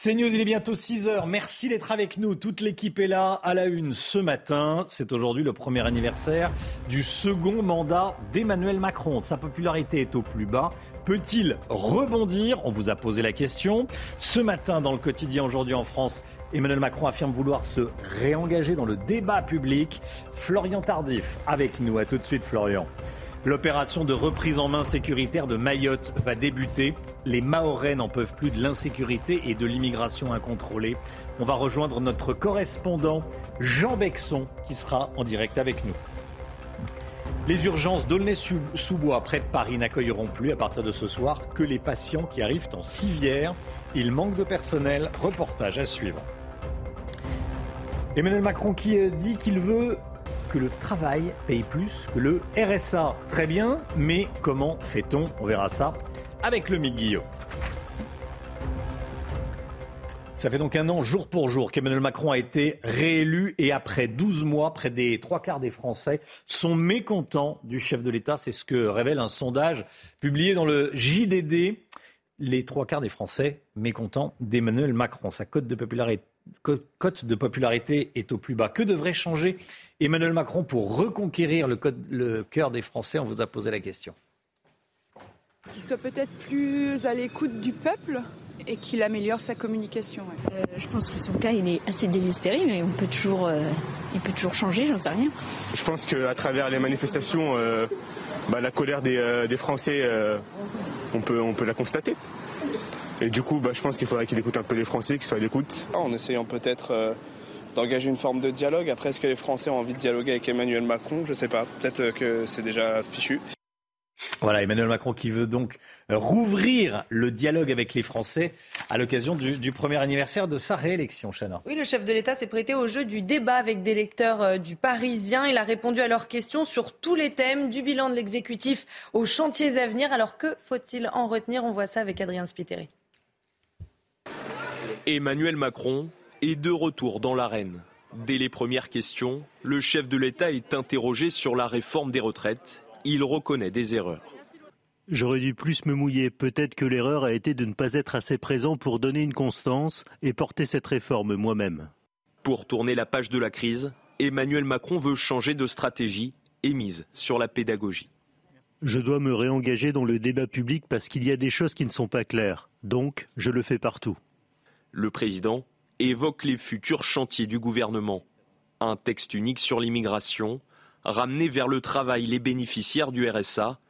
C'est il est bientôt 6 heures. Merci d'être avec nous. Toute l'équipe est là à la une ce matin. C'est aujourd'hui le premier anniversaire du second mandat d'Emmanuel Macron. Sa popularité est au plus bas. Peut-il rebondir? On vous a posé la question. Ce matin, dans le quotidien aujourd'hui en France, Emmanuel Macron affirme vouloir se réengager dans le débat public. Florian Tardif avec nous. À tout de suite, Florian. L'opération de reprise en main sécuritaire de Mayotte va débuter. Les Mahorais n'en peuvent plus de l'insécurité et de l'immigration incontrôlée. On va rejoindre notre correspondant Jean Bexon qui sera en direct avec nous. Les urgences d'Aulnay-sous-Bois près de Paris n'accueilleront plus à partir de ce soir que les patients qui arrivent en civière. Il manque de personnel. Reportage à suivre. Emmanuel Macron qui dit qu'il veut que le travail paye plus que le RSA. Très bien, mais comment fait-on? On verra ça avec le Guillot. Ça fait donc un an, jour pour jour, qu'Emmanuel Macron a été réélu et après 12 mois, près des trois quarts des Français sont mécontents du chef de l'État. C'est ce que révèle un sondage publié dans le JDD. Les trois quarts des Français mécontents d'Emmanuel Macron. Sa cote de popularité est au plus bas. Que devrait changer Emmanuel Macron pour reconquérir le, le cœur des Français On vous a posé la question. Qu'il soit peut-être plus à l'écoute du peuple et qu'il améliore sa communication. Euh, je pense que son cas, il est assez désespéré, mais on peut toujours, euh, il peut toujours changer, j'en sais rien. Je pense qu'à travers les manifestations, euh, bah, la colère des, des Français, on, peut, on peut la constater. Et du coup, bah, je pense qu'il faudrait qu'il écoute un peu les Français, qu'il soit à l'écoute. En essayant peut-être euh, d'engager une forme de dialogue. Après, est-ce que les Français ont envie de dialoguer avec Emmanuel Macron? Je ne sais pas. Peut-être euh, que c'est déjà fichu. Voilà, Emmanuel Macron qui veut donc rouvrir le dialogue avec les Français à l'occasion du, premier anniversaire de sa réélection, Chana. Oui, le chef de l'État s'est prêté au jeu du débat avec des lecteurs euh, du Parisien. Il a répondu à leurs questions sur tous les thèmes, du bilan de l'exécutif aux chantiers à venir. Alors que faut-il en retenir? On voit ça avec Adrien Spiteri. Emmanuel Macron est de retour dans l'arène. Dès les premières questions, le chef de l'État est interrogé sur la réforme des retraites. Il reconnaît des erreurs. J'aurais dû plus me mouiller. Peut-être que l'erreur a été de ne pas être assez présent pour donner une constance et porter cette réforme moi-même. Pour tourner la page de la crise, Emmanuel Macron veut changer de stratégie et mise sur la pédagogie. Je dois me réengager dans le débat public parce qu'il y a des choses qui ne sont pas claires. Donc, je le fais partout. Le président évoque les futurs chantiers du gouvernement. Un texte unique sur l'immigration, ramener vers le travail les bénéficiaires du RSA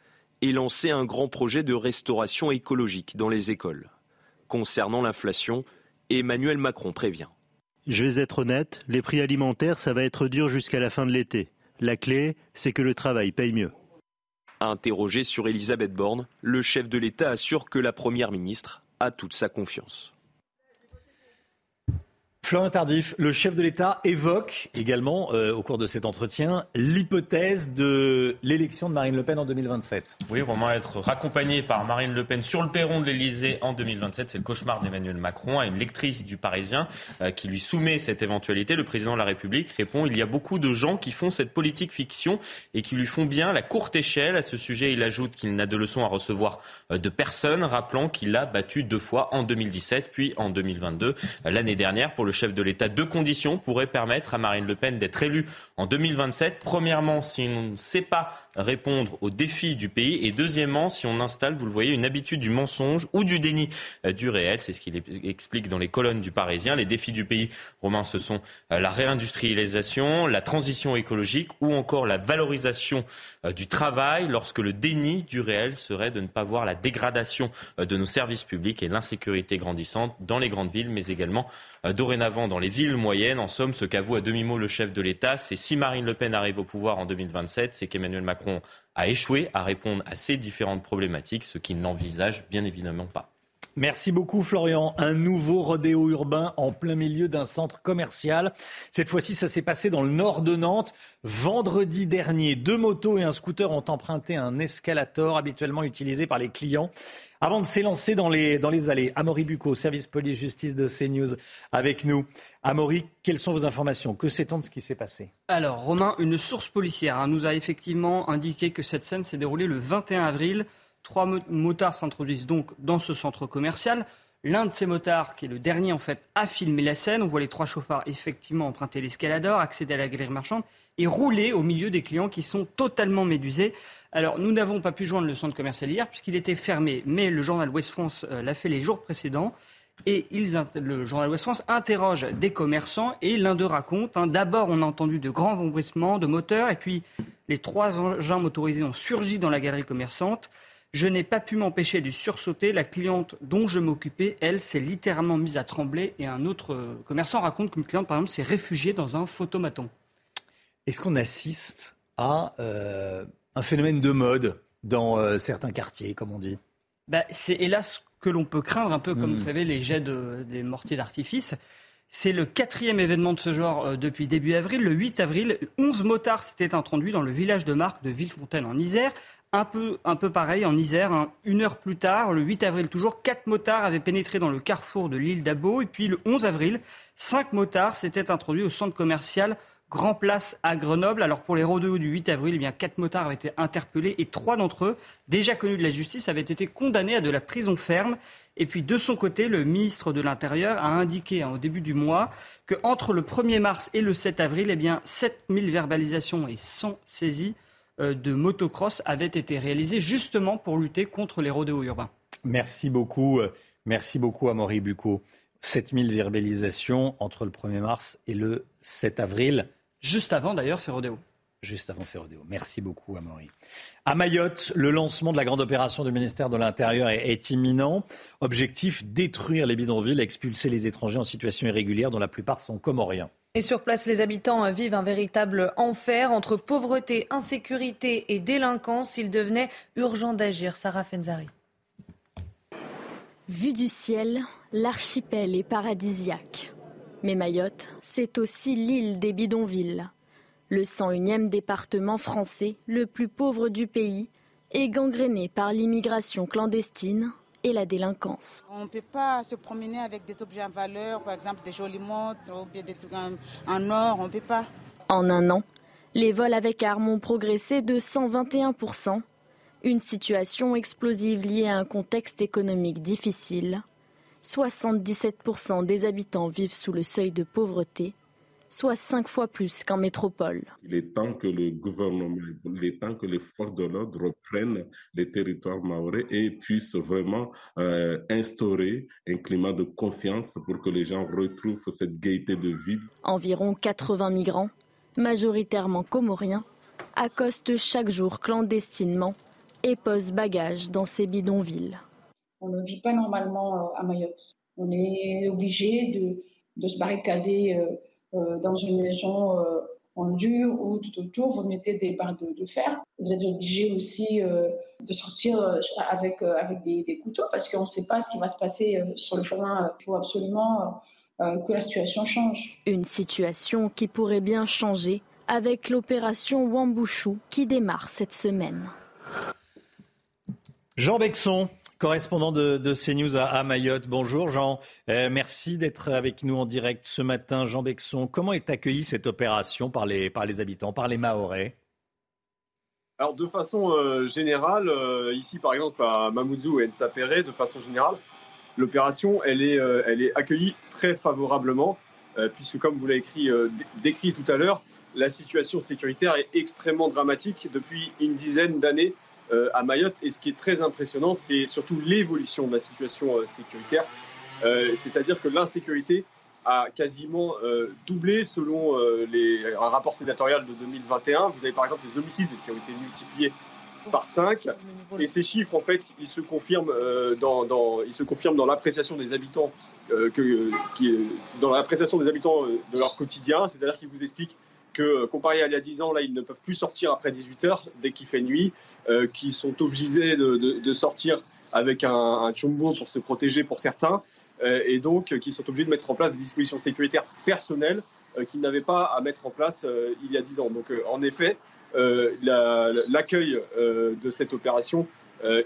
et lancer un grand projet de restauration écologique dans les écoles. Concernant l'inflation, Emmanuel Macron prévient. Je vais être honnête, les prix alimentaires, ça va être dur jusqu'à la fin de l'été. La clé, c'est que le travail paye mieux. Interrogé sur Elisabeth Borne, le chef de l'État assure que la Première ministre a toute sa confiance. Florent Tardif, le chef de l'État évoque également, euh, au cours de cet entretien, l'hypothèse de l'élection de Marine Le Pen en 2027. Oui, vraiment être raccompagné par Marine Le Pen sur le perron de l'Elysée en 2027, c'est le cauchemar d'Emmanuel Macron. À une lectrice du Parisien euh, qui lui soumet cette éventualité, le président de la République répond il y a beaucoup de gens qui font cette politique fiction et qui lui font bien la courte échelle. À ce sujet, il ajoute qu'il n'a de leçons à recevoir euh, de personne, rappelant qu'il l'a battu deux fois en 2017 puis en 2022 l'année dernière pour le chef de l'État, deux conditions pourraient permettre à Marine Le Pen d'être élue en 2027. Premièrement, si on ne sait pas répondre aux défis du pays. Et deuxièmement, si on installe, vous le voyez, une habitude du mensonge ou du déni euh, du réel. C'est ce qu'il explique dans les colonnes du Parisien. Les défis du pays, Romain, ce sont euh, la réindustrialisation, la transition écologique ou encore la valorisation euh, du travail lorsque le déni du réel serait de ne pas voir la dégradation de nos services publics et l'insécurité grandissante dans les grandes villes, mais également dorénavant dans les villes moyennes. En somme, ce qu'avoue à demi-mot le chef de l'État, c'est si Marine Le Pen arrive au pouvoir en 2027, c'est qu'Emmanuel Macron a échoué à répondre à ces différentes problématiques, ce qu'il n'envisage bien évidemment pas. Merci beaucoup Florian. Un nouveau rodéo urbain en plein milieu d'un centre commercial. Cette fois-ci, ça s'est passé dans le nord de Nantes. Vendredi dernier, deux motos et un scooter ont emprunté un escalator habituellement utilisé par les clients avant de s'élancer dans les, allées. Amaury Bucco, service police-justice de CNews, avec nous. Amaury, quelles sont vos informations? Que sait-on de ce qui s'est passé? Alors, Romain, une source policière hein, nous a effectivement indiqué que cette scène s'est déroulée le 21 avril. Trois motards s'introduisent donc dans ce centre commercial. L'un de ces motards, qui est le dernier en fait, a filmé la scène. On voit les trois chauffards effectivement emprunter l'escalador, accéder à la galerie marchande et rouler au milieu des clients qui sont totalement médusés. Alors, nous n'avons pas pu joindre le centre commercial hier puisqu'il était fermé, mais le journal Ouest France euh, l'a fait les jours précédents. Et le journal Ouest France interroge des commerçants et l'un d'eux raconte hein, d'abord, on a entendu de grands vombrissements de moteurs et puis les trois engins motorisés ont surgi dans la galerie commerçante. Je n'ai pas pu m'empêcher de sursauter. La cliente dont je m'occupais, elle, s'est littéralement mise à trembler. Et un autre euh, commerçant raconte qu'une cliente, par exemple, s'est réfugiée dans un photomaton. Est-ce qu'on assiste à euh, un phénomène de mode dans euh, certains quartiers, comme on dit? Bah, C'est hélas que l'on peut craindre, un peu comme hmm. vous savez les jets de, des mortiers d'artifice. C'est le quatrième événement de ce genre depuis début avril. Le 8 avril, 11 motards s'étaient introduits dans le village de Marc de Villefontaine en Isère un peu, un peu pareil en Isère. Hein. Une heure plus tard, le 8 avril toujours, quatre motards avaient pénétré dans le carrefour de l'île d'Abo. Et puis le 11 avril, cinq motards s'étaient introduits au centre commercial Grand Place à Grenoble. Alors pour les rodéos du 8 avril, eh bien, quatre motards avaient été interpellés et trois d'entre eux, déjà connus de la justice, avaient été condamnés à de la prison ferme. Et puis de son côté, le ministre de l'Intérieur a indiqué hein, au début du mois qu'entre le 1er mars et le 7 avril, eh bien, 7000 verbalisations et 100 saisies de motocross avait été réalisé justement pour lutter contre les rodéos urbains. Merci beaucoup, euh, merci beaucoup à Maurice Bucco. 7000 verbalisations entre le 1er mars et le 7 avril. Juste avant d'ailleurs ces rodéos. Juste avant ces rodéos. Merci beaucoup, Amaury. À Mayotte, le lancement de la grande opération du ministère de l'Intérieur est, est, imminent. Objectif détruire les bidonvilles, expulser les étrangers en situation irrégulière, dont la plupart sont comoriens. Et sur place, les habitants vivent un véritable enfer entre pauvreté, insécurité et délinquance. Il devenait urgent d'agir. Sarah Fenzari. Vue du ciel, l'archipel est paradisiaque. Mais Mayotte, c'est aussi l'île des bidonvilles. Le 101e département français, le plus pauvre du pays, est gangréné par l'immigration clandestine, et la délinquance. On ne peut pas se promener avec des objets en valeur, par exemple des jolies montres ou bien des trucs en, or, on ne peut pas. En un an, les vols avec armes ont progressé de 121%, une situation explosive liée à un contexte économique difficile. 77% des habitants vivent sous le seuil de pauvreté soit cinq fois plus qu'en métropole. Il est temps que le gouvernement, il est temps que les forces de l'ordre reprennent les territoires maorais et puissent vraiment euh, instaurer un climat de confiance pour que les gens retrouvent cette gaieté de vie. Environ 80 migrants, majoritairement comoriens, accostent chaque jour clandestinement et posent bagages dans ces bidonvilles. On ne vit pas normalement euh, à Mayotte. On est obligé de, de se barricader euh, dans une maison euh, en dur ou tout autour, vous mettez des barres de, fer. Vous êtes obligé aussi euh, de sortir avec, avec des, couteaux parce qu'on ne sait pas ce qui va se passer sur le chemin. Il faut absolument que la situation change. Une situation qui pourrait bien changer avec l'opération Wambouchou qui démarre cette semaine. Jean Bexon, correspondant de, CNews à, Mayotte. Bonjour Jean, euh, merci d'être avec nous en direct ce matin. Jean Bexon, comment est accueillie cette opération par les, habitants, par les Mahorais? Alors de façon euh, générale, euh, ici par exemple à Mamoudzou et Nsapere, de façon générale, l'opération elle est, elle est accueillie très favorablement, puisque comme vous l'avez écrit, décrit tout à l'heure, la situation sécuritaire est extrêmement dramatique depuis une dizaine d'années à Mayotte. Et ce qui est très impressionnant, c'est surtout l'évolution de la situation euh, sécuritaire. Euh, c'est-à-dire que l'insécurité a quasiment doublé selon les, un rapport sénatorial de 2021. Vous avez par exemple les homicides qui ont été multipliés par 5. Et ces chiffres, en fait, ils se confirment dans, dans, ils se confirment dans l'appréciation des habitants, que, qui, dans l'appréciation des habitants de leur quotidien. C'est-à-dire qu'ils vous expliquent que comparé à il y a 10 ans, là, ils ne peuvent plus sortir après 18 heures dès qu'il fait nuit, qui sont obligés de, sortir avec un, un, chumbo pour se protéger pour certains, et donc qui sont obligés de mettre en place des dispositions sécuritaires personnelles qu'ils n'avaient pas à mettre en place il y a 10 ans. Donc en effet, l'accueil de cette opération,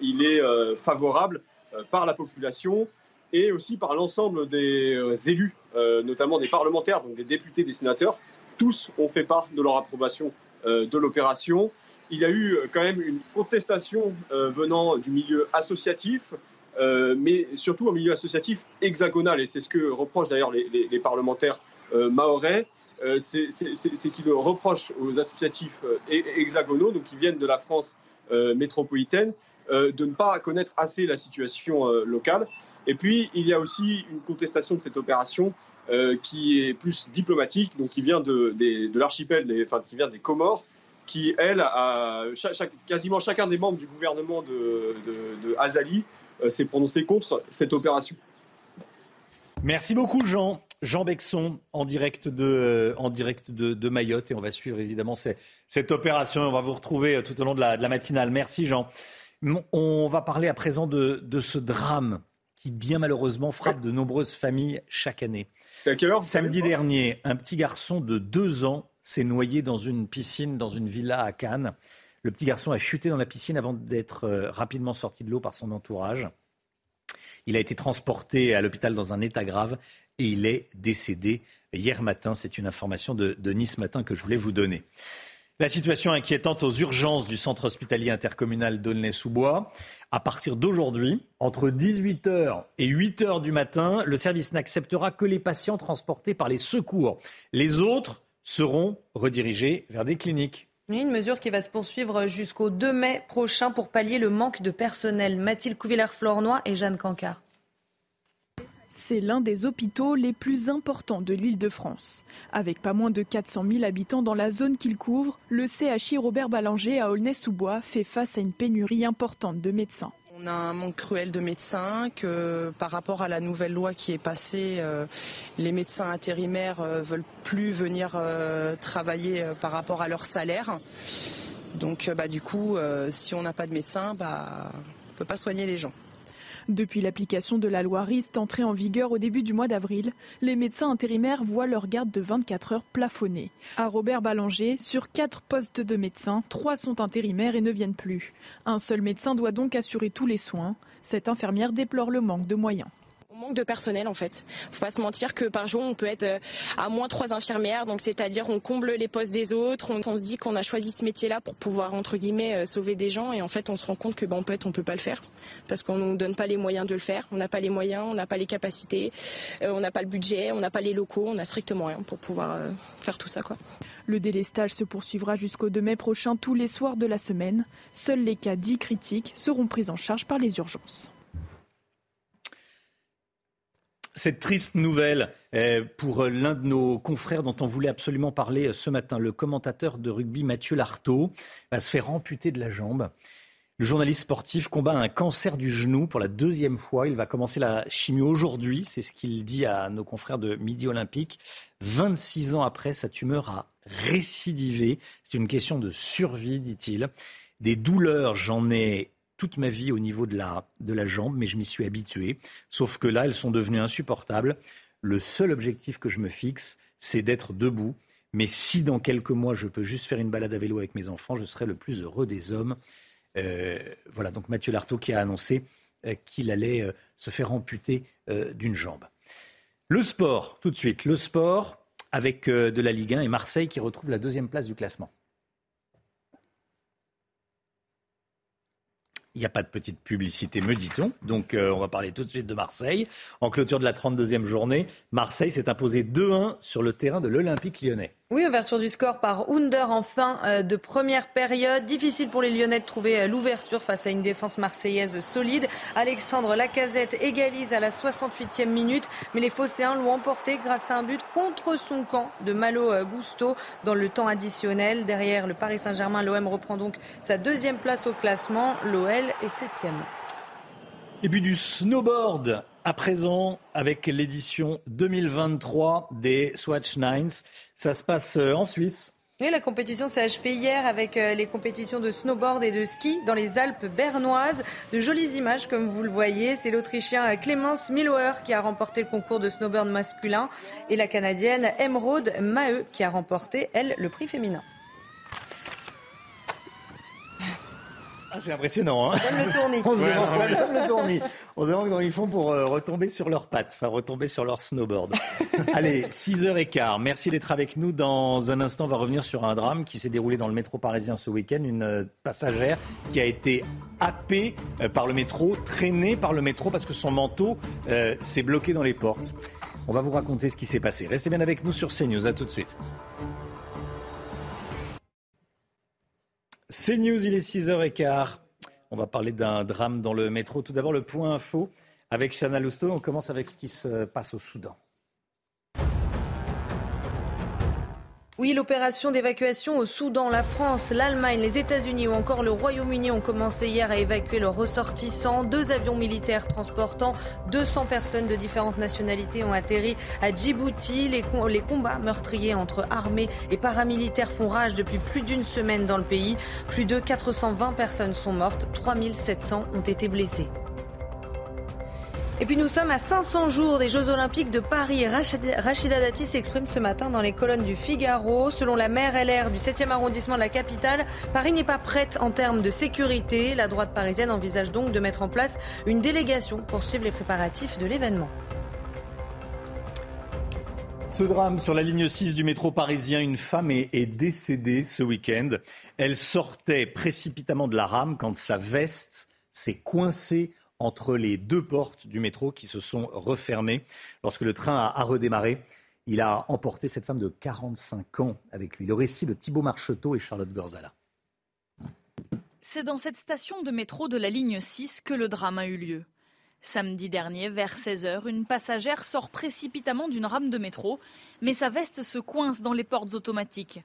il est favorable par la population et aussi par l'ensemble des euh, élus, euh, notamment des parlementaires, donc des députés, des sénateurs. Tous ont fait part de leur approbation euh, de l'opération. Il y a eu quand même une contestation venant du milieu associatif, mais surtout un milieu associatif hexagonal, et c'est ce que reprochent d'ailleurs les, parlementaires maorais, c'est qu'ils reprochent aux associatifs hexagonaux, donc qui viennent de la France métropolitaine, de ne pas connaître assez la situation locale. Et puis, il y a aussi une contestation de cette opération euh, qui est plus diplomatique, donc qui vient de, l'archipel, enfin qui vient des Comores, qui, elle, a, quasiment chacun des membres du gouvernement de, Azali euh, s'est prononcé contre cette opération. Merci beaucoup, Jean. Jean Bexon, en direct de, en direct de, Mayotte. Et on va suivre évidemment cette, opération. On va vous retrouver tout au long de la, de la matinale. Merci, Jean. On va parler à présent de, de ce drame qui bien malheureusement frappe de nombreuses familles chaque année. Samedi dernier, un petit garçon de deux ans s'est noyé dans une piscine dans une villa à Cannes. Le petit garçon a chuté dans la piscine avant d'être euh, rapidement sorti de l'eau par son entourage. Il a été transporté à l'hôpital dans un état grave et il est décédé hier matin. C'est une information de, de Nice Matin que je voulais vous donner. La situation inquiétante aux urgences du centre hospitalier intercommunal d'Aulnay-sous-Bois. À partir d'aujourd'hui, entre 18h et 8h du matin, le service n'acceptera que les patients transportés par les secours. Les autres seront redirigés vers des cliniques. Une mesure qui va se poursuivre jusqu'au 2 mai prochain pour pallier le manque de personnel. Mathilde Couvillère-Flornois et Jeanne Cancard. C'est l'un des hôpitaux les plus importants de l'île de France. Avec pas moins de 400 000 habitants dans la zone qu'il couvre, le CHI Robert Ballanger à Aulnay-sous-Bois fait face à une pénurie importante de médecins. On a un manque cruel de médecins, que par rapport à la nouvelle loi qui est passée, euh, les médecins intérimaires ne euh, veulent plus venir euh, travailler par rapport à leur salaire. Donc bah, du coup, si on n'a pas de médecins, bah, on ne peut pas soigner les gens. Depuis l'application de la loi RIST entrée en vigueur au début du mois d'avril, les médecins intérimaires voient leur garde de 24 heures plafonnée. À Robert Ballanger, sur 4 postes de médecins, 3 sont intérimaires et ne viennent plus. Un seul médecin doit donc assurer tous les soins. Cette infirmière déplore le manque de moyens. On manque de personnel en fait. Faut pas se mentir que par jour on peut être euh, à moins trois infirmières, donc c'est-à-dire on comble les postes des autres. On, se dit qu'on a choisi ce métier-là pour pouvoir entre guillemets euh, sauver des gens et en fait on se rend compte que ben en fait on peut pas le faire parce qu'on nous donne pas les moyens de le faire. On n'a pas les moyens, on n'a pas les capacités, euh, on n'a pas le budget, on n'a pas les locaux, on a strictement rien pour pouvoir faire tout ça quoi. Le délestage se poursuivra jusqu'au 2 mai prochain tous les soirs de la semaine. Seuls les cas dits critiques seront pris en charge par les urgences. Cette triste nouvelle pour l'un de nos confrères dont on voulait absolument parler ce matin, le commentateur de rugby Mathieu Lartaud, va se faire amputer de la jambe. Le journaliste sportif combat un cancer du genou pour la deuxième fois. Il va commencer la chimio aujourd'hui, c'est ce qu'il dit à nos confrères de Midi Olympique. 26 ans après, sa tumeur a récidivé. C'est une question de survie, dit-il. Des douleurs, j'en ai toute ma vie au niveau de la, de la jambe, mais je m'y suis habitué. Sauf que là, elles sont devenues insupportables. Le seul objectif que je me fixe, c'est d'être debout. Mais si dans quelques mois, je peux juste faire une balade à vélo avec mes enfants, je serai le plus heureux des hommes. Euh, voilà, donc Mathieu Lartaud qui a annoncé euh, qu'il allait euh, se faire amputer d'une jambe. Le sport, tout de suite. Le sport avec de la Ligue 1 et Marseille qui retrouve la deuxième place du classement. Il n'y a pas de petite publicité, me dit-on. Donc, euh, on va parler tout de suite de Marseille. En clôture de la 32e journée, Marseille s'est imposé 2-1 sur le terrain de l'Olympique lyonnais. Oui, ouverture du score par Under en fin euh, de première période. Difficile pour les Lyonnais de trouver euh, l'ouverture face à une défense marseillaise solide. Alexandre Lacazette égalise à la 68e minute, mais les Phocéens l'ont emporté grâce à un but contre son camp de Malo euh, Gusto dans le temps additionnel. Derrière le Paris Saint-Germain, l'OM reprend donc sa deuxième place au classement. L'OL est septième. Et puis du snowboard à présent avec l'édition 2023 des Swatch Nines. Ça se passe euh, en Suisse. Oui, la compétition s'est achevée hier avec euh, les compétitions de snowboard et de ski dans les Alpes bernoises. De jolies images, comme vous le voyez. C'est l'Autrichien euh, Clemens Miller qui a remporté le concours de snowboard masculin et la Canadienne Emeraude Maheu qui a remporté, elle, le prix féminin. Ah, c'est impressionnant. Hein ça donne le tournis. On se Ouais, demande, ça ouais. donne le tournis. On se demande comment ils font pour euh, retomber sur leurs pattes, enfin retomber sur leur snowboard. Allez, 6h15. Merci d'être avec nous. Dans un instant, on va revenir sur un drame qui s'est déroulé dans le métro parisien ce week-end. Une euh, passagère qui a été happée euh, par le métro, traînée par le métro parce que son manteau euh, s'est bloqué dans les portes. On va vous raconter ce qui s'est passé. Restez bien avec nous sur CNews. À tout de suite. CNews, il est 6h15. On va parler d'un drame dans le métro. Tout d'abord, le point info avec Chana Lousteau. On commence avec ce qui se passe au Soudan. Oui, l'opération d'évacuation au Soudan, la France, l'Allemagne, les États-Unis ou encore le Royaume-Uni ont commencé hier à évacuer leurs ressortissants. Deux avions militaires transportant 200 personnes de différentes nationalités ont atterri à Djibouti. Les, com- les combats meurtriers entre armées et paramilitaires font rage depuis plus d'une semaine dans le pays. Plus de 420 personnes sont mortes, 3700 ont été blessées. Et puis nous sommes à 500 jours des Jeux Olympiques de Paris. Rachida Dati s'exprime ce matin dans les colonnes du Figaro. Selon la maire LR du 7e arrondissement de la capitale, Paris n'est pas prête en termes de sécurité. La droite parisienne envisage donc de mettre en place une délégation pour suivre les préparatifs de l'événement. Ce drame sur la ligne 6 du métro parisien, une femme est, est décédée ce week-end. Elle sortait précipitamment de la rame quand sa veste s'est coincée entre les deux portes du métro qui se sont refermées. Lorsque le train a, redémarré, il a emporté cette femme de 45 ans avec lui. Le récit de Thibault Marcheteau et Charlotte Gorzala. C'est dans cette station de métro de la ligne 6 que le drame a eu lieu. Samedi dernier, vers 16h, une passagère sort précipitamment d'une rame de métro, mais sa veste se coince dans les portes automatiques.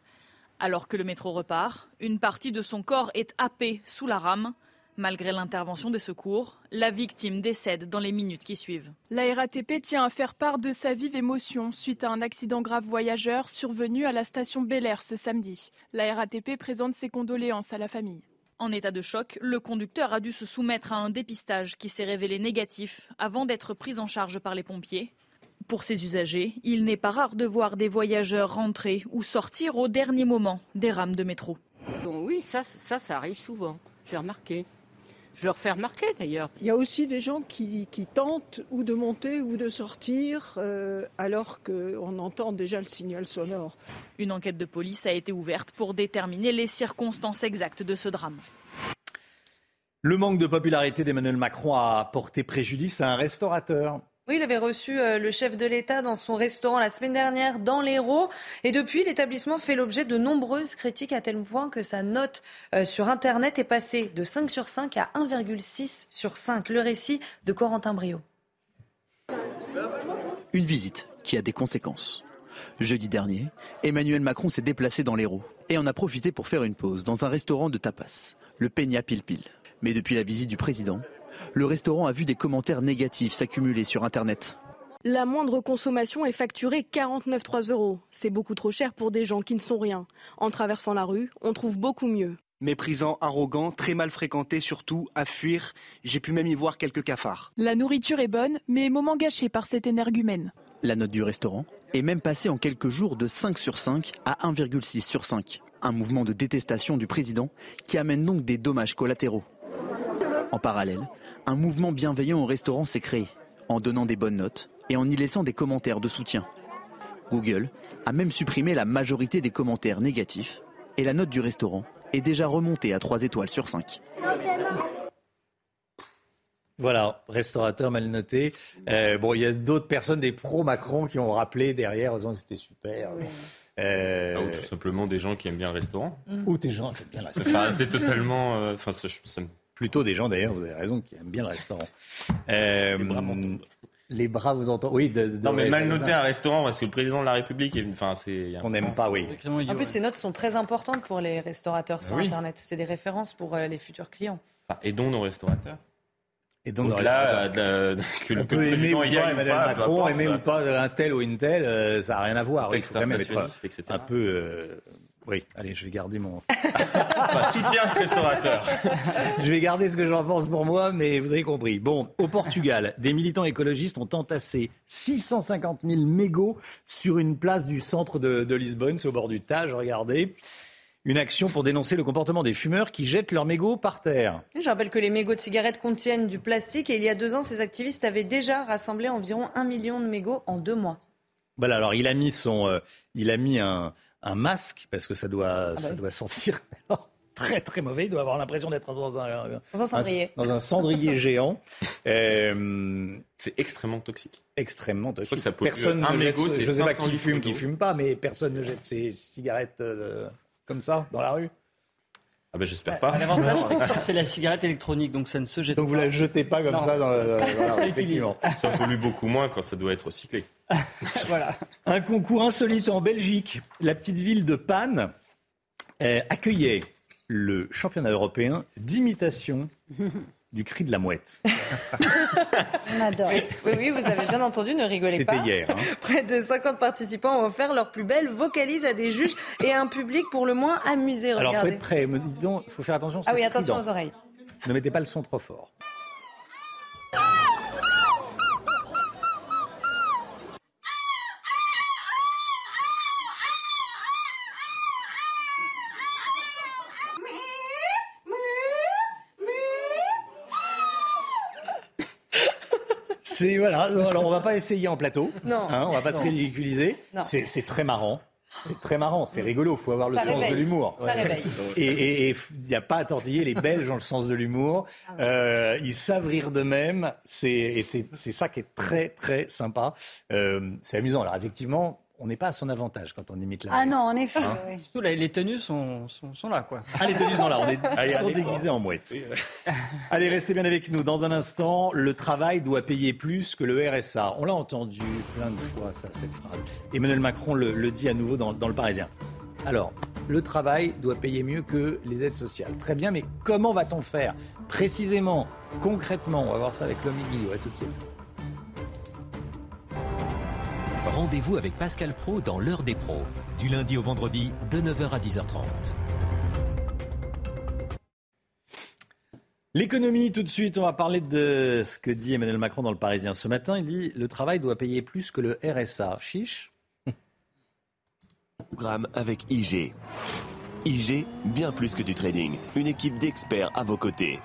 Alors que le métro repart, une partie de son corps est happée sous la rame. Malgré l'intervention des secours, la victime décède dans les minutes qui suivent. La RATP tient à faire part de sa vive émotion suite à un accident grave voyageur survenu à la station Bel Air ce samedi. La RATP présente ses condoléances à la famille. En état de choc, le conducteur a dû se soumettre à un dépistage qui s'est révélé négatif avant d'être pris en charge par les pompiers. Pour ces usagers, il n'est pas rare de voir des voyageurs rentrer ou sortir au dernier moment des rames de métro. Bon, oui, ça, ça, ça arrive souvent. J'ai remarqué. Je leur fais remarquer d'ailleurs. Il y a aussi des gens qui, qui tentent ou de monter ou de sortir euh, alors qu'on entend déjà le signal sonore. Une enquête de police a été ouverte pour déterminer les circonstances exactes de ce drame. Le manque de popularité d'Emmanuel Macron a porté préjudice à un restaurateur. Oui, il avait reçu euh, le chef de l'État dans son restaurant la semaine dernière dans l'Hérault. Et depuis, l'établissement fait l'objet de nombreuses critiques à tel point que sa note euh, sur Internet est passée de 5 sur 5 à 1,6 sur 5. Le récit de Corentin Brio. Une visite qui a des conséquences. Jeudi dernier, Emmanuel Macron s'est déplacé dans l'Hérault et en a profité pour faire une pause dans un restaurant de tapas, le Peña Pil Pil. Mais depuis la visite du président, le restaurant a vu des commentaires négatifs s'accumuler sur Internet. La moindre consommation est facturée 49,3 euros. C'est beaucoup trop cher pour des gens qui ne sont rien. En traversant la rue, on trouve beaucoup mieux. Méprisant, arrogant, très mal fréquenté, surtout à fuir. J'ai pu même y voir quelques cafards. La nourriture est bonne, mais moment gâché par cet énergumène. La note du restaurant est même passée en quelques jours de 5 sur 5 à 1,6 sur 5. Un mouvement de détestation du président qui amène donc des dommages collatéraux. En parallèle, un mouvement bienveillant au restaurant s'est créé, en donnant des bonnes notes et en y laissant des commentaires de soutien. Google a même supprimé la majorité des commentaires négatifs et la note du restaurant est déjà remontée à 3 étoiles sur 5. Voilà, restaurateur mal noté. Euh, bon, il y a d'autres personnes, des pro-Macron, qui ont rappelé derrière en disant que c'était super. Euh, Ah, ou tout simplement des gens qui aiment bien le restaurant. Ou des gens qui aiment bien le restaurant. Enfin, c'est totalement. euh, Enfin, ça, ça me- Plutôt des gens, d'ailleurs, vous avez raison, qui aiment bien le restaurant. Euh, les bras, vous entendez Oui, de, de- Non, mais mal noté un restaurant parce que le président de la République est. Enfin, c'est. On n'aime pas, oui. En plus, ces notes sont très importantes pour les restaurateurs sur Oui. Internet. C'est des références pour euh, les futurs clients. Enfin, aidons nos restaurateurs. Et donc, de- de- que le, peut aimer président ou y ou Emmanuel pas, Macron, aimer ou pas un tel ou une telle, euh, ça n'a rien à voir. Oui, il faut quand même être inflationniste, etc. un peu. euh, Oui, allez, je vais garder mon. Enfin, soutien ce restaurateur. je vais garder ce que j'en pense pour moi, mais vous avez compris. Bon, au Portugal, des militants écologistes ont entassé 650 000 mégots sur une place du centre de, de Lisbonne, c'est au bord du Tage, regardez. Une action pour dénoncer le comportement des fumeurs qui jettent leurs mégots par terre. Je rappelle que les mégots de cigarettes contiennent du plastique et il y a deux ans, ces activistes avaient déjà rassemblé environ un million de mégots en deux mois. Voilà, alors il a mis son, euh, il a mis un, un masque parce que ça doit, bah ça oui. doit sentir très très mauvais. Il doit avoir l'impression d'être dans un, Dans un cendrier. dans un cendrier géant. Euh, c'est extrêmement toxique. Extrêmement toxique. que ça personne Un ne jette- mégot, je sais pas 500 qui fume, qui fume pas, mais personne ne jette ses cigarettes euh, comme ça dans la rue. Ah ben j'espère pas. L'avantage, c'est que c'est la cigarette électronique, donc ça ne se jette Donc vous la jetez pas comme Non. ça dans ça effectivement. Ça pollue beaucoup moins quand ça doit être recyclé. voilà. Un concours insolite en Belgique. La petite ville de Panne euh, accueillait le championnat européen d'imitation du cri de la mouette. On adore. Oui, oui, vous avez bien entendu, ne rigolez C'était pas. hier. hein. Près de 50 participants ont offert leur plus belle vocalise à des juges et à un public pour le moins amusé. Alors, faut Regardez. être prêt. Me disons, il faut faire attention. ah oui, attention strident. aux oreilles. Ne mettez pas le son trop fort. C'est voilà. Alors on va pas essayer en plateau. Non. Hein, on va pas se ridiculiser. Non. C'est très marrant. C'est très marrant, c'est rigolo, faut avoir le Ça sens de l'humour. Et il n'y a pas à tortiller, les Belges ont le sens de l'humour. Euh, ils savent rire d'eux-mêmes, et c'est c'est ça qui est très très sympa. Euh, c'est amusant. Alors effectivement, on n'est pas à son avantage quand on imite la Ah non, en effet. Hein oui. Surtout, les, les tenues sont, sont, sont là, quoi. Ah, les tenues sont là, on est il y a toujours un effort. déguisés en mouette. Allez, restez bien avec nous. Dans un instant, le travail doit payer plus que le RSA. On l'a entendu plein de fois, ça, cette phrase. Emmanuel Macron le, le dit à nouveau dans, dans Le Parisien. Alors, le travail doit payer mieux que les aides sociales. Très bien, mais comment va-t-on faire? Précisément, concrètement, on va voir ça avec l'homme Guillot. À tout de suite. Rendez-vous avec Pascal Pro dans l'heure des pros, du lundi au vendredi de 9h à 10h30. L'économie, tout de suite, on va parler de ce que dit Emmanuel Macron dans Le Parisien ce matin. Il dit le travail doit payer plus que le RSA. Chiche? Programme avec IG. IG, bien plus que du trading. Une équipe d'experts à vos côtés.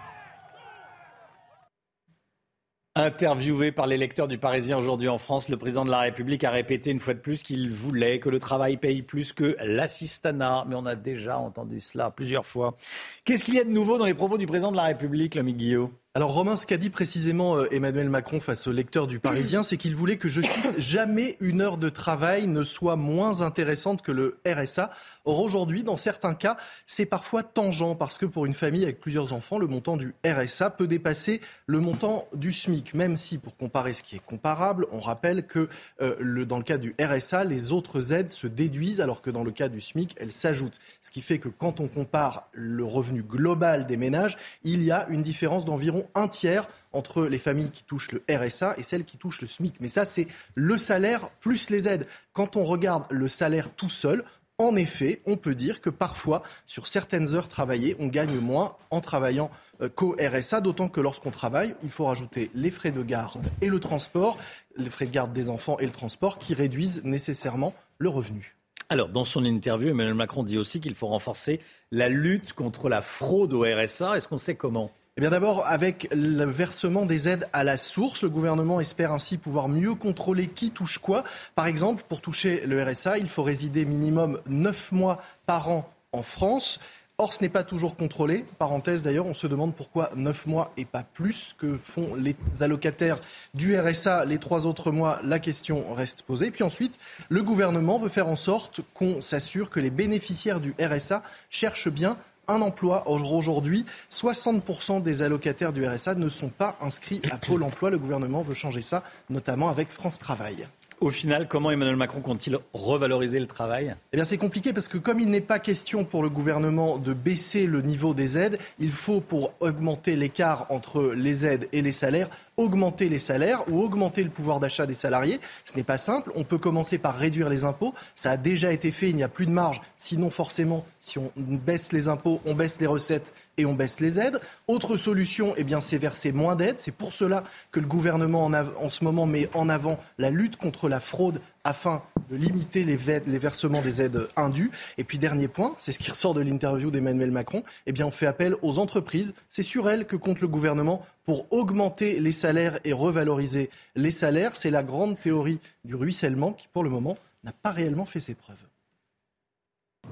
Interviewé par les lecteurs du Parisien aujourd'hui en France, le président de la République a répété une fois de plus qu'il voulait que le travail paye plus que l'assistanat. Mais on a déjà entendu cela plusieurs fois. Qu'est-ce qu'il y a de nouveau dans les propos du président de la République, l'ami Guillaume? Alors Romain, ce qu'a dit précisément euh, Emmanuel Macron face aux lecteurs du Parisien, c'est qu'il voulait que, je cite, jamais une heure de travail ne soit moins intéressante que le RSA. Or aujourd'hui, dans certains cas, c'est parfois tangent parce que pour une famille avec plusieurs enfants, le montant du RSA peut dépasser le montant du SMIC, même si pour comparer ce qui est comparable, on rappelle que euh, dans le cas du RSA, les autres aides se déduisent alors que dans le cas du SMIC, elles s'ajoutent. Ce qui fait que quand on compare le revenu global des ménages, il y a une différence d'environ un tiers entre les familles qui touchent le RSA et celles qui touchent le SMIC. Mais ça, c'est le salaire plus les aides. Quand on regarde le salaire tout seul, en effet, on peut dire que parfois, sur certaines heures travaillées, on gagne moins en travaillant euh, qu'au RSA, d'autant que lorsqu'on travaille, il faut rajouter les frais de garde et le transport, les frais de garde des enfants et le transport qui réduisent nécessairement le revenu. Alors, dans son interview, Emmanuel Macron dit aussi qu'il faut renforcer la lutte contre la fraude au RSA. Est-ce qu'on sait comment? Eh d'abord, avec le versement des aides à la source, le gouvernement espère ainsi pouvoir mieux contrôler qui touche quoi. Par exemple, pour toucher le RSA, il faut résider minimum 9 mois par an en France. Or, ce n'est pas toujours contrôlé. Parenthèse d'ailleurs, on se demande pourquoi 9 mois et pas plus que font les allocataires du RSA les trois autres mois? La question reste posée. Puis ensuite, le gouvernement veut faire en sorte qu'on s'assure que les bénéficiaires du RSA cherchent bien un emploi. Or, Aujourd'hui, 60% des allocataires du RSA ne sont pas inscrits à Pôle emploi. Le gouvernement veut changer ça, notamment avec France Travail. Au final, comment Emmanuel Macron compte-t-il revaloriser le travail? Eh bien, c'est compliqué parce que comme il n'est pas question pour le gouvernement de baisser le niveau des aides, il faut, pour augmenter l'écart entre les aides et les salaires, augmenter les salaires ou augmenter le pouvoir d'achat des salariés. Ce n'est pas simple. On peut commencer par réduire les impôts. Ça a déjà été fait. Il n'y a plus de marge. Sinon, forcément, si on baisse les impôts, on baisse les recettes et on baisse les aides. Autre solution, eh c'est verser moins d'aides. C'est pour cela que le gouvernement en, en, ce moment met en avant la lutte contre la fraude afin de limiter les, les, versements des aides indues. Et puis dernier point, c'est ce qui ressort de l'interview d'Emmanuel Macron, eh bien on fait appel aux entreprises. C'est sur elles que compte le gouvernement pour augmenter les salaires et revaloriser les salaires. C'est la grande théorie du ruissellement qui, pour le moment, n'a pas réellement fait ses preuves.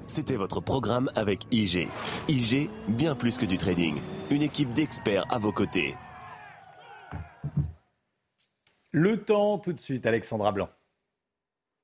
C'était votre programme avec IG. IG, bien plus que du trading. Une équipe d'experts à vos côtés. Le temps tout de suite, Alexandra Blanc.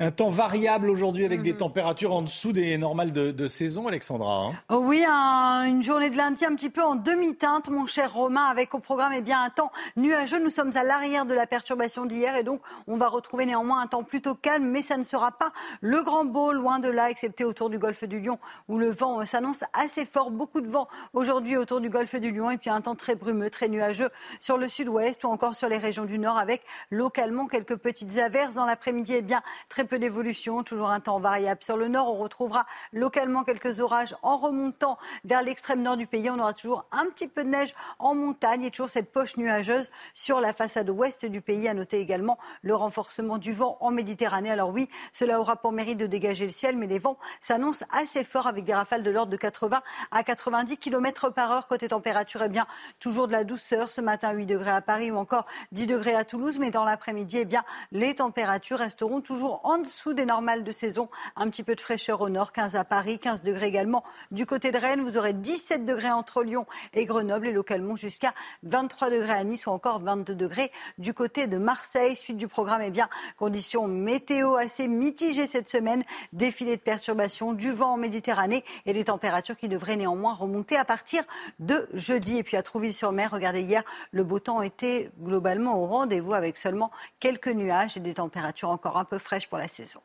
Un temps variable aujourd'hui avec des Mhm. températures en dessous des normales de, de saison, Alexandra. hein. Oh oui, un- une journée de lundi un petit peu en demi-teinte, mon cher Romain, avec au programme eh bien, un temps nuageux. Nous sommes à l'arrière de la perturbation d'hier et donc on va retrouver néanmoins un temps plutôt calme, mais ça ne sera pas le grand beau, loin de là, excepté autour du golfe du Lion, où le vent s'annonce assez fort. Beaucoup de vent aujourd'hui autour du golfe du Lion et puis un temps très brumeux, très nuageux sur le sud-ouest ou encore sur les régions du nord, avec localement quelques petites averses dans l'après-midi. Eh bien, très peu d'évolution, toujours un temps variable. Sur le nord, on retrouvera localement quelques orages en remontant vers l'extrême nord du pays. On aura toujours un petit peu de neige en montagne et toujours cette poche nuageuse sur la façade ouest du pays. À noter également le renforcement du vent en Méditerranée. Alors oui, cela aura pour mérite de dégager le ciel, mais les vents s'annoncent assez forts avec des rafales de l'ordre de 80 à 90 km par heure. Côté température, eh bien, toujours de la douceur. Ce matin, 8 degrés à Paris ou encore 10 degrés à Toulouse. Mais dans l'après-midi, eh bien, les températures resteront toujours en dessous des normales de saison. Un petit peu de fraîcheur au nord, 15 à Paris, 15 degrés également du côté de Rennes. Vous aurez 17 degrés entre Lyon et Grenoble et localement jusqu'à 23 degrés à Nice ou encore 22 degrés du côté de Marseille. Suite du programme, eh bien, conditions météo assez mitigées cette semaine. Défilé de perturbations, du vent en Méditerranée et des températures qui devraient néanmoins remonter à partir de jeudi. Et puis à Trouville-sur-Mer, regardez hier, le beau temps était globalement au rendez-vous avec seulement quelques nuages et des températures encore un peu fraîches pour la saison.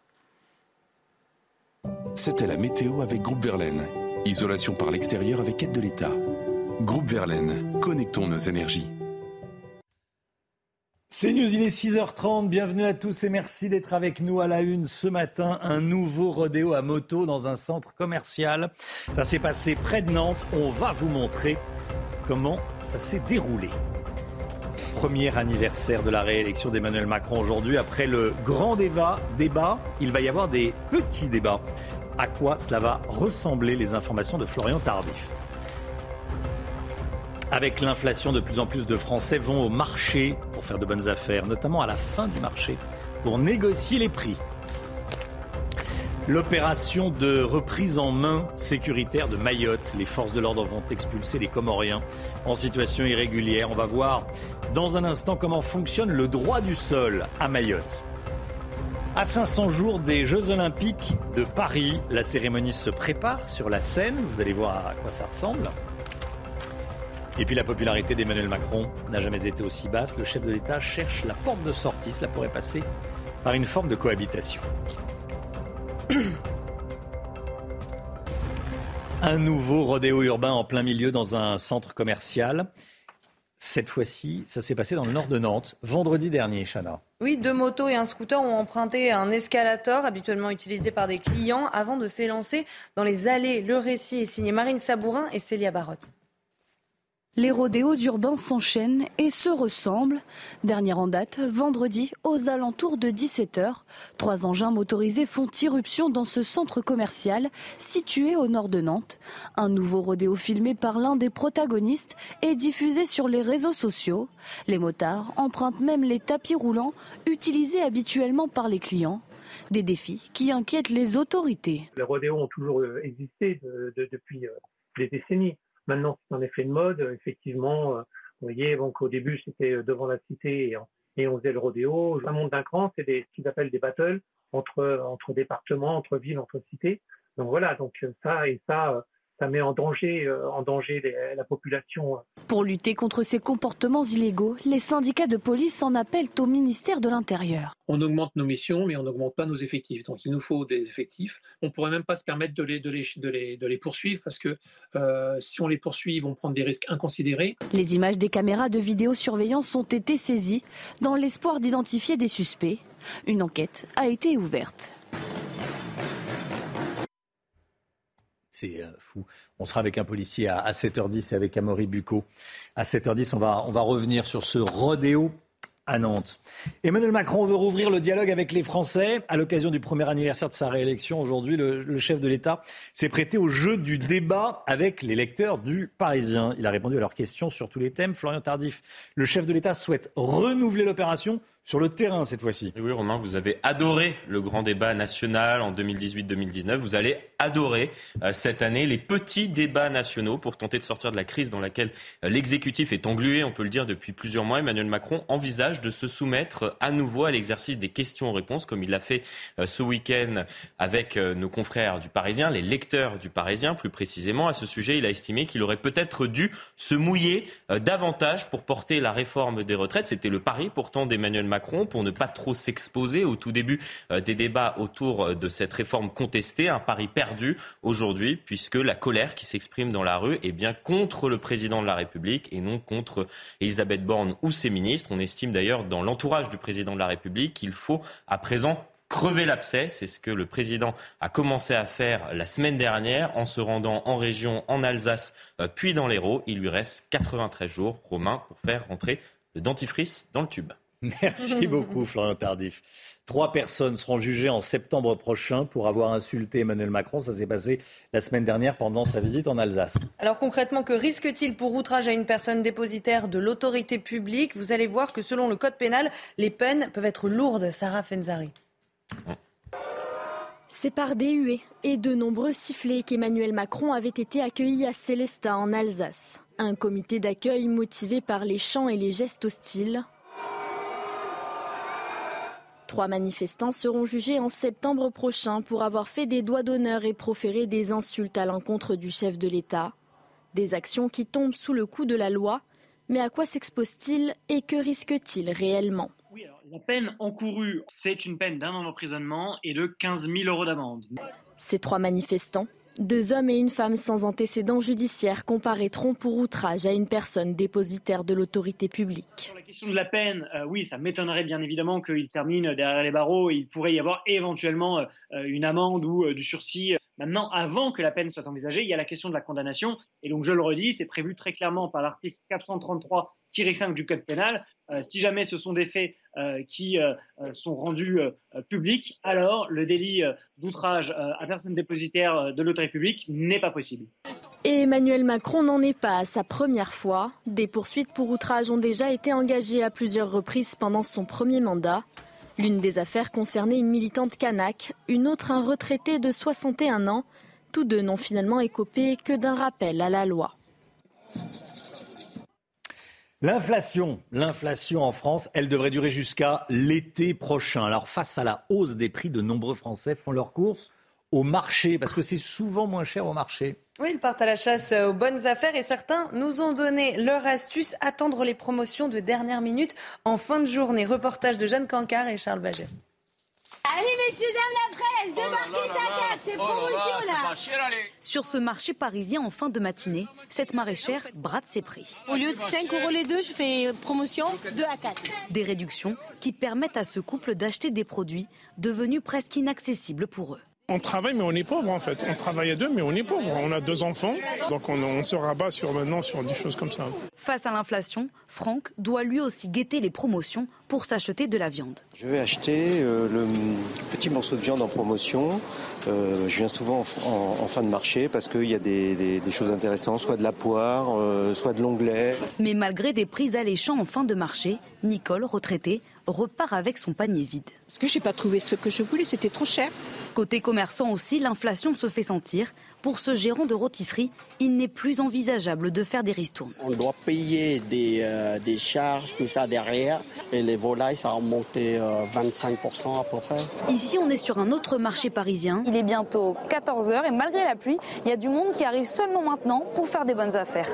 C'était la météo avec Groupe Verlaine. Isolation par l'extérieur avec aide de l'État. Groupe Verlaine, connectons nos énergies. C'est News, il est 6h30. Bienvenue à tous et merci d'être avec nous à la une ce matin. Un nouveau rodéo à moto dans un centre commercial. Ça s'est passé près de Nantes. On va vous montrer comment ça s'est déroulé. Premier anniversaire de la réélection d'Emmanuel Macron aujourd'hui. Après le grand débat, il va y avoir des petits débats. À quoi cela va ressembler Les informations de Florian Tardif? Avec l'inflation, de plus en plus de Français vont au marché pour faire de bonnes affaires, notamment à la fin du marché, pour négocier les prix. L'opération de reprise en main sécuritaire de Mayotte. Les forces de l'ordre vont expulser les Comoriens en situation irrégulière. On va voir dans un instant comment fonctionne le droit du sol à Mayotte. À 500 jours des Jeux Olympiques de Paris, la cérémonie se prépare sur la scène. Vous allez voir à quoi ça ressemble. Et puis la popularité d'Emmanuel Macron n'a jamais été aussi basse. Le chef de l'État cherche la porte de sortie. Cela pourrait passer par une forme de cohabitation. Un nouveau rodéo urbain en plein milieu dans un centre commercial. Cette fois-ci, ça s'est passé dans le nord de Nantes, vendredi dernier, Chana. Oui, deux motos et un scooter ont emprunté un escalator habituellement utilisé par des clients avant de s'élancer dans les allées. Le récit est signé Marine Sabourin et Célia Barotte. Les rodéos urbains s'enchaînent et se ressemblent. Dernière en date, vendredi, aux alentours de 17h, trois engins motorisés font irruption dans ce centre commercial situé au nord de Nantes. Un nouveau rodéo filmé par l'un des protagonistes est diffusé sur les réseaux sociaux. Les motards empruntent même les tapis roulants utilisés habituellement par les clients. Des défis qui inquiètent les autorités. Les rodéos ont toujours euh, existé de- de- depuis euh, des décennies. Maintenant, c'est un effet de mode. Euh, Effectivement, euh, vous voyez, donc au début, c'était euh, devant la cité et on, et on faisait le rodéo. Un monde d'un cran, c'est ce qu'ils appellent des battles entre, entre départements, entre villes, entre cités. Donc voilà, donc ça et ça, ça met en danger, euh, en danger la population. Pour lutter contre ces comportements illégaux, les syndicats de police en appellent au ministère de l'Intérieur. On augmente nos missions, mais on n'augmente pas nos effectifs. Donc il nous faut des effectifs. On ne pourrait même pas se permettre de les, de les, de les, de les poursuivre parce que euh, si on les poursuit, ils vont prendre des risques inconsidérés. Les images des caméras de vidéosurveillance ont été saisies dans l'espoir d'identifier des suspects. Une enquête a été ouverte. Euh, fou. On sera avec un policier à 7h10 et avec Amaury Bucco. À 7h10, on va, on va revenir sur ce rodéo à Nantes. Emmanuel Macron veut rouvrir le dialogue avec les Français. À l'occasion du premier anniversaire de sa réélection, aujourd'hui, le, chef de l'État s'est prêté au jeu du débat avec les lecteurs du Parisien. Il a répondu à leurs questions sur tous les thèmes. Florian Tardif, le chef de l'État souhaite renouveler l'opération sur le terrain cette fois-ci. Oui, Romain, vous avez adoré le grand débat national en 2018-2019. Vous allez adorer euh, cette année les petits débats nationaux pour tenter de sortir de la crise dans laquelle euh, l'exécutif est englué, on peut le dire, depuis plusieurs mois. Emmanuel Macron envisage de se soumettre à nouveau à l'exercice des questions-réponses, comme il l'a fait euh, ce week-end avec nos confrères du Parisien, les lecteurs du Parisien plus précisément. À ce sujet, il a estimé qu'il aurait peut-être dû se mouiller davantage pour porter la réforme des retraites. C'était le pari pourtant d'Emmanuel Macron Macron pour ne pas trop s'exposer au tout début euh, des débats autour euh, de cette réforme contestée. Un pari perdu aujourd'hui puisque la colère qui s'exprime dans la rue est bien contre le président de la République et non contre Elisabeth Borne ou ses ministres. On estime d'ailleurs dans l'entourage du président de la République qu'il faut à présent crever l'abcès. C'est ce que le président a commencé à faire la semaine dernière en se rendant en région, en Alsace, euh, puis dans l'Hérault. Il lui reste 93 jours, Romain, pour faire rentrer le dentifrice dans le tube. Merci beaucoup, Florian Tardif. Trois personnes seront jugées en septembre prochain pour avoir insulté Emmanuel Macron. Ça s'est passé la semaine dernière pendant sa visite en Alsace. Alors concrètement, que risque-t-il pour outrage à une personne dépositaire de l'autorité publique? Vous allez voir que selon le code pénal, les peines peuvent être lourdes. Sarah Fenzari. C'est par des huées et de nombreux sifflets qu'Emmanuel Macron avait été accueilli à Célestat en Alsace. Un comité d'accueil motivé par les chants et les gestes hostiles Trois manifestants seront jugés en septembre prochain pour avoir fait des doigts d'honneur et proféré des insultes à l'encontre du chef de l'État. Des actions qui tombent sous le coup de la loi. Mais à quoi s'expose-t-il et que risque-t-il réellement? La peine encourue, c'est une peine d'un an d'emprisonnement et de 15 000 euros d'amende. Ces trois manifestants deux hommes et une femme sans antécédents judiciaires comparaîtront pour outrage à une personne dépositaire de l'autorité publique. La question de la peine, euh, oui, ça m'étonnerait bien évidemment qu'il termine derrière les barreaux. Il pourrait y avoir éventuellement euh, une amende ou euh, du sursis. Maintenant, avant que la peine soit envisagée, il y a la question de la condamnation. Et donc, je le redis, c'est prévu très clairement par l'article 433 5 du Code pénal, euh, si jamais ce sont des faits euh, qui euh, sont rendus publics, alors le délit d'outrage à personne dépositaire de l'autorité publique n'est pas possible. Et Emmanuel Macron n'en est pas à sa première fois. Des poursuites pour outrage ont déjà été engagées à plusieurs reprises pendant son premier mandat. L'une des affaires concernait une militante kanak, une autre un retraité de 61 ans. Tous deux n'ont finalement écopé que d'un rappel à la loi. L'inflation, l'inflation en France, elle devrait durer jusqu'à l'été prochain. Alors face à la hausse des prix, de nombreux Français font leurs courses au marché parce que c'est souvent moins cher au marché. Oui, ils partent à la chasse aux bonnes affaires et certains nous ont donné leur astuce, attendre les promotions de dernière minute en fin de journée. Reportage de Jeanne Cancard et Charles Baget. Allez, messieurs, dames, la presse, débarquez ta c'est oh promotion là. Sur ce marché parisien en fin de matinée, cette maraîchère brade ses prix. Au lieu de 5 euros les deux, je fais promotion 2 à 4. Des réductions qui permettent à ce couple d'acheter des produits devenus presque inaccessibles pour eux. On travaille, mais on est pauvre en fait. On travaille à deux, mais on est pauvre. On a deux enfants, donc on, se rabat sur maintenant sur des choses comme ça. Face à l'inflation, Franck doit lui aussi guetter les promotions pour s'acheter de la viande. Je vais acheter euh, le petit morceau de viande en promotion. Euh, je viens souvent en, fin de marché parce qu'il y a des, choses intéressantes, soit de la poire, euh, soit de l'onglet. Mais malgré des prix alléchants en fin de marché, Nicole, retraitée, repart avec son panier vide. Parce que je n'ai pas trouvé ce que je voulais, c'était trop cher. Côté commerçant aussi, l'inflation se fait sentir. Pour ce gérant de rôtisserie, il n'est plus envisageable de faire des ristournes. On doit payer des, euh, des, charges, tout ça derrière. Et les volailles, ça a monté 25% à peu près. Ici, on est sur un autre marché parisien. Il est bientôt 14h et malgré la pluie, il y a du monde qui arrive seulement maintenant pour faire des bonnes affaires.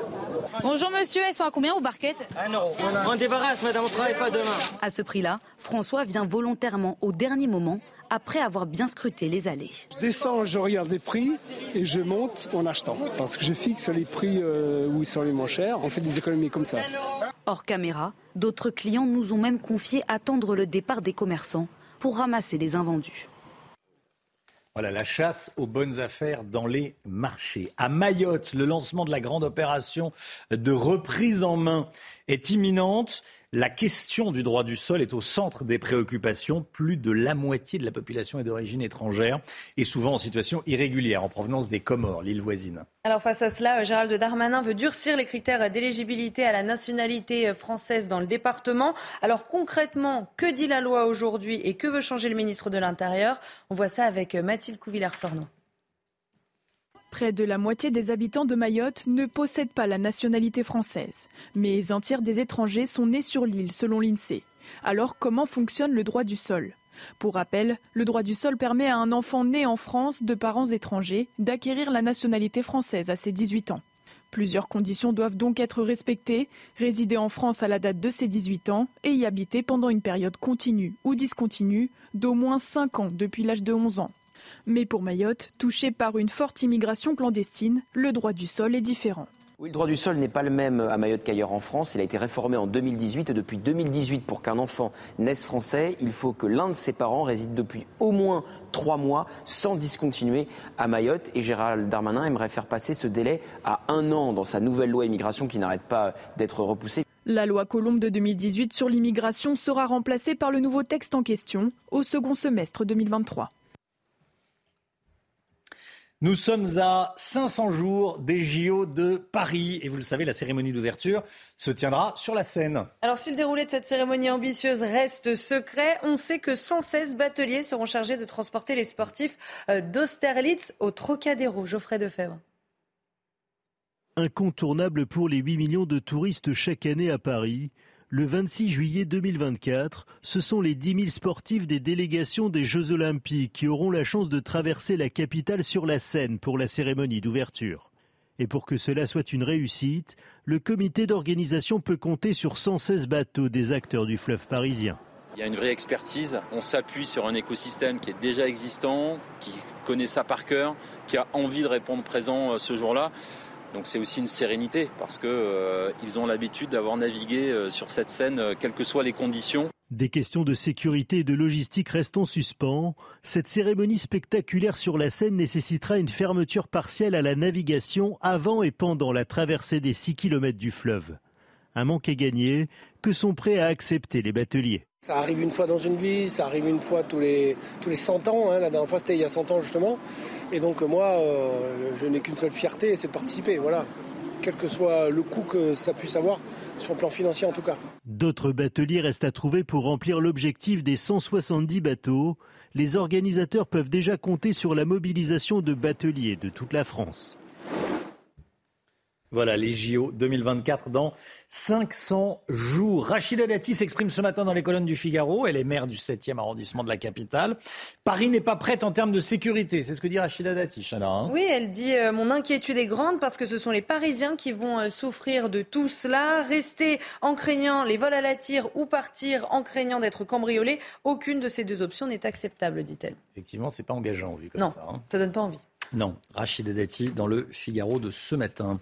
Bonjour monsieur, elles sont à combien vos barquettes Un euro. On débarrasse madame, on ne travaille pas demain. À ce prix-là, François vient volontairement au dernier moment après avoir bien scruté les allées. Je descends, je regarde les prix et je monte en achetant. Parce que je fixe les prix euh, où ils sont les moins chers. On fait des économies comme ça. Hors caméra, d'autres clients nous ont même confié attendre le départ des commerçants pour ramasser les invendus. Voilà la chasse aux bonnes affaires dans les marchés. À Mayotte, le lancement de la grande opération de reprise en main est imminente. La question du droit du sol est au centre des préoccupations. Plus de la moitié de la population est d'origine étrangère et souvent en situation irrégulière en provenance des Comores, l'île voisine. Alors face à cela, Gérald Darmanin veut durcir les critères d'éligibilité à la nationalité française dans le département. Alors concrètement, que dit la loi aujourd'hui et que veut changer le ministre de l'Intérieur? On voit ça avec Mathilde Couvillard-Florneau. Près de la moitié des habitants de Mayotte ne possèdent pas la nationalité française, mais un tiers des étrangers sont nés sur l'île selon l'INSEE. Alors comment fonctionne le droit du sol? Pour rappel, le droit du sol permet à un enfant né en France de parents étrangers d'acquérir la nationalité française à ses 18 ans. Plusieurs conditions doivent donc être respectées, résider en France à la date de ses 18 ans et y habiter pendant une période continue ou discontinue d'au moins 5 ans depuis l'âge de 11 ans. Mais pour Mayotte, touché par une forte immigration clandestine, le droit du sol est différent. Oui, le droit du sol n'est pas le même à Mayotte qu'ailleurs en France. Il a été réformé en 2018 et depuis 2018, pour qu'un enfant naisse français, il faut que l'un de ses parents réside depuis au moins trois mois sans discontinuer à Mayotte. Et Gérald Darmanin aimerait faire passer ce délai à un an dans sa nouvelle loi immigration qui n'arrête pas d'être repoussée. La loi Colombe de 2018 sur l'immigration sera remplacée par le nouveau texte en question au second semestre 2023. Nous sommes à 500 jours des JO de Paris et vous le savez, la cérémonie d'ouverture se tiendra sur la scène. Alors si le déroulé de cette cérémonie ambitieuse reste secret, on sait que 116 bateliers seront chargés de transporter les sportifs euh, d'Austerlitz au Trocadéro. Geoffrey Defebvre. Incontournable pour les 8 millions de touristes chaque année à Paris, le 26 juillet 2024, ce sont les 10 000 sportifs des délégations des Jeux Olympiques qui auront la chance de traverser la capitale sur la Seine pour la cérémonie d'ouverture. Et pour que cela soit une réussite, le comité d'organisation peut compter sur 116 bateaux des acteurs du fleuve parisien. Il y a une vraie expertise, on s'appuie sur un écosystème qui est déjà existant, qui connaît ça par cœur, qui a envie de répondre présent euh, ce jour-là. Donc c'est aussi une sérénité parce qu'ils euh, ont l'habitude d'avoir navigué euh, sur cette scène, euh, quelles que soient les conditions. Des questions de sécurité et de logistique restent en suspens. Cette cérémonie spectaculaire sur la Seine nécessitera une fermeture partielle à la navigation avant et pendant la traversée des 6 km du fleuve. Un manque est gagné que sont prêts à accepter les bateliers. Ça arrive une fois dans une vie, ça arrive une fois tous les, tous les 100 ans. Hein. La dernière fois, c'était il y a 100 ans justement. Et donc moi, euh, je n'ai qu'une seule fierté, c'est de participer. Voilà. Quel que soit le coût que ça puisse avoir, sur le plan financier en tout cas. D'autres bateliers restent à trouver pour remplir l'objectif des 170 bateaux. Les organisateurs peuvent déjà compter sur la mobilisation de bateliers de toute la France. Voilà, les JO 2024 dans 500 jours. Rachida Dati s'exprime ce matin dans les colonnes du Figaro. Elle est maire du 7e arrondissement de la capitale. Paris n'est pas prête en termes de sécurité. C'est ce que dit Rachida Dati, Chana. Hein. oui, elle dit euh, Mon inquiétude est grande parce que ce sont les Parisiens qui vont euh, souffrir de tout cela. Rester en craignant les vols à la tire ou partir en craignant d'être cambriolé, aucune de ces deux options n'est acceptable, dit-elle. Effectivement, c'est pas engageant vu comme non, ça. Hein. ça donne pas envie. Non, Rachid Dati dans le Figaro de ce matin.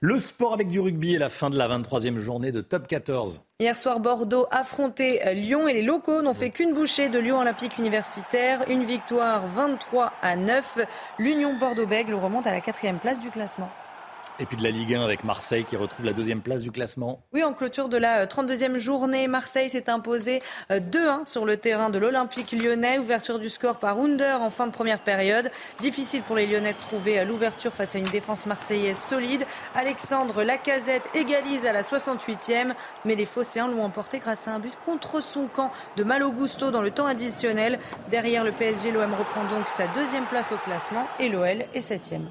Le sport avec du rugby et la fin de la 23e journée de Top 14. Hier soir, Bordeaux affrontait Lyon et les locaux n'ont fait qu'une bouchée de Lyon Olympique Universitaire. Une victoire 23 à 9. L'Union Bordeaux-Bègles remonte à la quatrième place du classement. Et puis de la Ligue 1 avec Marseille qui retrouve la deuxième place du classement. Oui, en clôture de la 32e euh, journée, Marseille s'est imposé 2-1 euh, sur le terrain de l'Olympique lyonnais. Ouverture du score par Under en fin de première période. Difficile pour les Lyonnais de trouver euh, l'ouverture face à une défense marseillaise solide. Alexandre Lacazette égalise à la 68e, mais les Phocéens l'ont emporté grâce à un but contre son camp de Malo Gusto dans le temps additionnel. Derrière le PSG, l'OM reprend donc sa deuxième place au classement et l'OL est septième.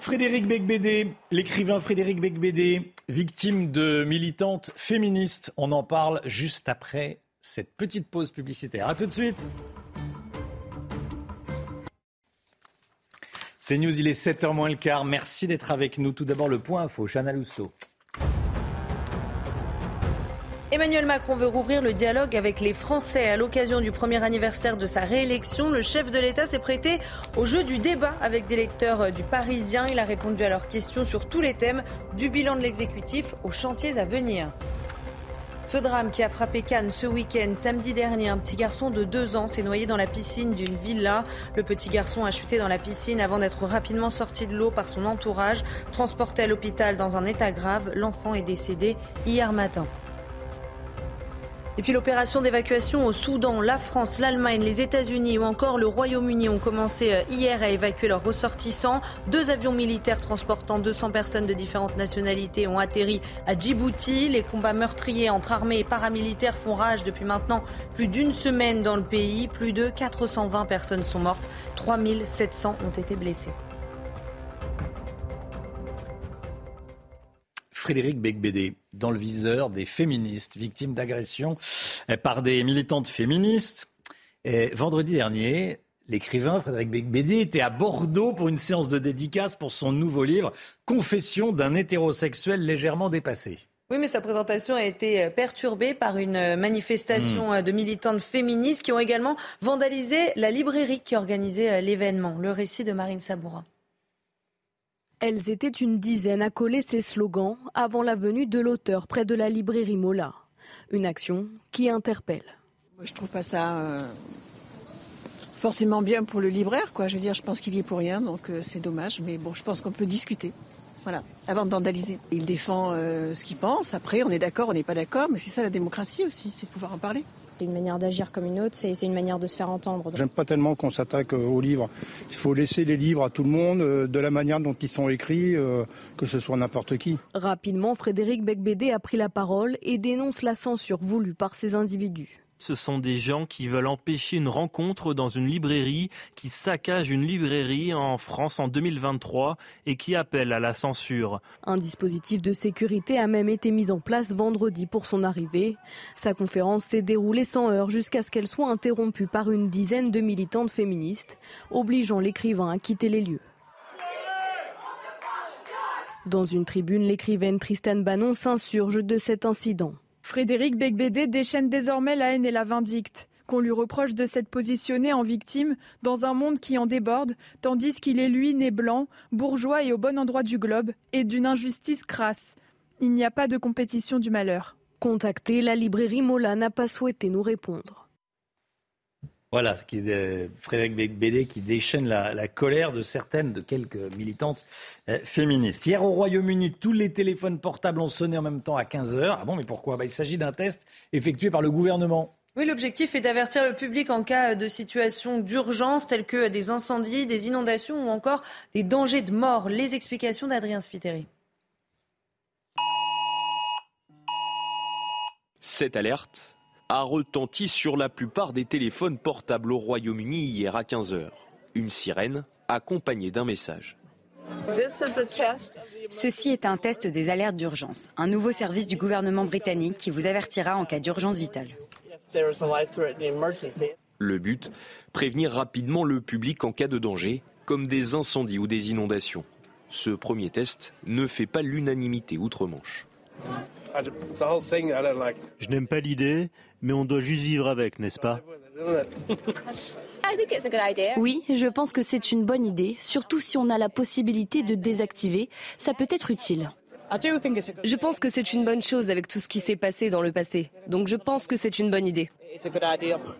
Frédéric Becbédé, l'écrivain Frédéric Becbédé, victime de militantes féministes. On en parle juste après cette petite pause publicitaire. A tout de suite. C'est News, il est 7h moins le quart. Merci d'être avec nous. Tout d'abord, le point info. Chana Lousteau. Emmanuel Macron veut rouvrir le dialogue avec les Français. À l'occasion du premier anniversaire de sa réélection, le chef de l'État s'est prêté au jeu du débat avec des lecteurs du Parisien. Il a répondu à leurs questions sur tous les thèmes, du bilan de l'exécutif aux chantiers à venir. Ce drame qui a frappé Cannes ce week-end, samedi dernier, un petit garçon de deux ans s'est noyé dans la piscine d'une villa. Le petit garçon a chuté dans la piscine avant d'être rapidement sorti de l'eau par son entourage. Transporté à l'hôpital dans un état grave, l'enfant est décédé hier matin. Et puis l'opération d'évacuation au Soudan, la France, l'Allemagne, les États-Unis ou encore le Royaume-Uni ont commencé euh, hier à évacuer leurs ressortissants. Deux avions militaires transportant 200 personnes de différentes nationalités ont atterri à Djibouti. Les combats meurtriers entre armées et paramilitaires font rage depuis maintenant plus d'une semaine dans le pays. Plus de 420 personnes sont mortes, 3700 ont été blessées. Frédéric Becbédé, dans le viseur des féministes victimes d'agressions par des militantes féministes. Et vendredi dernier, l'écrivain Frédéric Becbédé était à Bordeaux pour une séance de dédicace pour son nouveau livre Confession d'un hétérosexuel légèrement dépassé. Oui, mais sa présentation a été euh, perturbée par une euh, manifestation hmm. euh, de militantes féministes qui ont également vandalisé la librairie qui organisait l'événement. Le récit de Marine Sabourin. Elles étaient une dizaine à coller ces slogans avant la venue de l'auteur près de la librairie Mola. Une action qui interpelle. Moi, je trouve pas ça euh, forcément bien pour le libraire, quoi. Je veux dire, je pense qu'il y est pour rien, donc euh, c'est dommage. Mais bon, je pense qu'on peut discuter. Voilà, avant de vandaliser. Il défend euh, ce qu'il pense. Après, on est d'accord, on n'est pas d'accord, mais c'est ça la démocratie aussi, c'est de pouvoir en parler c'est une manière d'agir comme une autre, c'est une manière de se faire entendre. J'aime pas tellement qu'on s'attaque euh, aux livres. Il faut laisser les livres à tout le monde, euh, de la manière dont ils sont écrits, euh, que ce soit n'importe qui. Rapidement, Frédéric Becbédé a pris la parole et dénonce la censure voulue par ces individus. Ce sont des gens qui veulent empêcher une rencontre dans une librairie, qui saccagent une librairie en France en 2023 et qui appellent à la censure. Un dispositif de sécurité a même été mis en place vendredi pour son arrivée. Sa conférence s'est déroulée sans heure jusqu'à ce qu'elle soit interrompue par une dizaine de militantes féministes, obligeant l'écrivain à quitter les lieux. Dans une tribune, l'écrivaine Tristan Bannon s'insurge de cet incident. Frédéric Becbédé déchaîne désormais la haine et la vindicte, qu'on lui reproche de s'être positionné en victime dans un monde qui en déborde, tandis qu'il est lui né blanc, bourgeois et au bon endroit du globe, et d'une injustice crasse. Il n'y a pas de compétition du malheur. Contacté, la librairie Mola n'a pas souhaité nous répondre. Voilà, ce qui est euh, Frédéric Bédé qui déchaîne la, colère de certaines, de quelques militantes euh, féministes. Hier au Royaume-Uni, tous les téléphones portables ont sonné en même temps à 15h. Ah bon, mais pourquoi? Bah, Il s'agit d'un test effectué par le gouvernement. Oui, l'objectif est d'avertir le public en cas de situation d'urgence telles que des incendies, des inondations ou encore des dangers de mort. Les explications d'Adrien Spiteri. Cette alerte a retenti sur la plupart des téléphones portables au Royaume-Uni hier à 15h. Une sirène accompagnée d'un message. Ceci est un test des alertes d'urgence, un nouveau service du gouvernement britannique qui vous avertira en cas d'urgence vitale. Le but, prévenir rapidement le public en cas de danger, comme des incendies ou des inondations. Ce premier test ne fait pas l'unanimité outre-Manche. Je n'aime pas l'idée, mais on doit juste vivre avec, n'est-ce pas Oui, je pense que c'est une bonne idée, surtout si on a la possibilité de désactiver. Ça peut être utile. Je pense que c'est une bonne chose avec tout ce qui s'est passé dans le passé. Donc je pense que c'est une bonne idée.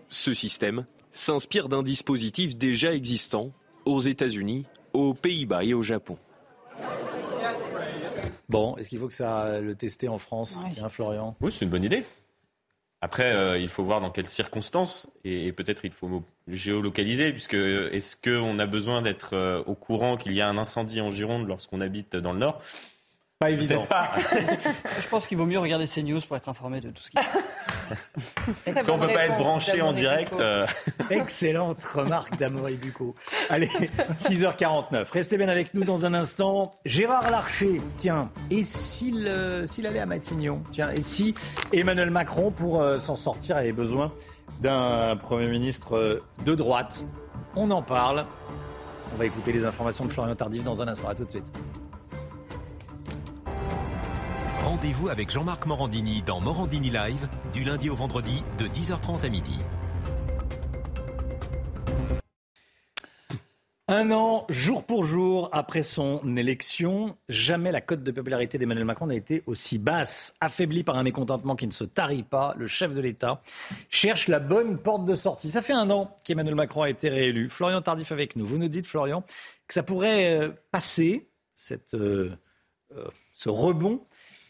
Ce système s'inspire d'un dispositif déjà existant aux États-Unis, aux Pays-Bas et au Japon. Bon, est-ce qu'il faut que ça le tester en France, Tiens, Florian? Oui, c'est une bonne idée. Après, euh, il faut voir dans quelles circonstances et, peut-être il faut géolocaliser, puisque est-ce qu'on a besoin d'être euh, au courant qu'il y a un incendie en Gironde lorsqu'on habite dans le Nord? Pas évident. Je pense qu'il vaut mieux regarder CNews pour être informé de tout ce qui. si on ne peut pas être branché en direct. Euh. Excellente remarque d'Amory Bucco. Allez, 6h49. Restez bien avec nous dans un instant. Gérard Larcher, tiens, et s'il euh, s'il allait à Matignon Tiens, et si Emmanuel Macron, pour euh, s'en sortir, avait besoin d'un Premier ministre de droite? On en parle. On va écouter les informations de Florian Tardif dans un instant. À tout de suite. Rendez-vous avec Jean-Marc Morandini dans Morandini Live du lundi au vendredi de 10h30 à midi. Un an, jour pour jour, après son élection, jamais la cote de popularité d'Emmanuel Macron n'a été aussi basse. Affaibli par un mécontentement qui ne se tarit pas, le chef de l'État cherche la bonne porte de sortie. Ça fait un an qu'Emmanuel Macron a été réélu. Florian Tardif avec nous. Vous nous dites, Florian, que ça pourrait euh, passer, euh, euh, ce rebond,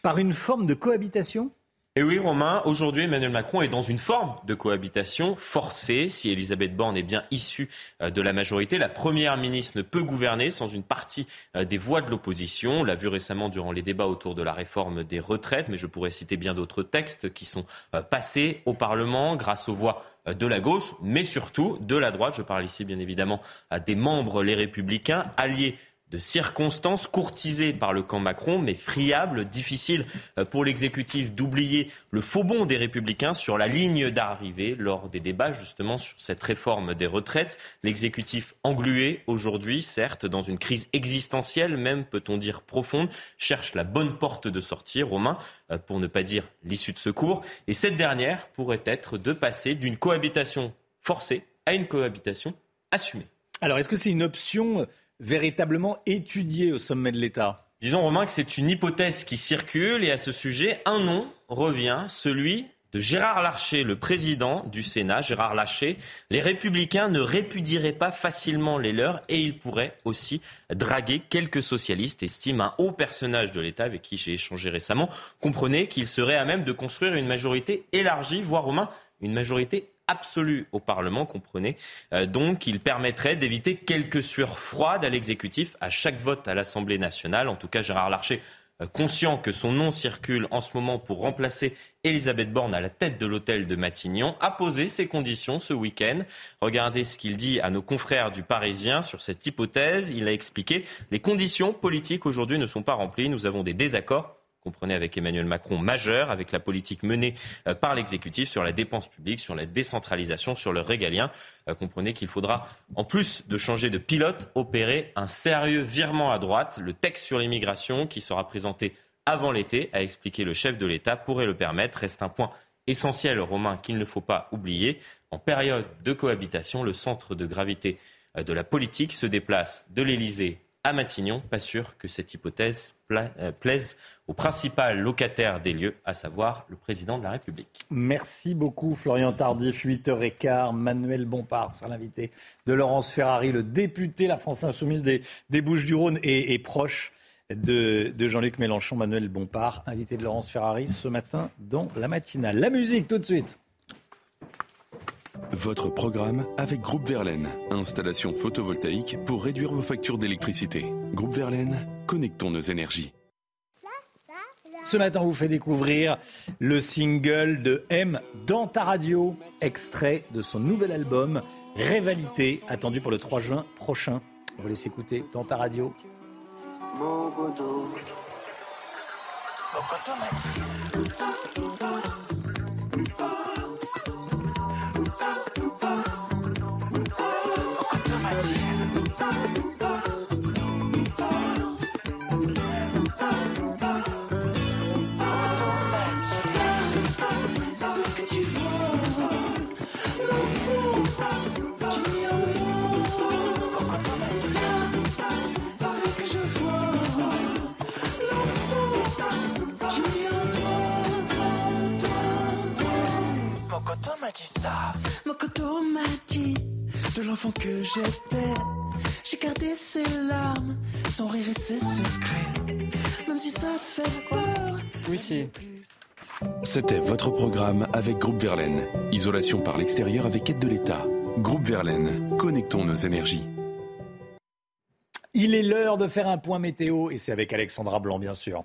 par une forme de cohabitation et oui, Romain, aujourd'hui, Emmanuel Macron est dans une forme de cohabitation forcée. Si Elisabeth Borne est bien issue euh, de la majorité, la première ministre ne peut gouverner sans une partie euh, des voix de l'opposition. On l'a vu récemment durant les débats autour de la réforme des retraites, mais je pourrais citer bien d'autres textes qui sont euh, passés au Parlement grâce aux voix de la gauche, mais surtout de la droite. Je parle ici bien évidemment des membres les républicains, alliés de circonstances courtisées par le camp Macron, mais friables, difficile euh, pour l'exécutif d'oublier le faux bond des républicains sur la ligne d'arrivée lors des débats justement sur cette réforme des retraites. L'exécutif englué aujourd'hui, certes, dans une crise existentielle, même peut-on dire profonde, cherche la bonne porte de sortie, Romain, euh, pour ne pas dire l'issue de secours. Et cette dernière pourrait être de passer d'une cohabitation forcée à une cohabitation assumée. Alors, est-ce que c'est une option véritablement étudié au sommet de l'État Disons, Romain, que c'est une hypothèse qui circule et à ce sujet, un nom revient, celui de Gérard Larcher, le président du Sénat, Gérard Larcher. Les républicains ne répudieraient pas facilement les leurs et ils pourraient aussi draguer quelques socialistes, estime un haut personnage de l'État avec qui j'ai échangé récemment. Comprenez qu'il serait à même de construire une majorité élargie, voire Romain, une majorité absolue au Parlement, comprenez. Euh, donc, il permettrait d'éviter quelques sueurs froides à l'exécutif à chaque vote à l'Assemblée nationale. En tout cas, Gérard Larcher, euh, conscient que son nom circule en ce moment pour remplacer Elisabeth Borne à la tête de l'hôtel de Matignon, a posé ses conditions ce week-end. Regardez ce qu'il dit à nos confrères du Parisien sur cette hypothèse. Il a expliqué les conditions politiques aujourd'hui ne sont pas remplies. Nous avons des désaccords comprenez avec Emmanuel Macron, majeur avec la politique menée euh, par l'exécutif sur la dépense publique, sur la décentralisation, sur le régalien. Euh, comprenez qu'il faudra, en plus de changer de pilote, opérer un sérieux virement à droite. Le texte sur l'immigration, qui sera présenté avant l'été, a expliqué le chef de l'État, pourrait le permettre. Reste un point essentiel, Romain, qu'il ne faut pas oublier. En période de cohabitation, le centre de gravité euh, de la politique se déplace de l'Élysée à Matignon. Pas sûr que cette hypothèse euh, plaise au principal locataire des lieux, à savoir le président de la République. Merci beaucoup Florian Tardif, 8h15. Manuel Bompard sera l'invité de Laurence Ferrari, le député La France Insoumise des, Bouches-du-Rhône et, proche de, de Jean-Luc Mélenchon. Manuel Bompard, invité de Laurence Ferrari ce matin dans la matinale. La musique tout de suite. Votre programme avec Groupe Verlaine. Installation photovoltaïque pour réduire vos factures d'électricité. Groupe Verlaine, connectons nos énergies. Ce matin, on vous fait découvrir le single de M dans ta radio, extrait de son nouvel album Révalité, attendu pour le 3 juin prochain. On va laisser écouter dans ta radio. Mon coteau m'a dit de l'enfant que j'étais. J'ai gardé ses larmes, son rire et ses secrets. Même si ça fait peur. Oui, c'est. C'était votre programme avec Groupe Verlaine. Isolation par l'extérieur avec aide de l'État. Groupe Verlaine, connectons nos énergies. Il est l'heure de faire un point météo et c'est avec Alexandra Blanc, bien sûr.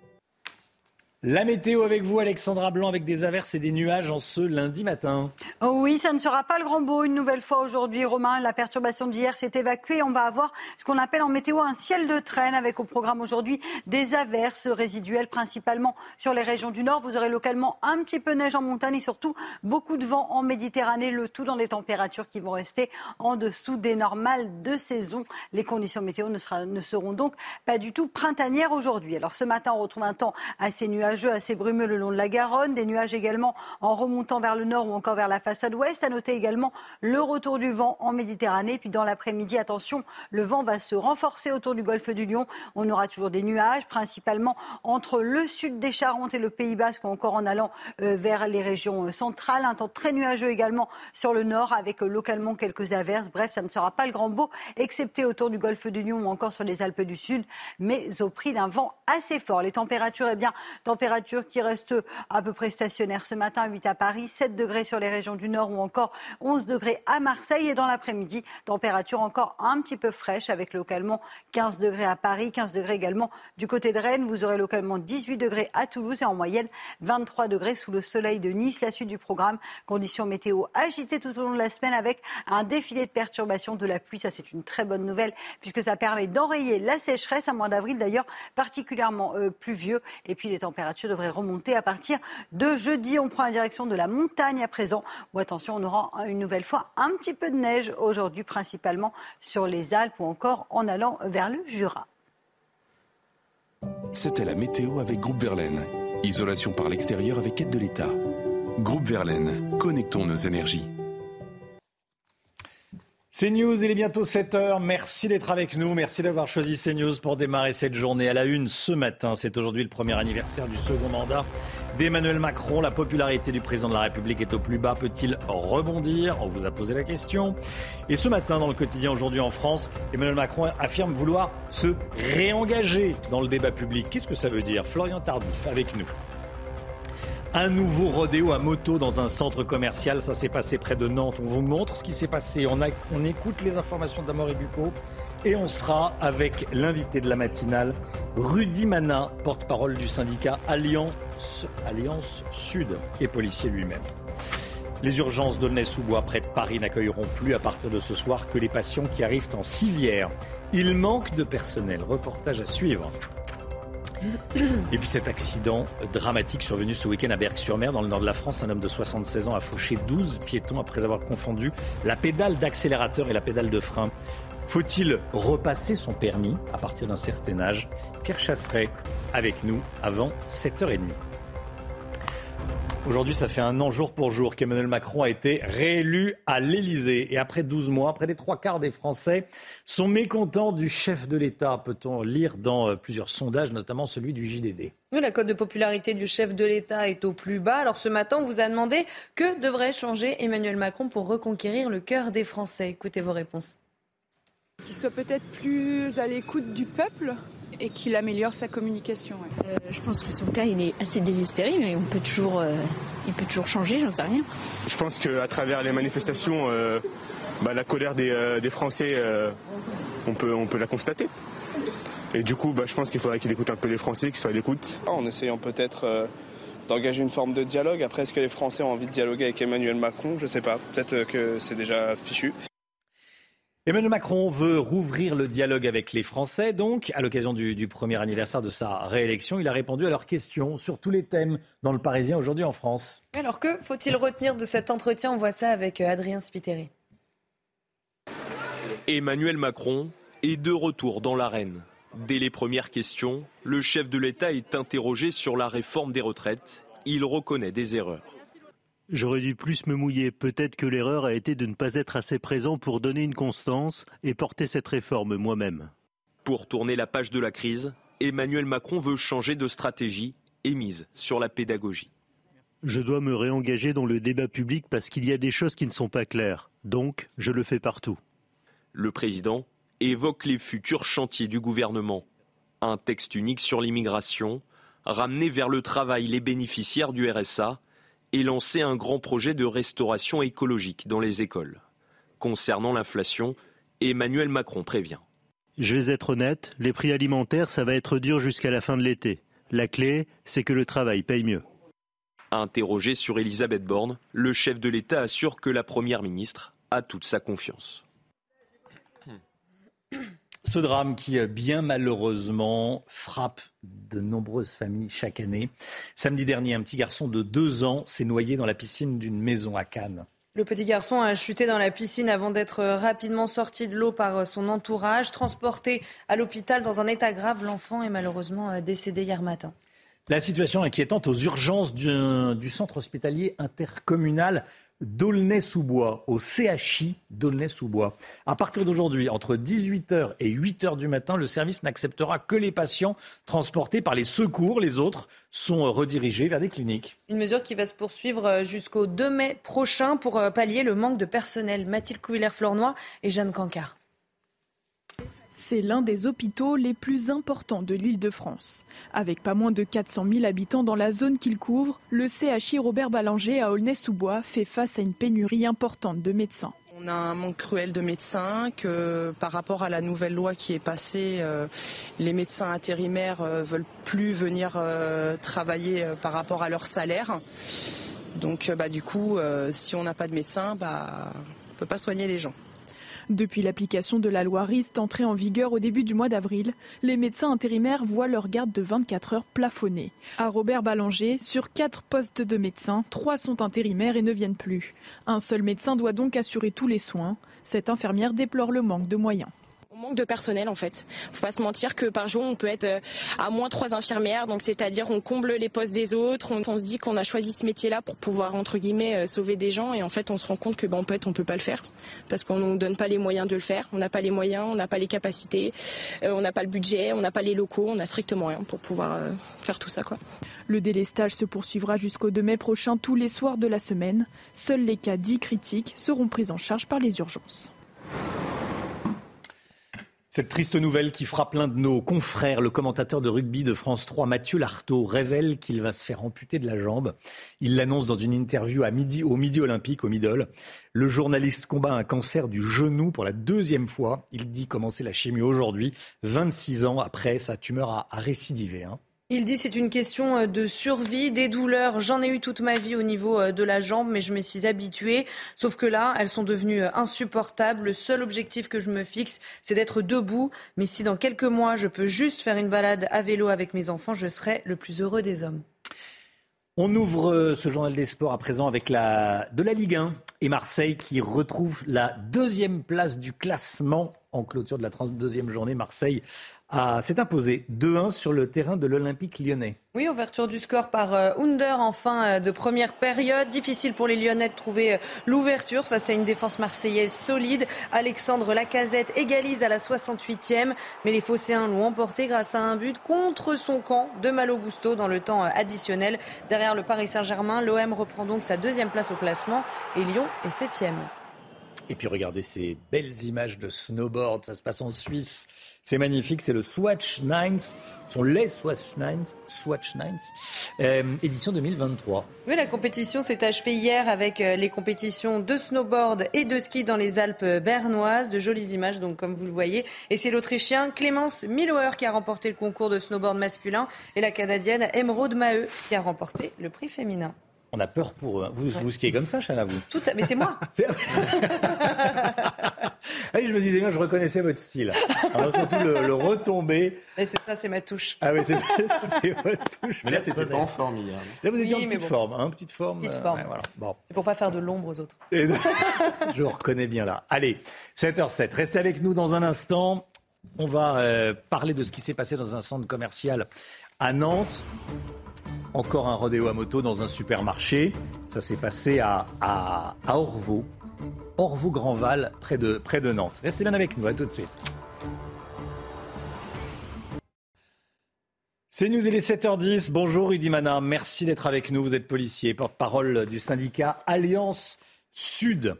La météo avec vous, Alexandra Blanc, avec des averses et des nuages en ce lundi matin. Oh oui, ça ne sera pas le grand beau une nouvelle fois aujourd'hui, Romain. La perturbation d'hier s'est évacuée. On va avoir ce qu'on appelle en météo un ciel de traîne avec au programme aujourd'hui des averses résiduelles, principalement sur les régions du nord. Vous aurez localement un petit peu neige en montagne et surtout beaucoup de vent en Méditerranée, le tout dans des températures qui vont rester en dessous des normales de saison. Les conditions météo ne, ne seront donc pas du tout printanières aujourd'hui. Alors ce matin, on retrouve un temps assez nuageux, assez brumeux le long de la Garonne, des nuages également en remontant vers le nord ou encore vers la façade ouest. À noter également le retour du vent en Méditerranée. Puis dans l'après-midi, attention, le vent va se renforcer autour du golfe du Lion. On aura toujours des nuages, principalement entre le sud des Charentes et le Pays Basque, ou encore en allant euh, vers les régions euh, centrales. Un temps très nuageux également sur le nord, avec euh, localement quelques averses. Bref, ça ne sera pas le grand beau, excepté autour du golfe du Lion ou encore sur les Alpes du Sud, mais au prix d'un vent assez fort. Les températures, eh bien, températures qui restent à peu près stationnaires ce matin, 8 à Paris, 7 degrés sur les régions du nord ou encore 11 degrés à Marseille. Et dans l'après-midi, température encore un petit peu fraîche avec localement 15 degrés à Paris, 15 degrés également du côté de Rennes. Vous aurez localement 18 degrés à Toulouse et en moyenne 23 degrés sous le soleil de Nice. La suite du programme, conditions météo agitées tout au long de la semaine avec un défilé de perturbations de la pluie. Ça, c'est une très bonne nouvelle puisque ça permet d'enrayer la sécheresse, un mois d'avril d'ailleurs particulièrement euh, pluvieux. Et puis les températures devraient remonter à partir de jeudi. On prend la direction de la montagne à présent où, attention, on aura une nouvelle fois un petit peu de neige aujourd'hui, principalement sur les Alpes ou encore en allant vers le Jura. C'était la météo avec Groupe Verlaine. Isolation par l'extérieur avec aide de l'État. Groupe Verlaine, connectons nos énergies. CNews, il est bientôt 7h. Merci d'être avec nous. Merci d'avoir choisi CNews pour démarrer cette journée à la une ce matin. C'est aujourd'hui le premier anniversaire du second mandat d'Emmanuel Macron. La popularité du président de la République est au plus bas. Peut-il rebondir? On vous a posé la question. Et ce matin, dans le quotidien aujourd'hui en France, Emmanuel Macron affirme vouloir se réengager dans le débat public. Qu'est-ce que ça veut dire? Florian Tardif avec nous. Un nouveau rodéo à moto dans un centre commercial, ça s'est passé près de Nantes. On vous montre ce qui s'est passé. On, écoute les informations d'Amaury Bucco et on sera avec l'invité de la matinale, Rudy Mana, porte-parole du syndicat Alliance, Alliance Sud, qui est policier lui-même. Les urgences d'Aulnay-sous-Bois près de Paris n'accueilleront plus à partir de ce soir que les patients qui arrivent en civière. Il manque de personnel. Reportage à suivre. Et puis cet accident dramatique survenu ce week-end à Berck-sur-Mer, dans le nord de la France. Un homme de 76 ans a fauché 12 piétons après avoir confondu la pédale d'accélérateur et la pédale de frein. Faut-il repasser son permis à partir d'un certain âge? Pierre Chasseret avec nous avant 7h30. Aujourd'hui, ça fait un an jour pour jour qu'Emmanuel Macron a été réélu à l'Élysée. Et après 12 mois, près des trois quarts des Français sont mécontents du chef de l'État, peut-on lire dans euh, plusieurs sondages, notamment celui du JDD. Oui, La cote de popularité du chef de l'État est au plus bas. Alors ce matin, on vous a demandé que devrait changer Emmanuel Macron pour reconquérir le cœur des Français. Écoutez vos réponses. Qu'il soit peut-être plus à l'écoute du peuple et qu'il améliore sa communication. ouais. Euh, je pense que son cas, il est assez désespéré, mais on peut toujours, euh, il peut toujours changer, j'en sais rien. Je pense qu'à travers les manifestations, euh, bah, la colère des, euh, des Français, euh, on, peut, on peut la constater. Et du coup, bah, je pense qu'il faudrait qu'il écoute un peu les Français, qu'il soit à l'écoute. En essayant peut-être euh, d'engager une forme de dialogue. Après, est-ce que les Français ont envie de dialoguer avec Emmanuel Macron? Je sais pas. Peut-être que c'est déjà fichu. Emmanuel Macron veut rouvrir le dialogue avec les Français. Donc, à l'occasion du, du premier anniversaire de sa réélection, il a répondu à leurs questions sur tous les thèmes dans le Parisien aujourd'hui en France. Alors que faut-il retenir de cet entretien? On voit ça avec euh, Adrien Spiteri. Emmanuel Macron est de retour dans l'arène. Dès les premières questions, le chef de l'État est interrogé sur la réforme des retraites. Il reconnaît des erreurs. J'aurais dû plus me mouiller. Peut-être que l'erreur a été de ne pas être assez présent pour donner une constance et porter cette réforme moi-même. Pour tourner la page de la crise, Emmanuel Macron veut changer de stratégie et mise sur la pédagogie. Je dois me réengager dans le débat public parce qu'il y a des choses qui ne sont pas claires. Donc, je le fais partout. Le président évoque les futurs chantiers du gouvernement. Un texte unique sur l'immigration, ramener vers le travail les bénéficiaires du RSA et lancer un grand projet de restauration écologique dans les écoles. Concernant l'inflation, Emmanuel Macron prévient. Je vais être honnête, les prix alimentaires, ça va être dur jusqu'à la fin de l'été. La clé, c'est que le travail paye mieux. Interrogé sur Elisabeth Borne, le chef de l'État assure que la Première ministre a toute sa confiance. Ce drame qui, euh, bien malheureusement, frappe de nombreuses familles chaque année. Samedi dernier, un petit garçon de deux ans s'est noyé dans la piscine d'une maison à Cannes. Le petit garçon a chuté dans la piscine avant d'être rapidement sorti de l'eau par son entourage. Transporté à l'hôpital dans un état grave, l'enfant est malheureusement euh, décédé hier matin. La situation inquiétante aux urgences du, du centre hospitalier intercommunal d'Aulnay-sous-Bois, au CHI d'Aulnay-sous-Bois. À partir d'aujourd'hui, entre 18h et 8h du matin, le service n'acceptera que les patients transportés par les secours. Les autres sont redirigés vers des cliniques. Une mesure qui va se poursuivre jusqu'au 2 mai prochain pour euh, pallier le manque de personnel. Mathilde Couillère-Flornois et Jeanne Cancard. C'est l'un des hôpitaux les plus importants de l'île de France. Avec pas moins de 400 000 habitants dans la zone qu'il couvre, le CHI Robert Ballanger à Aulnay-sous-Bois fait face à une pénurie importante de médecins. On a un manque cruel de médecins, que par rapport à la nouvelle loi qui est passée, euh, les médecins intérimaires euh, veulent plus venir euh, travailler euh, par rapport à leur salaire. Donc euh, bah, du coup, euh, si on n'a pas de médecins, bah, on ne peut pas soigner les gens. Depuis l'application de la loi RIST entrée en vigueur au début du mois d'avril, les médecins intérimaires voient leur garde de 24 heures plafonnée. À Robert Ballanger, sur 4 postes de médecins, 3 sont intérimaires et ne viennent plus. Un seul médecin doit donc assurer tous les soins. Cette infirmière déplore le manque de moyens. On manque de personnel en fait. Faut pas se mentir que par jour on peut être euh, à moins trois infirmières, donc c'est-à-dire on comble les postes des autres. On, se dit qu'on a choisi ce métier-là pour pouvoir entre guillemets euh, sauver des gens et en fait on se rend compte que ben, en fait on peut pas le faire parce qu'on nous donne pas les moyens de le faire. On n'a pas les moyens, on n'a pas les capacités, euh, on n'a pas le budget, on n'a pas les locaux, on a strictement rien pour pouvoir faire tout ça quoi. Le délestage se poursuivra jusqu'au 2 mai prochain tous les soirs de la semaine. Seuls les cas dits critiques seront pris en charge par les urgences. Cette triste nouvelle qui frappe l'un de nos confrères, le commentateur de rugby de France 3, Mathieu Lartaud, révèle qu'il va se faire amputer de la jambe. Il l'annonce dans une interview au Midi Olympique, au Middle. Le journaliste combat un cancer du genou pour la deuxième fois. Il dit commencer la chimie aujourd'hui, 26 ans après sa tumeur a, a récidivé. hein. Il dit c'est une question euh, de survie, des douleurs. J'en ai eu toute ma vie au niveau euh, de la jambe, mais je me suis habituée. Sauf que là, elles sont devenues euh, insupportables. Le seul objectif que je me fixe, c'est d'être debout. Mais si dans quelques mois, je peux juste faire une balade à vélo avec mes enfants, je serai le plus heureux des hommes. On ouvre ce journal des sports à présent avec la, de la Ligue 1 et Marseille qui retrouve la deuxième place du classement en clôture de la 32e journée. Marseille a- s'est imposé 2-1 sur le terrain de l'Olympique lyonnais. Oui, ouverture du score par euh, Under en fin euh, de première période. Difficile pour les Lyonnais de trouver euh, l'ouverture face à une défense marseillaise solide. Alexandre Lacazette égalise à la 68e, mais les Phocéens l'ont emporté grâce à un but contre son camp de Malo Gusto dans le temps additionnel. Derrière le Paris Saint-Germain, l'OM reprend donc sa deuxième place au classement et Lyon est septième. Et puis regardez ces belles images de snowboard, ça se passe en Suisse. C'est magnifique, c'est le Swatch Nines, sont les Swatch Nines, Swatch Nines, euh, édition 2023. Oui, la compétition s'est achevée hier avec euh, les compétitions de snowboard et de ski dans les Alpes bernoises. De jolies images, donc, comme vous le voyez. Et c'est l'Autrichien Clémence Millauer qui a remporté le concours de snowboard masculin et la Canadienne Emeraude Maheu qui a remporté le prix féminin. On a peur pour eux. Vous, vous skiez comme ça, Chana, vous Tout à... Mais c'est moi Ah oui, je me disais, moi, je reconnaissais votre style. Alors, surtout le, le retombé. Mais c'est ça, c'est ma touche. Ah oui, c'est votre touche. Mais là, t'étais pas en forme hier. Là, vous étiez Oui, en petite bon. forme, hein, petite forme. Petite euh, forme. ouais, voilà. Bon. C'est pour pas faire de l'ombre aux autres. Et- je reconnais bien là. Allez, 7h07. Restez avec nous dans un instant. On va euh, parler de ce qui s'est passé dans un centre commercial à Nantes. Encore un rodéo à moto dans un supermarché. Ça s'est passé à, Orvaux. Orvaux-Grandval, près de, près de Nantes. Restez bien avec nous. À tout de suite. C'est nous, il est 7h10. Bonjour Rudy Mana, merci d'être avec nous. Vous êtes policier, porte-parole du syndicat Alliance Sud.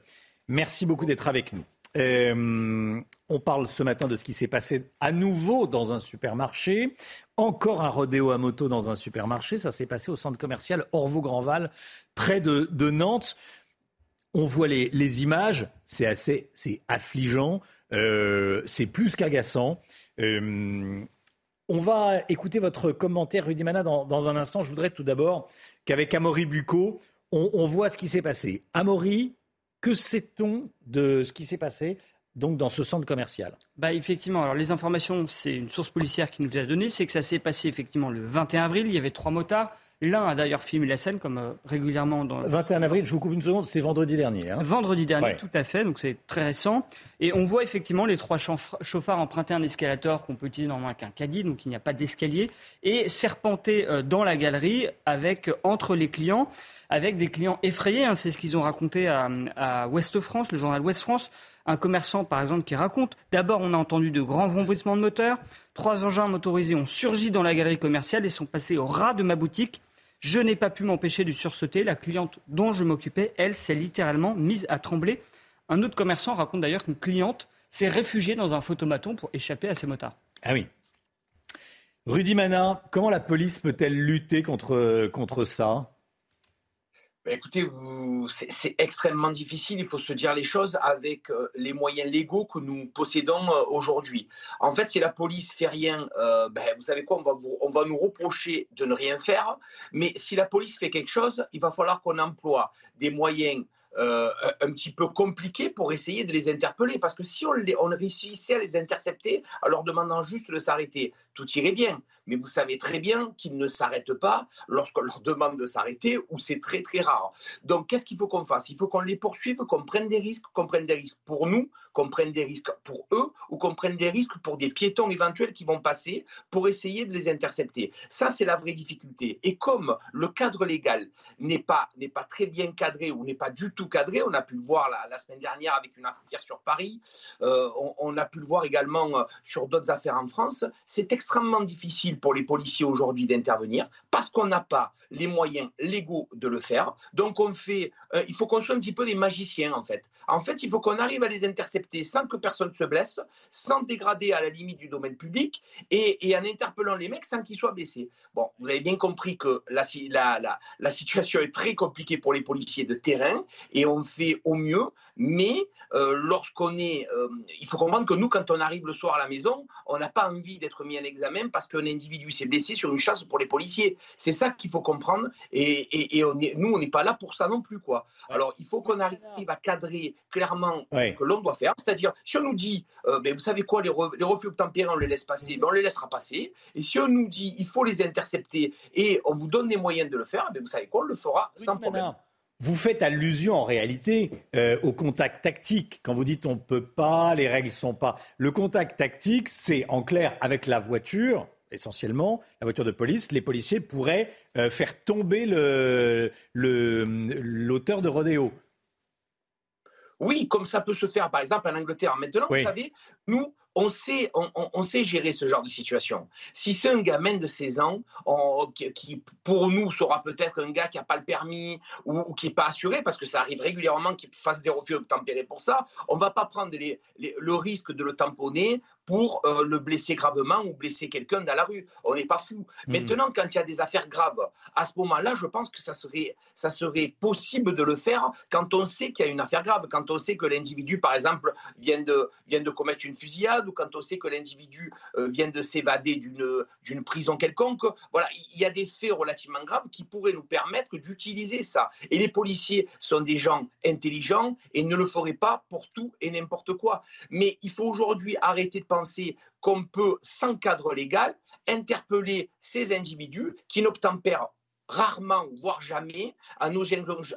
Merci beaucoup d'être avec nous. Euh, on parle ce matin de ce qui s'est passé à nouveau dans un supermarché. Encore un rodéo à moto dans un supermarché. Ça s'est passé au centre commercial Orvaux-Grandval, près de, Nantes. On voit les, images. C'est assez, c'est affligeant. Euh, c'est plus qu'agaçant. Euh, on va écouter votre commentaire, Rudy Mana, dans, un instant. Je voudrais tout d'abord qu'avec Amaury Bucco, on, voit ce qui s'est passé. Amaury, que sait-on de ce qui s'est passé donc dans ce centre commercial? Bah effectivement, alors les informations, c'est une source policière qui nous a donné, c'est que ça s'est passé effectivement le 21 avril, il y avait trois motards, L'un a d'ailleurs filmé la scène, comme euh, régulièrement dans. 21 avril, je vous coupe une seconde, c'est vendredi dernier. Hein. Vendredi dernier, tout à fait, donc c'est très récent. Et on voit effectivement les trois chauffards emprunter un escalator qu'on peut utiliser normalement avec un caddie, donc il n'y a pas d'escalier, et serpenter euh, dans la galerie avec euh, entre les clients, avec des clients effrayés. Hein. c'est ce qu'ils ont raconté à, à Ouest France, le journal Ouest France. Un commerçant, par exemple, qui raconte d'abord, on a entendu de grands vombrissements de moteur. Trois engins motorisés ont surgi dans la galerie commerciale et sont passés au ras de ma boutique. Je n'ai pas pu m'empêcher de sursauter. La cliente dont je m'occupais, elle, s'est littéralement mise à trembler. Un autre commerçant raconte d'ailleurs qu'une cliente s'est réfugiée dans un photomaton pour échapper à ses motards. Ah oui. Rudy Mana, comment la police peut-elle lutter contre, contre ça? Écoutez, c'est extrêmement difficile. Il faut se dire les choses avec euh, les moyens légaux que nous possédons euh, aujourd'hui. En fait, si la police fait rien, euh, ben, vous savez quoi, on va, nous reprocher de ne rien faire. Mais si la police fait quelque chose, il va falloir qu'on emploie des moyens un petit peu compliqués pour essayer de les interpeller. Parce que si on, on réussissait à les intercepter en leur demandant juste de s'arrêter, tout irait bien. Mais vous savez très bien qu'ils ne s'arrêtent pas lorsqu'on leur demande de s'arrêter, ou c'est très très rare. Donc qu'est-ce qu'il faut qu'on fasse? Il faut qu'on les poursuive, qu'on prenne des risques, qu'on prenne des risques pour nous, qu'on prenne des risques pour eux, ou qu'on prenne des risques pour des piétons éventuels qui vont passer pour essayer de les intercepter. Ça, c'est la vraie difficulté. Et comme le cadre légal n'est pas, n'est pas très bien cadré ou n'est pas du tout cadré, on a pu le voir la, semaine dernière avec une affaire sur Paris, euh, on, a pu le voir également euh, sur d'autres affaires en France, c'est extrêmement difficile pour les policiers aujourd'hui d'intervenir parce qu'on n'a pas les moyens légaux de le faire. Donc on fait, euh, il faut qu'on soit un petit peu des magiciens en fait. En fait, il faut qu'on arrive à les intercepter sans que personne se blesse, sans dégrader à la limite du domaine public et, en interpellant les mecs sans qu'ils soient blessés. Bon, vous avez bien compris que la, la, la, situation est très compliquée pour les policiers de terrain et on fait au mieux, mais euh, lorsqu'on est, euh, il faut comprendre que nous, quand on arrive le soir à la maison, on n'a pas envie d'être mis en examen parce qu'un individu s'est blessé sur une chasse pour les policiers. C'est ça qu'il faut comprendre. Et, et, on est, nous, on n'est pas là pour ça non plus. Quoi. Alors, il faut qu'on arrive à cadrer clairement ce que l'on doit faire. C'est-à-dire, si on nous dit, euh, ben, vous savez quoi, les, les refus obtempérés, on les laisse passer, ben, on les laissera passer. Et si on nous dit, il faut les intercepter et on vous donne les moyens de le faire, ben, vous savez quoi, on le fera sans problème. Vous faites allusion en réalité euh, au contact tactique. Quand vous dites on ne peut pas, les règles ne sont pas. Le contact tactique, c'est en clair avec la voiture, essentiellement, la voiture de police, les policiers pourraient euh, faire tomber l'auteur le, de rodéo. Oui, comme ça peut se faire par exemple en Angleterre. Maintenant, vous savez, nous, on sait, on, sait gérer ce genre de situation. Si c'est un gamin de 16 ans qui, pour nous, sera peut-être un gars qui n'a pas le permis ou, qui n'est pas assuré, parce que ça arrive régulièrement qu'il fasse des refus tempérés pour ça, on ne va pas prendre le risque de le tamponner pour euh, le blesser gravement ou blesser quelqu'un dans la rue. On n'est pas fou. Hmm. Maintenant, quand il y a des affaires graves, à ce moment-là, je pense que ça serait, ça serait possible de le faire quand on sait qu'il y a une affaire grave, quand on sait que l'individu, par exemple, vient de, vient de commettre une fusillade ou quand on sait que l'individu euh, vient de s'évader d'une prison quelconque. Voilà, il y a des faits relativement graves qui pourraient nous permettre d'utiliser ça. Et les policiers sont des gens intelligents et ne le feraient pas pour tout et n'importe quoi. Mais il faut aujourd'hui arrêter de penser qu'on peut, sans cadre légal, interpeller ces individus qui n'obtempèrent rarement, voire jamais, à nos,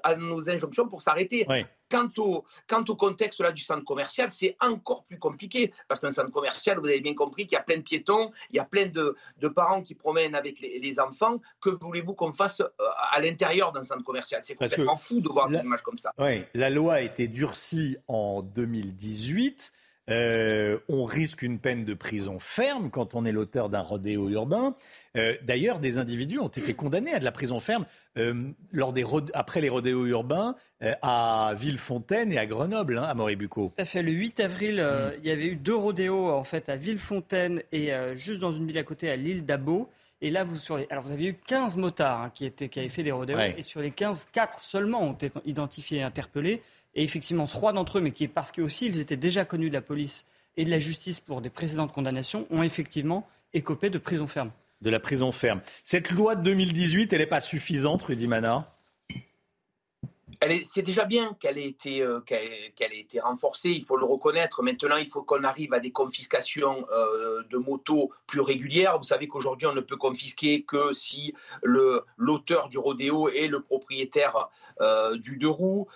à nos injonctions pour s'arrêter. Quant, au, quant au contexte là, du centre commercial, c'est encore plus compliqué, parce qu'un centre commercial, vous avez bien compris qu'il y a plein de piétons, il y a plein de, de parents qui promènent avec les, enfants. Que voulez-vous qu'on fasse euh, à l'intérieur d'un centre commercial? C'est complètement fou de voir des images comme ça. Oui, la loi a été durcie en 2018. Euh, on risque une peine de prison ferme quand on est l'auteur d'un rodéo urbain. Euh, d'ailleurs, des individus ont été condamnés à de la prison ferme euh, lors des après les rodéos urbains à Villefontaine et à Grenoble, hein, à Moribuco. Tout à fait. Le 8 avril, mm. il y avait eu deux rodéos en fait à Villefontaine et juste dans une ville à côté, à l'île d'Abo. Et là, vous, sur Alors, vous avez eu 15 motards hein, qui, étaient, qui avaient fait des rodéos. Et sur les 15, 4 seulement ont été identifiés et interpellés. Et effectivement, trois d'entre eux, mais qui est parce qu'aussi ils étaient déjà connus de la police et de la justice pour des précédentes condamnations, ont effectivement écopé de prison ferme. De la prison ferme. Cette loi de 2018, elle n'est pas suffisante, Rudy Mana c'est déjà bien qu'elle ait, été, euh, été renforcée, il faut le reconnaître. Maintenant, il faut qu'on arrive à des confiscations euh, de motos plus régulières. Vous savez qu'aujourd'hui, on ne peut confisquer que si l'auteur du rodéo est le propriétaire euh, du deux roues.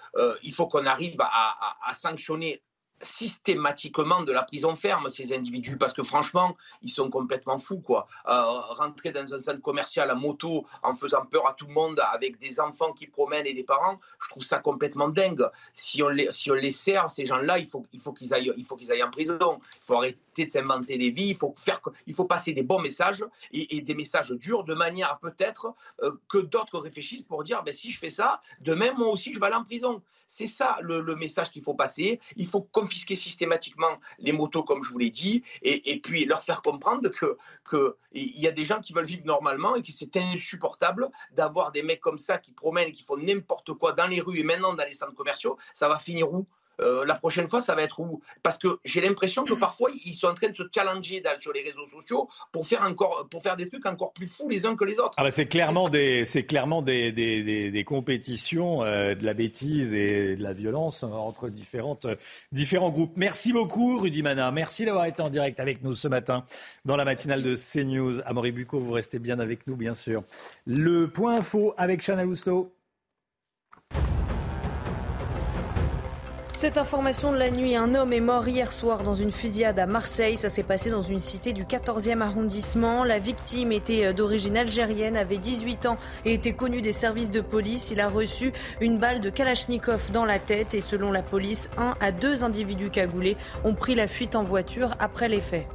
il faut qu'on arrive à sanctionner systématiquement de la prison ferme, ces individus, parce que franchement, ils sont complètement fous. Quoi. Euh, rentrer dans un centre commercial à moto en faisant peur à tout le monde, avec des enfants qui promènent et des parents, je trouve ça complètement dingue. Si on les, si on les sert, ces gens-là, il faut, il, faut qu'ils aillent, il faut qu'ils aillent en prison. Il faut arrêter de s'inventer des vies, il faut, faire, il faut passer des bons messages et, des messages durs, de manière peut-être euh, que d'autres réfléchissent pour dire, ben, si je fais ça, demain, moi aussi, je vais aller en prison. C'est ça le, le message qu'il faut passer. Il faut confisquer systématiquement les motos, comme je vous l'ai dit, et, puis leur faire comprendre que qu'il y a des gens qui veulent vivre normalement et que c'est insupportable d'avoir des mecs comme ça qui promènent qui font n'importe quoi dans les rues et maintenant dans les centres commerciaux. Ça va finir où? Euh, la prochaine fois, ça va être où? Parce que j'ai l'impression que parfois, ils sont en train de se challenger sur les réseaux sociaux pour faire, encore, pour faire des trucs encore plus fous les uns que les autres. Ah bah c'est clairement, des, clairement des, des, des, compétitions euh, de la bêtise et de la violence entre différentes, différents groupes. Merci beaucoup, Rudy Mana. Merci d'avoir été en direct avec nous ce matin dans la matinale de CNews. Amaury Bucco, vous restez bien avec nous, bien sûr. Le point info avec Chana Lousteau. Cette information de la nuit, un homme est mort hier soir dans une fusillade à Marseille. Ça s'est passé dans une cité du 14e arrondissement. La victime était euh, d'origine algérienne, avait 18 ans et était connu des services de police. Il a reçu une balle de Kalachnikov dans la tête et selon la police, un à deux individus cagoulés ont pris la fuite en voiture après les faits.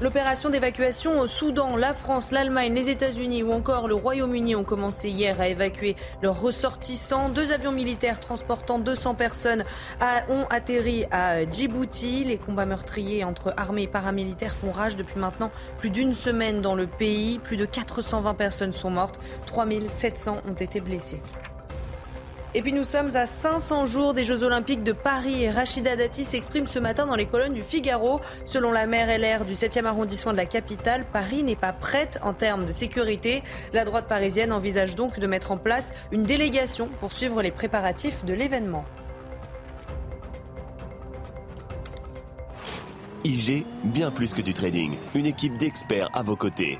L'opération d'évacuation au Soudan, la France, l'Allemagne, les États-Unis ou encore le Royaume-Uni ont commencé hier à évacuer leurs ressortissants. Deux avions militaires transportant 200 personnes ont atterri à Djibouti. Les combats meurtriers entre armées et paramilitaires font rage depuis maintenant plus d'une semaine dans le pays. Plus de 420 personnes sont mortes, 3700 ont été blessées. Et puis nous sommes à 500 jours des Jeux Olympiques de Paris Rachida Dati s'exprime ce matin dans les colonnes du Figaro. Selon la maire LR du 7e arrondissement de la capitale, Paris n'est pas prête en termes de sécurité. La droite parisienne envisage donc de mettre en place une délégation pour suivre les préparatifs de l'événement. IG, bien plus que du trading. Une équipe d'experts à vos côtés.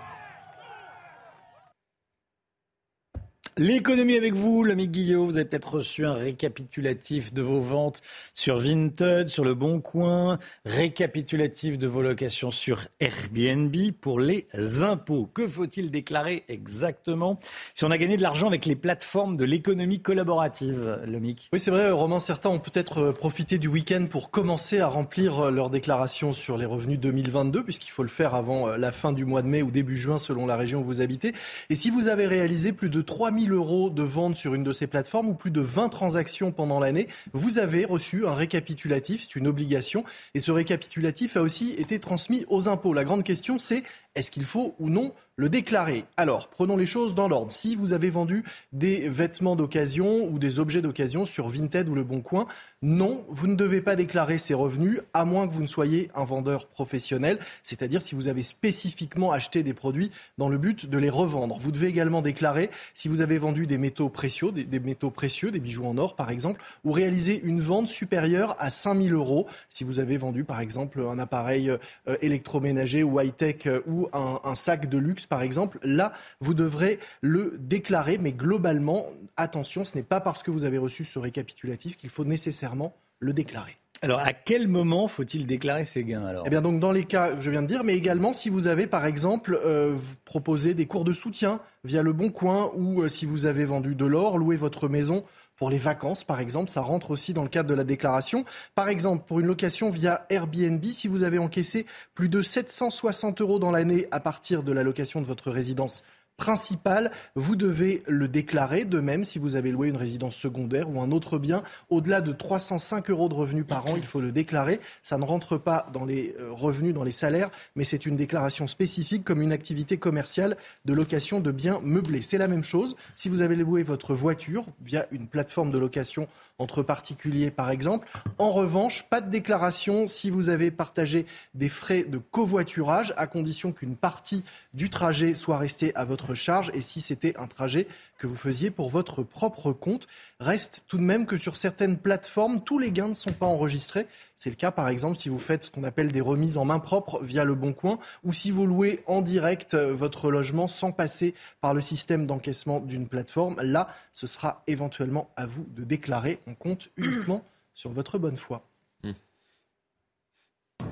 L'économie avec vous, l'ami Guillaume. Vous avez peut-être reçu un récapitulatif de vos ventes sur Vinted, sur Le Bon Coin, récapitulatif de vos locations sur Airbnb pour les impôts. Que faut-il déclarer exactement si on a gagné de l'argent avec les plateformes de l'économie collaborative, Lomic Oui, c'est vrai, Romain. Certains ont peut-être euh, profité du week-end pour commencer à remplir euh, leur déclaration sur les revenus 2022, puisqu'il faut le faire avant euh, la fin du mois de mai ou début juin, selon la région où vous habitez. Et si vous avez réalisé plus de 3000 de vente sur une de ces plateformes ou plus de 20 transactions pendant l'année, vous avez reçu un récapitulatif, c'est une obligation. Et ce récapitulatif a aussi été transmis aux impôts. La grande question, c'est est-ce qu'il faut ou non le déclarer Alors, prenons les choses dans l'ordre. Si vous avez vendu des vêtements d'occasion ou des objets d'occasion sur Vinted ou Le Bon Coin, non, vous ne devez pas déclarer ces revenus, à moins que vous ne soyez un vendeur professionnel, c'est-à-dire si vous avez spécifiquement acheté des produits dans le but de les revendre. Vous devez également déclarer si vous avez vendu des métaux précieux, des, métaux précieux, des bijoux en or par exemple, ou réalisé une vente supérieure à 5000 euros, si vous avez vendu par exemple un appareil euh, électroménager ou high-tech euh, ou un, sac de luxe, par exemple, là, vous devrez le déclarer. Mais globalement, attention, ce n'est pas parce que vous avez reçu ce récapitulatif qu'il faut nécessairement le déclarer. Alors, à quel moment faut-il déclarer ses gains alors? Eh bien, donc dans les cas que je viens de dire, mais également si vous avez par exemple euh, proposé des cours de soutien via le Bon Coin ou euh, si vous avez vendu de l'or, loué votre maison pour les vacances, par exemple, ça rentre aussi dans le cadre de la déclaration. Par exemple, pour une location via Airbnb, si vous avez encaissé plus de 760 euros dans l'année à partir de la location de votre résidence principal, vous devez le déclarer. De même, si vous avez loué une résidence secondaire ou un autre bien, au-delà de 305 euros de revenus par an, il faut le déclarer. Ça ne rentre pas dans les euh, revenus, dans les salaires, mais c'est une déclaration spécifique comme une activité commerciale de location de biens meublés. C'est la même chose. Si vous avez loué votre voiture via une plateforme de location entre particuliers, par exemple. En revanche, pas de déclaration si vous avez partagé des frais de covoiturage, à condition qu'une partie du trajet soit restée à votre charge et si c'était un trajet que vous faisiez pour votre propre compte. Reste tout de même que sur certaines plateformes, tous les gains ne sont pas enregistrés. C'est le cas par exemple si vous faites ce qu'on appelle des remises en main propre via le Bon Coin ou si vous louez en direct euh, votre logement sans passer par le système d'encaissement d'une plateforme. Là, ce sera éventuellement à vous de déclarer. On compte uniquement sur votre bonne foi.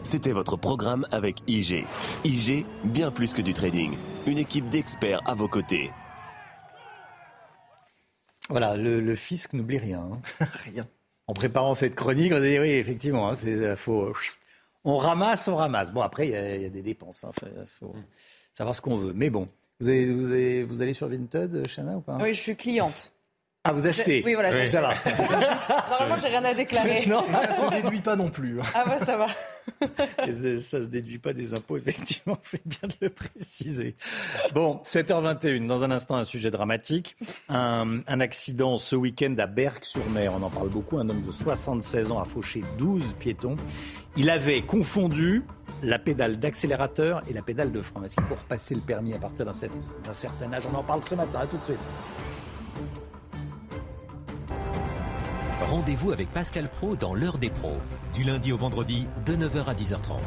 C'était votre programme avec IG. IG, bien plus que du trading. Une équipe d'experts à vos côtés. Voilà, le, le fisc n'oublie rien. hein. rien. En préparant cette chronique, on a dit oui, effectivement, hein, c'est euh, faut. On ramasse, on ramasse. Bon, après, il y, a- il y a des dépenses. Il faut savoir ce qu'on veut. Mais bon, vous, avez- vous, avez- vous allez sur Vinted, Chana, ou pas? Oui, je suis cliente. Ah, vous achetez Oui, voilà, j'achète. ça va. Normalement, j'ai rien à déclarer. Non. Et ça se déduit pas non plus. Ah bah ça va. Et ça- ça se déduit pas des impôts, effectivement, fait bien de le préciser. Bon, 7h21, dans un instant, un sujet dramatique. Un, un accident ce week-end à Berck-sur-Mer, on en parle beaucoup. Un homme de 76 ans a fauché 12 piétons. Il avait confondu la pédale d'accélérateur et la pédale de frein. Est-ce qu'il faut repasser le permis à partir d'un certain âge? On en parle ce matin, à tout de suite. Rendez-vous avec Pascal Pro dans l'heure des pros, du lundi au vendredi de 9h à 10h30.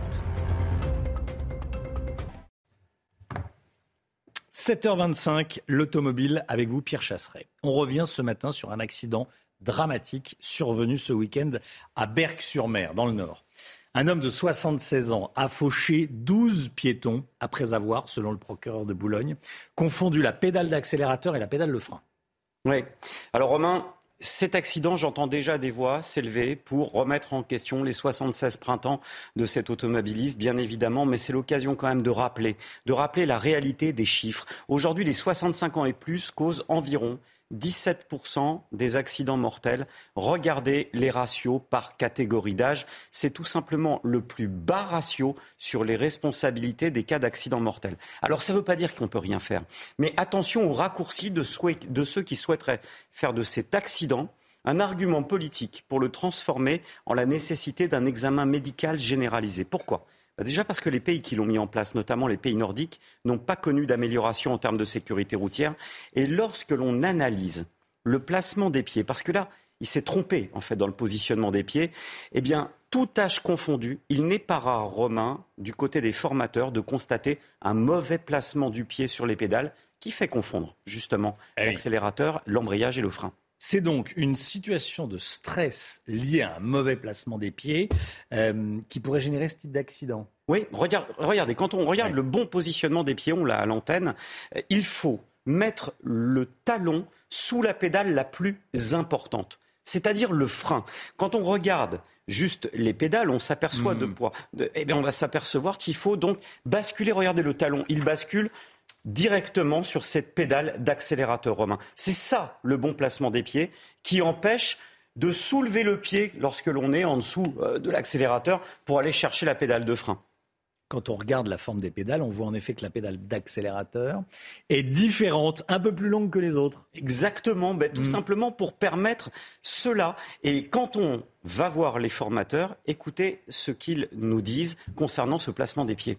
7h25, l'automobile avec vous, Pierre Chasseret. On revient ce matin sur un accident dramatique survenu ce week-end à Berck-sur-Mer, dans le Nord. Un homme de 76 ans a fauché 12 piétons après avoir, selon le procureur de Boulogne, confondu la pédale d'accélérateur et la pédale de frein. Oui. Alors Romain, cet accident, j'entends déjà des voix s'élever pour remettre en question les 76 printemps de cet automobiliste, bien évidemment, mais c'est l'occasion quand même de rappeler, de rappeler la réalité des chiffres. Aujourd'hui, les 65 ans et plus causent environ 17% des accidents mortels. Regardez les ratios par catégorie d'âge. C'est tout simplement le plus bas ratio sur les responsabilités des cas d'accidents mortels. Alors ça ne veut pas dire qu'on ne peut rien faire. Mais attention aux raccourcis de, de ceux qui souhaiteraient faire de cet accident un argument politique pour le transformer en la nécessité d'un examen médical généralisé. Pourquoi? Déjà parce que les pays qui l'ont mis en place, notamment les pays nordiques, n'ont pas connu d'amélioration en termes de sécurité routière. Et lorsque l'on analyse le placement des pieds, parce que là, il s'est trompé en fait dans le positionnement des pieds, eh bien, tout âge confondu, il n'est pas rare, Romain, du côté des formateurs, de constater un mauvais placement du pied sur les pédales qui fait confondre justement l'accélérateur, l'embrayage et le frein. C'est donc une situation de stress liée à un mauvais placement des pieds euh, qui pourrait générer ce type d'accident. Oui, regarde- regardez, quand on regarde le bon positionnement des pieds, on l'a à l'antenne, euh, il faut mettre le talon sous la pédale la plus importante, c'est-à-dire le frein. Quand on regarde juste les pédales, on s'aperçoit de poids. de- eh bien, on va s'apercevoir qu'il faut donc basculer. Regardez le talon, il bascule directement sur cette pédale d'accélérateur romain. C'est ça le bon placement des pieds qui empêche de soulever le pied lorsque l'on est en dessous euh, de l'accélérateur pour aller chercher la pédale de frein. Quand on regarde la forme des pédales, on voit en effet que la pédale d'accélérateur est différente, un peu plus longue que les autres. Exactement, ben, tout simplement pour permettre cela. Et quand on va voir les formateurs, écoutez ce qu'ils nous disent concernant ce placement des pieds.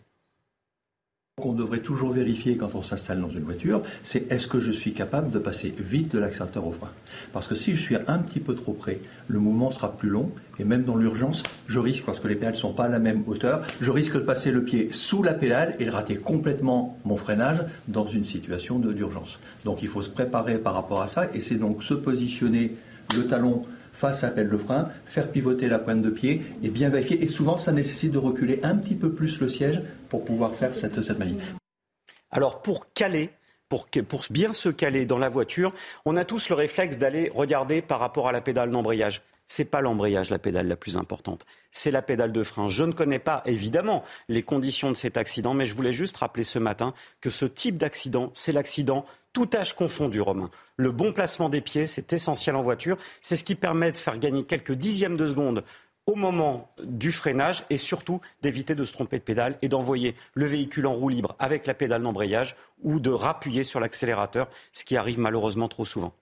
Qu'on devrait toujours vérifier quand on s'installe dans une voiture, c'est est-ce que je suis capable de passer vite de l'accélérateur au frein? Parce que si je suis un petit peu trop près, le mouvement sera plus long et même dans l'urgence, je risque, parce que les pédales ne sont pas à la même hauteur, je risque de passer le pied sous la pédale et de rater complètement mon freinage dans une situation d'urgence. Donc il faut se préparer par rapport à ça et c'est donc se positionner le talon face à appel le frein, faire pivoter la pointe de pied et bien vérifier. Et souvent, ça nécessite de reculer un petit peu plus le siège pour pouvoir faire cette, cette. Alors, pour caler, pour, pour, bien se caler dans la voiture, on a tous le réflexe d'aller regarder par rapport à la pédale d'embrayage c'est pas l'embrayage la pédale la plus importante, c'est la pédale de frein. Je ne connais pas évidemment les conditions de cet accident, mais je voulais juste rappeler ce matin que ce type d'accident, c'est l'accident tout âge confondu, Romain. Le bon placement des pieds, c'est essentiel en voiture. C'est ce qui permet de faire gagner quelques dixièmes de seconde au moment du freinage et surtout d'éviter de se tromper de pédale et d'envoyer le véhicule en roue libre avec la pédale d'embrayage ou de rappuyer sur l'accélérateur, ce qui arrive malheureusement trop souvent.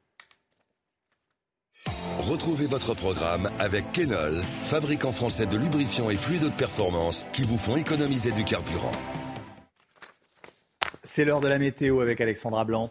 Retrouvez votre programme avec Kenol, fabricant français de lubrifiants et fluides de performance qui vous font économiser du carburant. C'est l'heure de la météo avec Alexandra Blanc.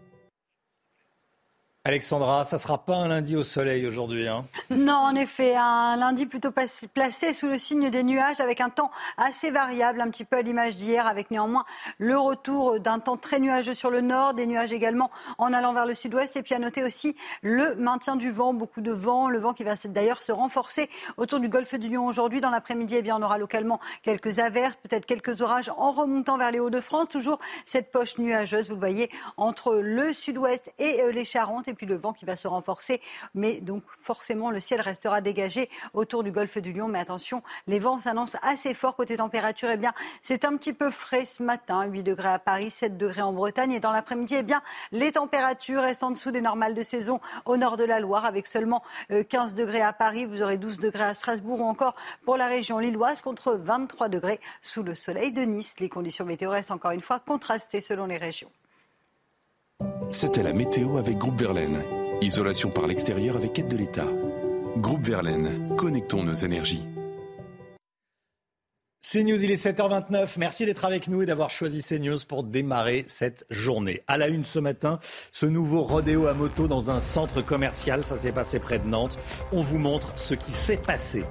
Alexandra, ça ne sera pas un lundi au soleil aujourd'hui. Hein? Non, en effet, un lundi plutôt placé sous le signe des nuages avec un temps assez variable, un petit peu à l'image d'hier, avec néanmoins le retour d'un temps très nuageux sur le nord, des nuages également en allant vers le sud-ouest. Et puis à noter aussi le maintien du vent, beaucoup de vent, le vent qui va d'ailleurs se renforcer autour du golfe du Lion aujourd'hui. Dans l'après-midi, eh on aura localement quelques averses, peut-être quelques orages en remontant vers les Hauts-de-France. Toujours cette poche nuageuse, vous le voyez, entre le sud-ouest et euh, les Charentes et puis le vent qui va se renforcer. Mais donc forcément, le ciel restera dégagé autour du golfe du Lion. Mais attention, les vents s'annoncent assez forts côté température. Eh bien, c'est un petit peu frais ce matin, 8 degrés à Paris, 7 degrés en Bretagne. Et dans l'après-midi, eh bien, les températures restent en dessous des normales de saison au nord de la Loire, avec seulement 15 euh, degrés à Paris. Vous aurez 12 degrés à Strasbourg ou encore pour la région lilloise contre 23 degrés sous le soleil de Nice. Les conditions météo restent encore une fois contrastées selon les régions. C'était la météo avec Groupe Verlaine. Isolation par l'extérieur avec aide de l'État. Groupe Verlaine, connectons nos énergies. CNews, il est 7h29. Merci d'être avec nous et d'avoir choisi CNews pour démarrer cette journée. À la une ce matin, ce nouveau rodéo à moto dans un centre commercial. Ça s'est passé près de Nantes. On vous montre ce qui s'est passé.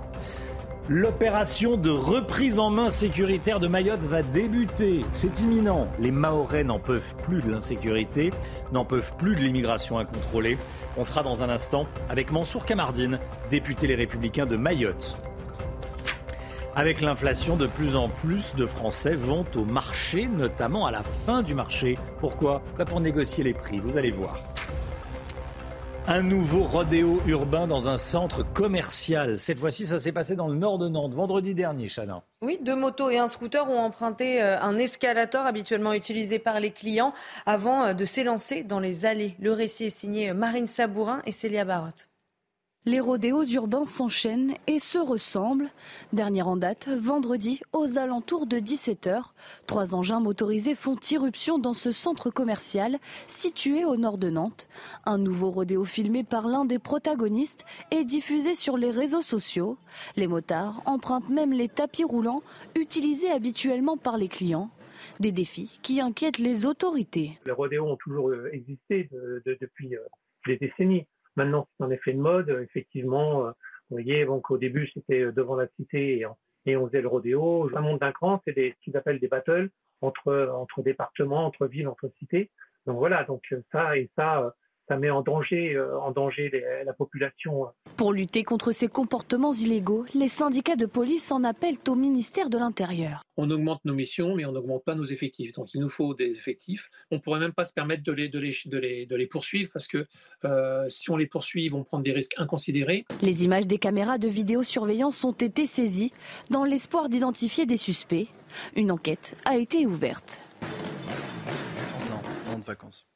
L'opération de reprise en main sécuritaire de Mayotte va débuter. C'est imminent. Les Mahorais n'en peuvent plus de l'insécurité, n'en peuvent plus de l'immigration incontrôlée. On sera dans un instant avec Mansour Kamardine, député Les Républicains de Mayotte. Avec l'inflation, de plus en plus de Français vont au marché, notamment à la fin du marché. Pourquoi? Pas Pour négocier les prix, vous allez voir. Un nouveau rodéo urbain dans un centre commercial. Cette fois-ci, ça s'est passé dans le nord de Nantes, vendredi dernier, Chana. Oui, deux motos et un scooter ont emprunté euh, un escalator habituellement utilisé par les clients avant euh, de s'élancer dans les allées. Le récit est signé Marine Sabourin et Célia Barotte. Les rodéos urbains s'enchaînent et se ressemblent. Dernière en date, vendredi, aux alentours de 17h, trois engins motorisés font irruption dans ce centre commercial situé au nord de Nantes. Un nouveau rodéo filmé par l'un des protagonistes est diffusé sur les réseaux sociaux. Les motards empruntent même les tapis roulants utilisés habituellement par les clients. Des défis qui inquiètent les autorités. Les rodéos ont toujours euh, existé depuis euh, des décennies. Maintenant, c'est un effet de mode. Effectivement, euh, vous voyez, donc au début, c'était euh, devant la cité et on, faisait le rodéo. Un monde d'un cran, c'est ce qu'ils appellent des battles entre, entre départements, entre villes, entre cités. Donc voilà, donc ça et ça, ça met en danger, euh, en danger la population. Pour lutter contre ces comportements illégaux, les syndicats de police en appellent au ministère de l'Intérieur. On augmente nos missions, mais on n'augmente pas nos effectifs. Donc il nous faut des effectifs. On ne pourrait même pas se permettre de les, de les, de les, de les poursuivre parce que euh, si on les poursuit, ils vont prendre des risques inconsidérés. Les images des caméras de vidéosurveillance ont été saisies dans l'espoir d'identifier des suspects. Une enquête a été ouverte. Non, de vacances.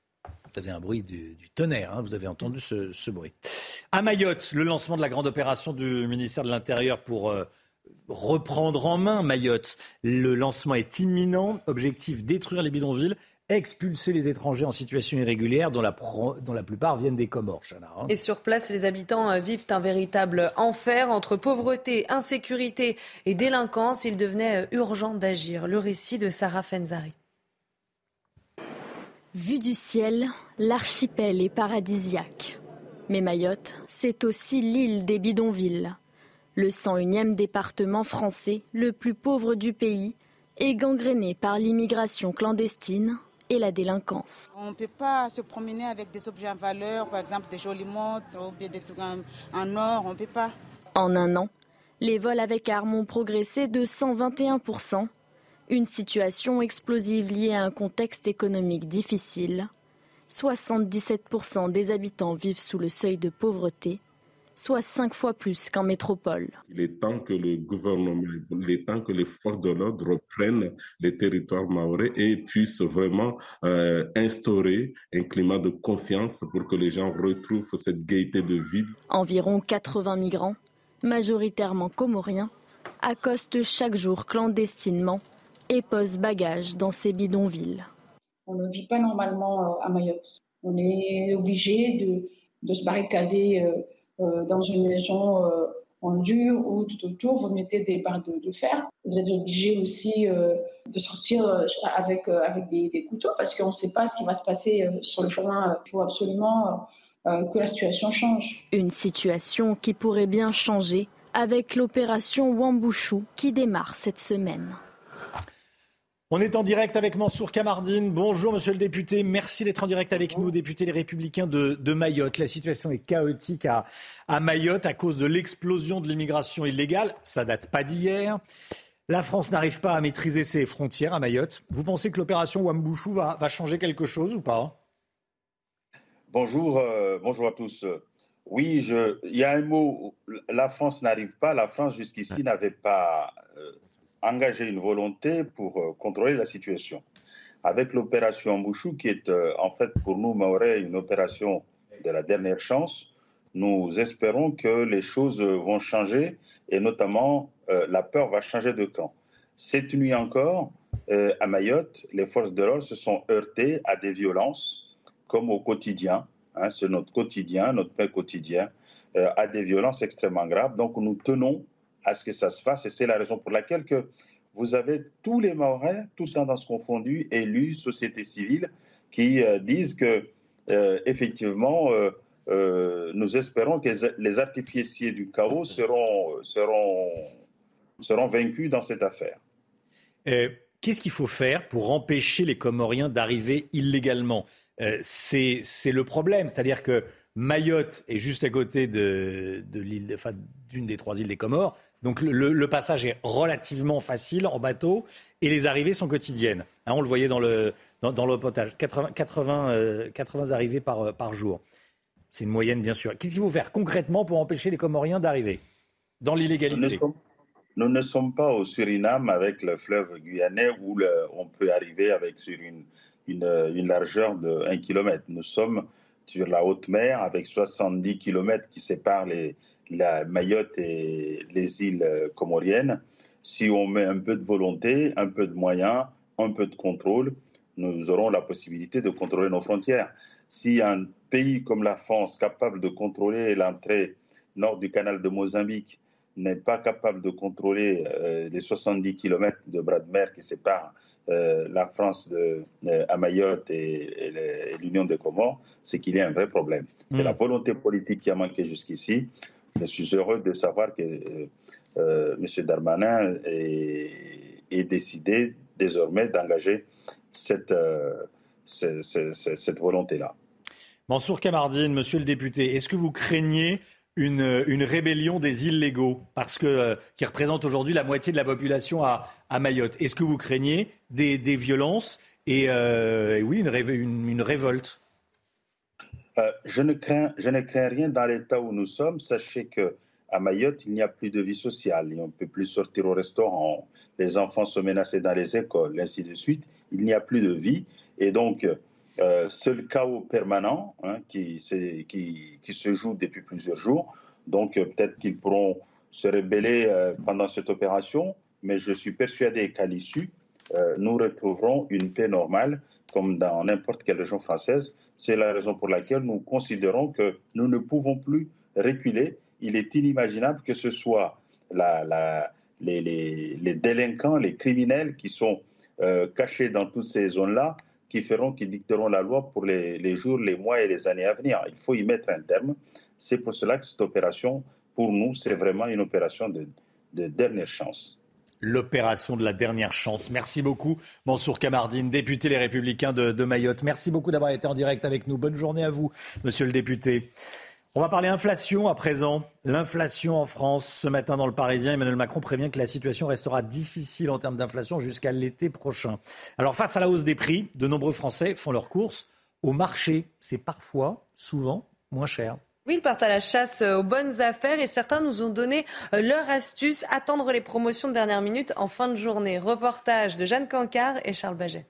Ça faisait un bruit du, tonnerre, hein, vous avez entendu ce, bruit. À Mayotte, le lancement de la grande opération du ministère de l'Intérieur pour euh, reprendre en main Mayotte. Le lancement est imminent. Objectif détruire les bidonvilles expulser les étrangers en situation irrégulière, dont la, dont la plupart viennent des Comores. Hein. Et sur place, les habitants euh, vivent un véritable enfer entre pauvreté, insécurité et délinquance. Il devenait euh, urgent d'agir. Le récit de Sarah Fenzari. Vu du ciel, l'archipel est paradisiaque. Mais Mayotte, c'est aussi l'île des bidonvilles. Le 101e département français, le plus pauvre du pays, est gangrénée par l'immigration clandestine et la délinquance. On ne peut pas se promener avec des objets en valeur, par exemple des jolies montres ou bien des trucs en, or, on ne peut pas. En un an, les vols avec armes ont progressé de 121%, une situation explosive liée à un contexte économique difficile. 77% des habitants vivent sous le seuil de pauvreté soit cinq fois plus qu'en métropole. Il est temps que le gouvernement, il est temps que les forces de l'ordre reprennent les territoires maorais et puissent vraiment euh, instaurer un climat de confiance pour que les gens retrouvent cette gaieté de vie. Environ 80 migrants, majoritairement comoriens, accostent chaque jour clandestinement et posent bagages dans ces bidonvilles. On ne vit pas normalement euh, à Mayotte. On est obligé de, de se barricader euh, euh, dans une maison en dur ou tout autour, vous mettez des barres de, fer. Vous êtes obligé aussi de sortir avec, avec des, couteaux parce qu'on ne sait pas ce qui va se passer sur le chemin. Il faut absolument que la situation change. Une situation qui pourrait bien changer avec l'opération Wambushu qui démarre cette semaine. On est en direct avec Mansour Kamardine. Bonjour monsieur le député, merci d'être en direct avec nous, député Les Républicains de, Mayotte. La situation est chaotique à, Mayotte à cause de l'explosion de l'immigration illégale. Ça date pas d'hier. La France n'arrive pas à maîtriser ses frontières à Mayotte. Vous pensez que l'opération Wambouchou va, changer quelque chose ou pas Bonjour, euh, bonjour à tous. Oui, il y a un mot, la France n'arrive pas. La France jusqu'ici n'avait pas euh, engager une volonté pour euh, contrôler la situation. Avec l'opération Mbouchou, qui est euh, en fait pour nous, Maoré, une opération de la dernière chance, nous espérons que les choses vont changer et notamment euh, la peur va changer de camp. Cette nuit encore, à Mayotte, les forces de l'ordre se sont heurtées à des violences comme au quotidien. Hein, c'est notre quotidien, notre pain quotidien, à des violences extrêmement graves. Donc nous tenons à ce que ça se fasse. Et c'est la raison pour laquelle que vous avez tous les Maorais, tout tendances confondues, élus, société civile, qui euh, disent que, euh, effectivement, euh, nous espérons que les artificiers du chaos seront, seront, seront vaincus dans cette affaire. Qu'est-ce qu'il faut faire pour empêcher les Comoriens d'arriver illégalement? C'est le problème. C'est-à-dire que Mayotte est juste à côté de, de d'une des trois îles des Comores. Donc le, passage est relativement facile en bateau et les arrivées sont quotidiennes. Hein, on le voyait dans le, dans, dans 80, 80, 80 arrivées par, par jour. C'est une moyenne, bien sûr. Qu'est-ce qu'il faut faire concrètement pour empêcher les Comoriens d'arriver dans l'illégalité? Nous, ne sommes pas au Suriname avec le fleuve guyanais où on peut arriver avec sur une, une, largeur de 1 km. Nous sommes sur la haute mer avec 70 km qui séparent les, la Mayotte et les îles comoriennes, si on met un peu de volonté, un peu de moyens, un peu de contrôle, nous aurons la possibilité de contrôler nos frontières. Si un pays comme la France, capable de contrôler l'entrée nord du canal de Mozambique, n'est pas capable de contrôler euh, les 70 km de bras de mer qui séparent euh, la France de, euh, à Mayotte et, l'Union des Comores, c'est qu'il y a un vrai problème. C'est mm. la volonté politique qui a manqué jusqu'ici. Je suis heureux de savoir que euh, euh M. Darmanin est, décidé désormais d'engager cette, euh, cette, volonté-là. Mansour Kamardine, monsieur le député, est-ce que vous craignez une, rébellion des illégaux, parce que, qui représente aujourd'hui la moitié de la population à, Mayotte Est-ce que vous craignez des, des violences et, oui, une, une révolte? Euh, je, ne crains, rien dans l'état où nous sommes. Sachez que à Mayotte, il n'y a plus de vie sociale. on ne peut plus sortir au restaurant. Les enfants sont menacés dans les écoles, ainsi de suite. Il n'y a plus de vie. Et donc, euh, c'est le chaos permanent hein, qui, se joue depuis plusieurs jours. Donc, euh, peut-être qu'ils pourront se rebeller euh, pendant cette opération. Mais je suis persuadé qu'à l'issue, nous retrouverons une paix normale comme dans n'importe quelle région française. C'est la raison pour laquelle nous considérons que nous ne pouvons plus reculer. Il est inimaginable que ce soit les, délinquants, les criminels qui sont euh, cachés dans toutes ces zones-là, qui feront, qui dicteront la loi pour les, jours, les mois et les années à venir. Il faut y mettre un terme. C'est pour cela que cette opération, pour nous, c'est vraiment une opération de dernière chance. L'opération de la dernière chance. Merci beaucoup, Mansour Kamardine, député Les Républicains de, Mayotte. Merci beaucoup d'avoir été en direct avec nous. Bonne journée à vous, monsieur le député. On va parler inflation à présent. L'inflation en France. Ce matin dans le Parisien, Emmanuel Macron prévient que la situation restera difficile en termes d'inflation jusqu'à l'été prochain. Alors face à la hausse des prix, de nombreux Français font leurs courses au marché. C'est parfois, souvent, moins cher. Oui, ils partent à la chasse aux bonnes affaires et certains nous ont donné euh, leur astuce, attendre les promotions de dernière minute en fin de journée. Reportage de Jeanne Cancard et Charles Baget.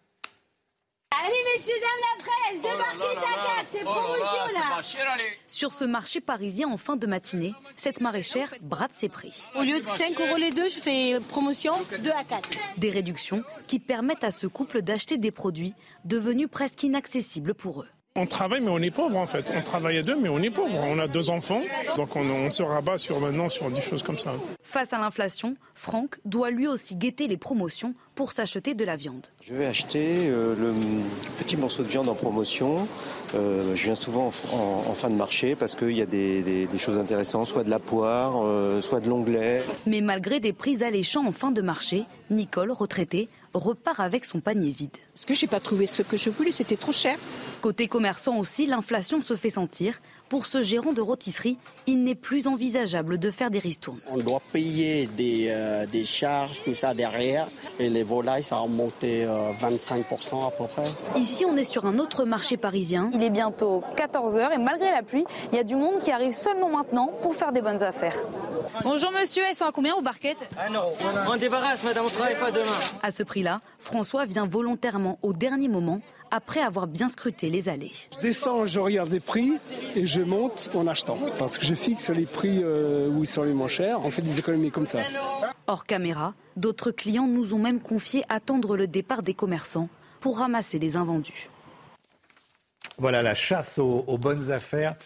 Allez, messieurs, dames, la presse, débarquez ta c'est promotion là Sur ce marché parisien en fin de matinée, cette maraîchère brade ses prix. Au lieu de 5 euros les deux, je fais promotion 2 à 4. Des réductions qui permettent à ce couple d'acheter des produits devenus presque inaccessibles pour eux. On travaille mais on est pauvre en fait. On travaille à deux mais on est pauvre. On a deux enfants, donc on, on se rabat sur maintenant sur des choses comme ça. Face à l'inflation, Franck doit lui aussi guetter les promotions pour s'acheter de la viande. Je vais acheter euh, le petit morceau de viande en promotion. Euh, je viens souvent en, en- en fin de marché parce qu'il y a des, des- des choses intéressantes, soit de la poire, euh, soit de l'onglet. Mais malgré des prix alléchants en fin de marché, Nicole, retraitée, repart avec son panier vide. Parce que j'ai pas trouvé ce que je voulais, c'était trop cher. Côté commerçant aussi, l'inflation se fait sentir. Pour ce gérant de rôtisserie, il n'est plus envisageable de faire des ristournes. On doit payer des, euh, des charges, tout ça derrière. Et les volailles, ça a remonté euh, 25% à peu près. Ici, on est sur un autre marché parisien. Il est bientôt 14h et malgré la pluie, il y a du monde qui arrive seulement maintenant pour faire des bonnes affaires. Bonjour monsieur, elles sont à combien aux barquettes? Ah non, on débarrasse madame, on travaille pas demain. À ce prix-là, François vient volontairement au dernier moment, après avoir bien scruté les allées. Je descends, je regarde les prix et je monte en achetant. Parce que je fixe les prix euh, où ils sont les moins chers. On fait des économies comme ça. Hors caméra, d'autres clients nous ont même confié attendre le départ des commerçants pour ramasser les invendus. Voilà la chasse aux, aux bonnes affaires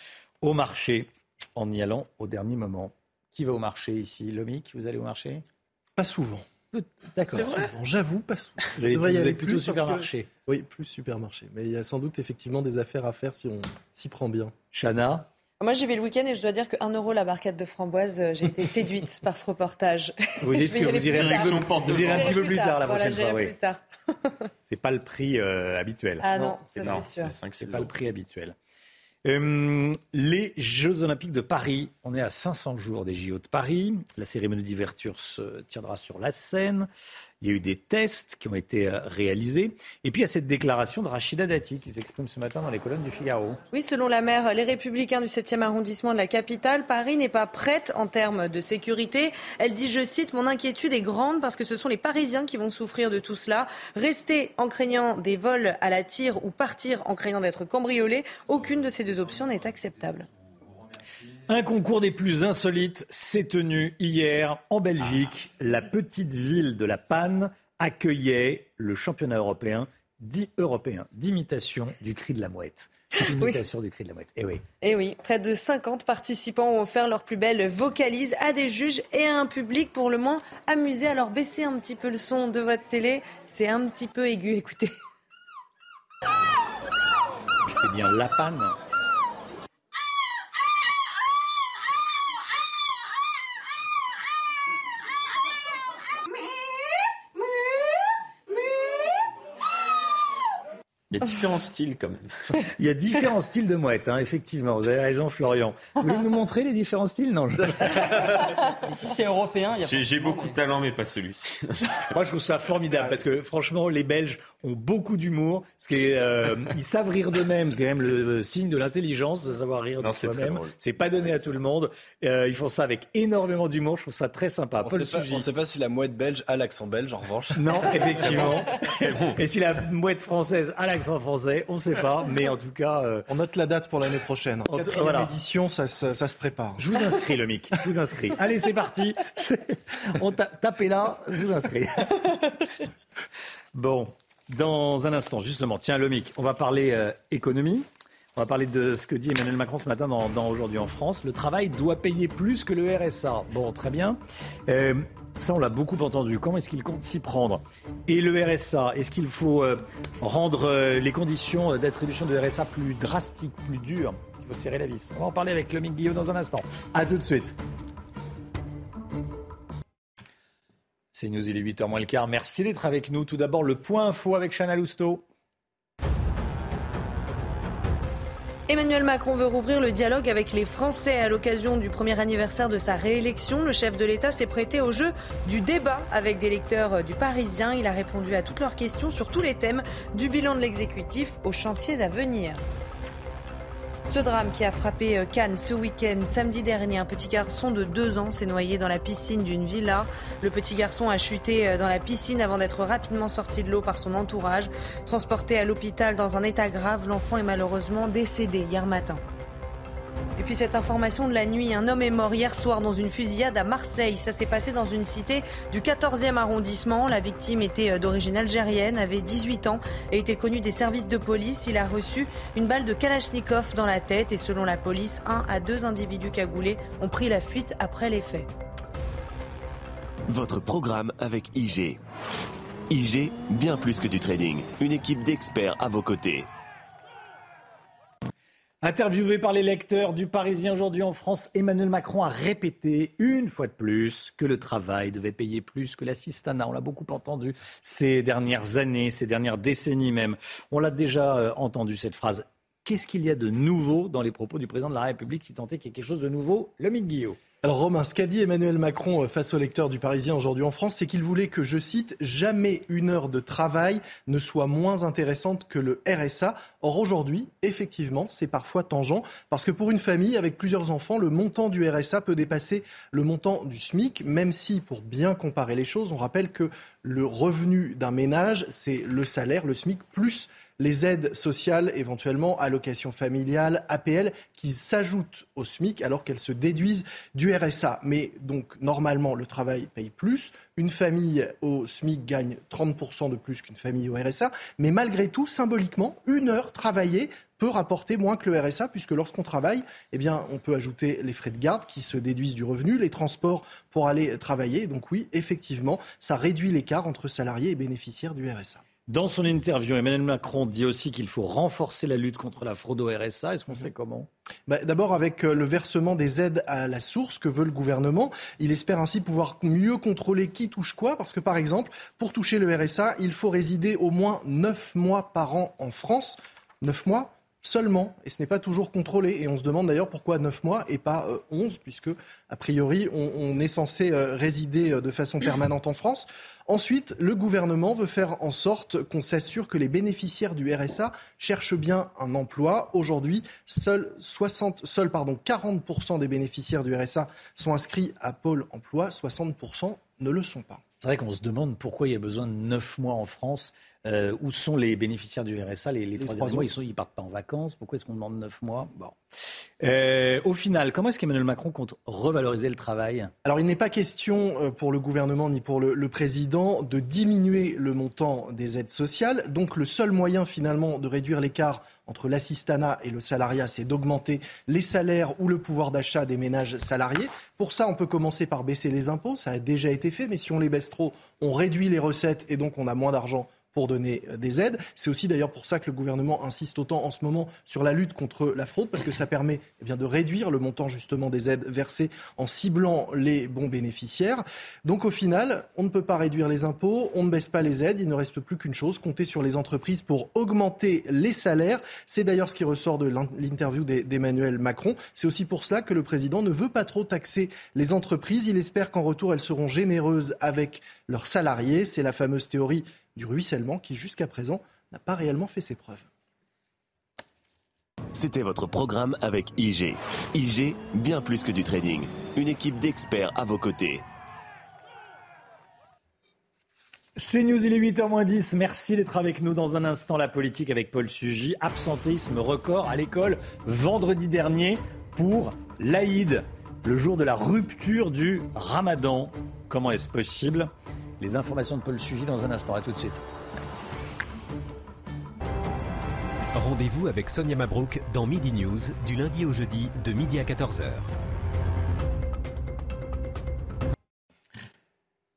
au marché en y allant au dernier moment. Qui va au marché ici? Lomic, vous allez au marché? Pas souvent. D'accord. Pas souvent, J'avoue, pas souvent. Vous Je devrais y aller plutôt plus parce que- supermarché. Oui, plus supermarché. Mais il y a sans doute effectivement des affaires à faire si on s'y prend bien. Chana Moi, j'y vais le week-end et je dois dire que 1 euro la barquette de framboise, euh, j'ai été séduite par ce reportage. Vous dites que vous irez un petit peu- vous irez un J'irai petit peu plus tard la prochaine fois, oui. plus tard. C'est pas le prix euh, habituel. Ah non, ça, non, c'est sûr. c'est c'est pas le prix habituel. Euh, les Jeux Olympiques de Paris, on est à 500 jours des JO de Paris. La cérémonie d'ouverture se tiendra sur la scène. Il y a eu des tests qui ont été euh, réalisés. Et puis il y a cette déclaration de Rachida Dati qui s'exprime ce matin dans les colonnes du Figaro. Oui, selon la maire, les Républicains du 7e arrondissement de la capitale, Paris n'est pas prête en termes de sécurité. Elle dit, je cite, Mon inquiétude est grande parce que ce sont les Parisiens qui vont souffrir de tout cela. Rester en craignant des vols à la tire ou partir en craignant d'être cambriolé, aucune de ces deux options n'est acceptable. Un concours des plus insolites s'est tenu hier en Belgique. La petite ville de La Panne accueillait le championnat européen dit européen d'imitation du cri de la mouette. Imitation du cri de la mouette. Eh oui. Et oui, près de 50 participants ont offert leur plus belle vocalise à des juges et à un public pour le moins amusé. Alors baissez un petit peu le son de votre télé, c'est un petit peu aigu, écoutez. C'est bien La Panne. Il y a différents styles quand même. Il y a différents styles de mouettes, hein, effectivement. Vous avez raison, Florian. Vous voulez nous montrer les différents styles? Non. je- Ici, c'est européen. il y a J'ai beaucoup de talent, mais pas celui-ci. Moi, je trouve ça formidable parce que franchement, les Belges ont beaucoup d'humour. Ce qui est, euh, ils savent rire d'eux-mêmes, ce qui est quand même le, le signe de l'intelligence, de savoir rire Non, de c'est très soi-même. C'est pas donné à tout le monde. Euh, ils font ça avec énormément d'humour. Je trouve ça très sympa. On Paul sait ne sait pas si la mouette belge a l'accent belge, en revanche. Non, effectivement. Et si la mouette française a l'accent français, on ne sait pas. Mais en tout cas, euh, On note la date pour l'année prochaine. En Quatrième voilà. édition, ça, se- ça se prépare. je vous inscris, le mic. Je vous inscris. Allez, c'est parti. On ta- tapez là, je vous inscris. Bon, dans un instant, justement, tiens, le mic, on va parler euh, économie. On va parler de ce que dit Emmanuel Macron ce matin dans, dans Aujourd'hui en France. Le travail doit payer plus que le RSA. Bon, très bien. Euh, ça, on l'a beaucoup entendu. Comment est-ce qu'il compte s'y prendre Et le RSA, est-ce qu'il faut euh, rendre euh, les conditions d'attribution de RSA plus drastiques, plus dures Il faut serrer la vis. On va en parler avec Lomique Guillaume dans un instant. À tout de suite. C'est News, il est 8h moins le quart. Merci d'être avec nous. Tout d'abord, le point info avec Chana Lousteau. Emmanuel Macron veut rouvrir le dialogue avec les Français à l'occasion du premier anniversaire de sa réélection. Le chef de l'État s'est prêté au jeu du débat avec des lecteurs du Parisien. Il a répondu à toutes leurs questions sur tous les thèmes du bilan de l'exécutif aux chantiers à venir. Ce drame qui a frappé euh, Cannes ce week-end, samedi dernier, un petit garçon de deux ans s'est noyé dans la piscine d'une villa. Le petit garçon a chuté euh, dans la piscine avant d'être rapidement sorti de l'eau par son entourage. Transporté à l'hôpital dans un état grave, l'enfant est malheureusement décédé hier matin. Et puis cette information de la nuit, un homme est mort hier soir dans une fusillade à Marseille. Ça s'est passé dans une cité du 14e arrondissement. La victime était euh, d'origine algérienne, avait 18 ans et était connu des services de police. Il a reçu une balle de Kalachnikov dans la tête et selon la police, un à deux individus cagoulés ont pris la fuite après les faits. Votre programme avec IG. IG, bien plus que du trading. Une équipe d'experts à vos côtés. Interviewé par les lecteurs du Parisien aujourd'hui en France, Emmanuel Macron a répété une fois de plus que le travail devait payer plus que l'assistanat. On l'a beaucoup entendu ces dernières années, ces dernières décennies même. On l'a déjà euh, entendu cette phrase. Qu'est-ce qu'il y a de nouveau dans les propos du président de la République, si tant qu'il y ait quelque chose de nouveau Le Guillaume. Alors Romain, ce qu'a dit Emmanuel Macron euh, face au lecteur du Parisien aujourd'hui en France, c'est qu'il voulait que, je cite, jamais une heure de travail ne soit moins intéressante que le RSA. Or aujourd'hui, effectivement, c'est parfois tangent, parce que pour une famille avec plusieurs enfants, le montant du RSA peut dépasser le montant du SMIC, même si, pour bien comparer les choses, on rappelle que le revenu d'un ménage, c'est le salaire, le SMIC, plus les aides sociales, éventuellement allocations familiales, APL, qui s'ajoutent au SMIC alors qu'elles se déduisent du RSA. Mais donc, normalement, le travail paye plus. Une famille au SMIC gagne 30% de plus qu'une famille au RSA. Mais malgré tout, symboliquement, une heure travaillée peut rapporter moins que le RSA, puisque lorsqu'on travaille, eh bien, on peut ajouter les frais de garde qui se déduisent du revenu, les transports pour aller travailler. Donc oui, effectivement, ça réduit l'écart entre salariés et bénéficiaires du RSA. Dans son interview, Emmanuel Macron dit aussi qu'il faut renforcer la lutte contre la fraude au RSA. Est-ce qu'on sait comment? Bah, D'abord avec euh, le versement des aides à la source que veut le gouvernement. Il espère ainsi pouvoir mieux contrôler qui touche quoi. Parce que par exemple, pour toucher le RSA, il faut résider au moins 9 mois par an en France. 9 mois? Seulement, et ce n'est pas toujours contrôlé. Et on se demande d'ailleurs pourquoi 9 mois et pas 11, euh, puisque, a priori, on, est censé euh, résider euh, de façon permanente en France. Ensuite, le gouvernement veut faire en sorte qu'on s'assure que les bénéficiaires du RSA cherchent bien un emploi. Aujourd'hui, seuls, 60, seuls pardon, 40% des bénéficiaires du RSA sont inscrits à Pôle emploi, 60% ne le sont pas. C'est vrai qu'on se demande pourquoi il y a besoin de 9 mois en France euh, où sont les bénéficiaires du RSA les, les, trois, mois Ils ne partent pas en vacances. Pourquoi est-ce qu'on demande neuf mois? Bon. Euh, au final, comment est-ce qu'Emmanuel Macron compte revaloriser le travail? Alors, il n'est pas question euh, pour le gouvernement ni pour le, le, président de diminuer le montant des aides sociales. Donc, le seul moyen finalement de réduire l'écart entre l'assistanat et le salariat, c'est d'augmenter les salaires ou le pouvoir d'achat des ménages salariés. Pour ça, on peut commencer par baisser les impôts. Ça a déjà été fait, mais si on les baisse trop, on réduit les recettes et donc on a moins d'argent pour donner euh, des aides. C'est aussi d'ailleurs pour ça que le gouvernement insiste autant en ce moment sur la lutte contre la fraude, parce que ça permet eh bien, de réduire le montant justement des aides versées en ciblant les bons bénéficiaires. Donc au final, on ne peut pas réduire les impôts, on ne baisse pas les aides, il ne reste plus qu'une chose, compter sur les entreprises pour augmenter les salaires. C'est d'ailleurs ce qui ressort de l'interview d'Emmanuel Macron. C'est aussi pour cela que le président ne veut pas trop taxer les entreprises. Il espère qu'en retour, elles seront généreuses avec leurs salariés. C'est la fameuse théorie du ruissellement qui, jusqu'à présent, n'a pas réellement fait ses preuves. C'était votre programme avec IG. IG, bien plus que du trading. Une équipe d'experts à vos côtés. C'est News, il est 8h10. Merci d'être avec nous dans un instant. La politique avec Paul Sugy. Absentéisme record à l'école vendredi dernier pour l'Aïd, le jour de la rupture du ramadan. Comment est-ce possible? Les informations de Paul Sugy dans un instant. À tout de suite. Rendez-vous avec Sonia Mabrouk dans Midi News du lundi au jeudi de midi à 14h.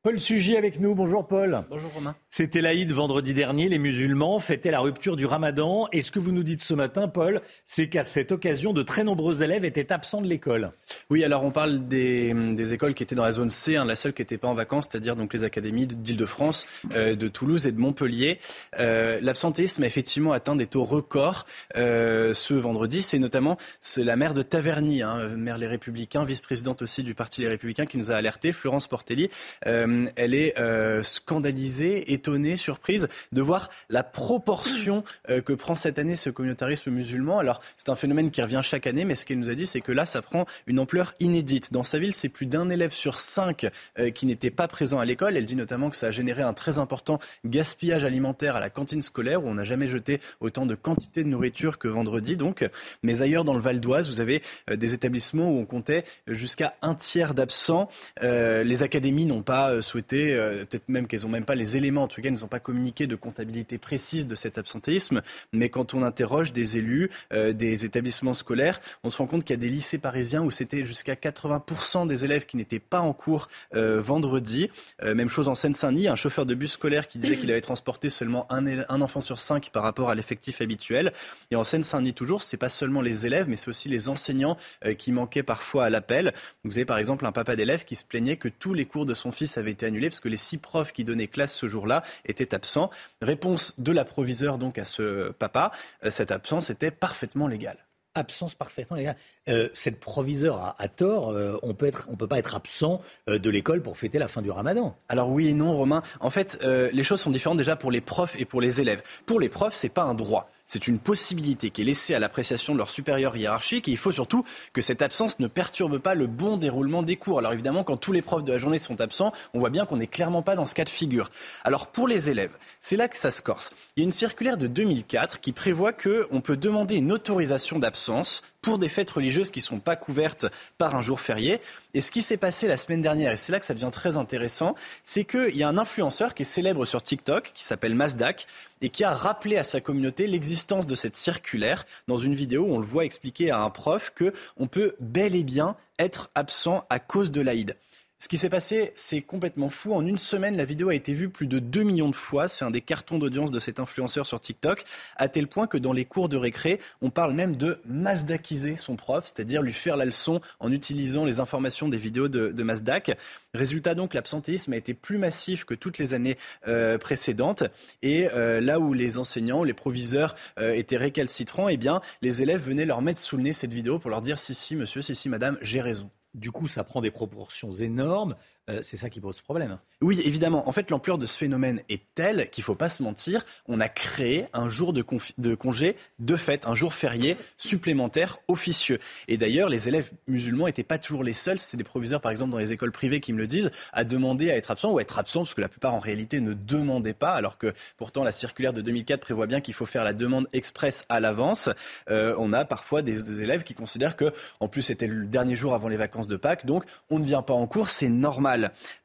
Paul Sugy avec nous. Bonjour Paul. Bonjour Romain. C'était l'Aïd vendredi dernier. Les musulmans fêtaient la rupture du ramadan. Et ce que vous nous dites ce matin, Paul, c'est qu'à cette occasion, de très nombreux élèves étaient absents de l'école. Oui, alors on parle des, des écoles qui étaient dans la zone C, hein, la seule qui n'était pas en vacances, c'est-à-dire donc les académies d'Île-de-France, euh, de Toulouse et de Montpellier. Euh, L'absentéisme a effectivement atteint des taux records euh, ce vendredi. C'est notamment la maire de Taverny, hein, maire Les Républicains, vice-présidente aussi du Parti Les Républicains, qui nous a alerté, Florence Portelli. Euh, elle est euh, scandalisée, étonnée, surprise de voir la proportion euh, que prend cette année ce communautarisme musulman. Alors, c'est un phénomène qui revient chaque année, mais ce qu'elle nous a dit, c'est que là, ça prend une ampleur inédite. Dans sa ville, c'est plus d'un élève sur cinq euh, qui n'était pas présent à l'école. Elle dit notamment que ça a généré un très important gaspillage alimentaire à la cantine scolaire, où on n'a jamais jeté autant de quantité de nourriture que vendredi. Donc, mais ailleurs dans le Val d'Oise, vous avez des établissements où on comptait jusqu'à un tiers d'absents. les académies n'ont pas souhaité, peut-être même qu'elles n'ont même pas les éléments, en tout cas, elles n'ont pas communiqué de comptabilité précise de cet absentéisme. Mais quand on interroge des élus, euh, des établissements scolaires, on se rend compte qu'il y a des lycées parisiens où c'était jusqu'à 80% des élèves qui n'étaient pas en cours euh, vendredi. Euh, même chose en Seine-Saint-Denis, un chauffeur de bus scolaire qui disait qu'il avait transporté seulement un, un enfant sur cinq par rapport à l'effectif habituel. Et en Seine-Saint-Denis toujours, c'est pas seulement les élèves, mais c'est aussi les enseignants qui manquaient parfois à l'appel. Vous avez par exemple un papa d'élève qui se plaignait que tous les cours de son fils avaient été annulés parce que les six profs qui donnaient classe ce jour-là étaient absents. Réponse de l'approviseur donc à ce papa, euh, cette absence était parfaitement légale absence parfaitement légale. Euh, cette proviseur a, a tort. Euh, on peut être, on peut pas être absent euh, de l'école pour fêter la fin du Ramadan. Alors oui et non, Romain. En fait, les choses sont différentes déjà pour les profs et pour les élèves. Pour les profs, c'est pas un droit. C'est une possibilité qui est laissée à l'appréciation de leur supérieur hiérarchique et il faut surtout que cette absence ne perturbe pas le bon déroulement des cours. Alors évidemment, quand tous les profs de la journée sont absents, on voit bien qu'on n'est clairement pas dans ce cas de figure. Alors pour les élèves, c'est là que ça se corse. Il y a une circulaire de 2004 qui prévoit qu'on peut demander une autorisation d'absence pour des fêtes religieuses qui ne sont pas couvertes par un jour férié. Et ce qui s'est passé la semaine dernière, et c'est là que ça devient très intéressant, c'est qu'il y a un influenceur qui est célèbre sur TikTok, qui s'appelle Mazdak, et qui a rappelé à sa communauté l'existence de cette circulaire dans une vidéo où on le voit expliquer à un prof qu'on peut bel et bien être absent à cause de l'Aïd. Ce qui s'est passé, c'est complètement fou. En une semaine, la vidéo a été vue plus de 2 millions de fois. C'est un des cartons d'audience de cet influenceur sur TikTok, à tel point que dans les cours de récré, on parle même de mazdakiser son prof, c'est-à-dire lui faire la leçon en utilisant les informations des vidéos de, de. Résultat donc, l'absentéisme a été plus massif que toutes les années euh, précédentes. Et euh, là où les enseignants, les proviseurs euh, étaient récalcitrants, eh bien, les élèves venaient leur mettre sous le nez cette vidéo pour leur dire si, si, monsieur, si, si, madame, j'ai raison. Du coup, ça prend des proportions énormes. Euh, c'est ça qui pose problème. Oui, évidemment. En fait, l'ampleur de ce phénomène est telle qu'il ne faut pas se mentir. On a créé un jour de, congé de fête, un jour férié supplémentaire officieux. Et d'ailleurs, les élèves musulmans n'étaient pas toujours les seuls. C'est des proviseurs, par exemple, dans les écoles privées qui me le disent, à demander à être absent ou à être absent, parce que la plupart, en réalité, ne demandaient pas, alors que pourtant, la circulaire de 2004 prévoit bien qu'il faut faire la demande express à l'avance. Euh, on a parfois des, des élèves qui considèrent que, en plus, c'était le dernier jour avant les vacances de Pâques, donc on ne vient pas en cours, c'est normal.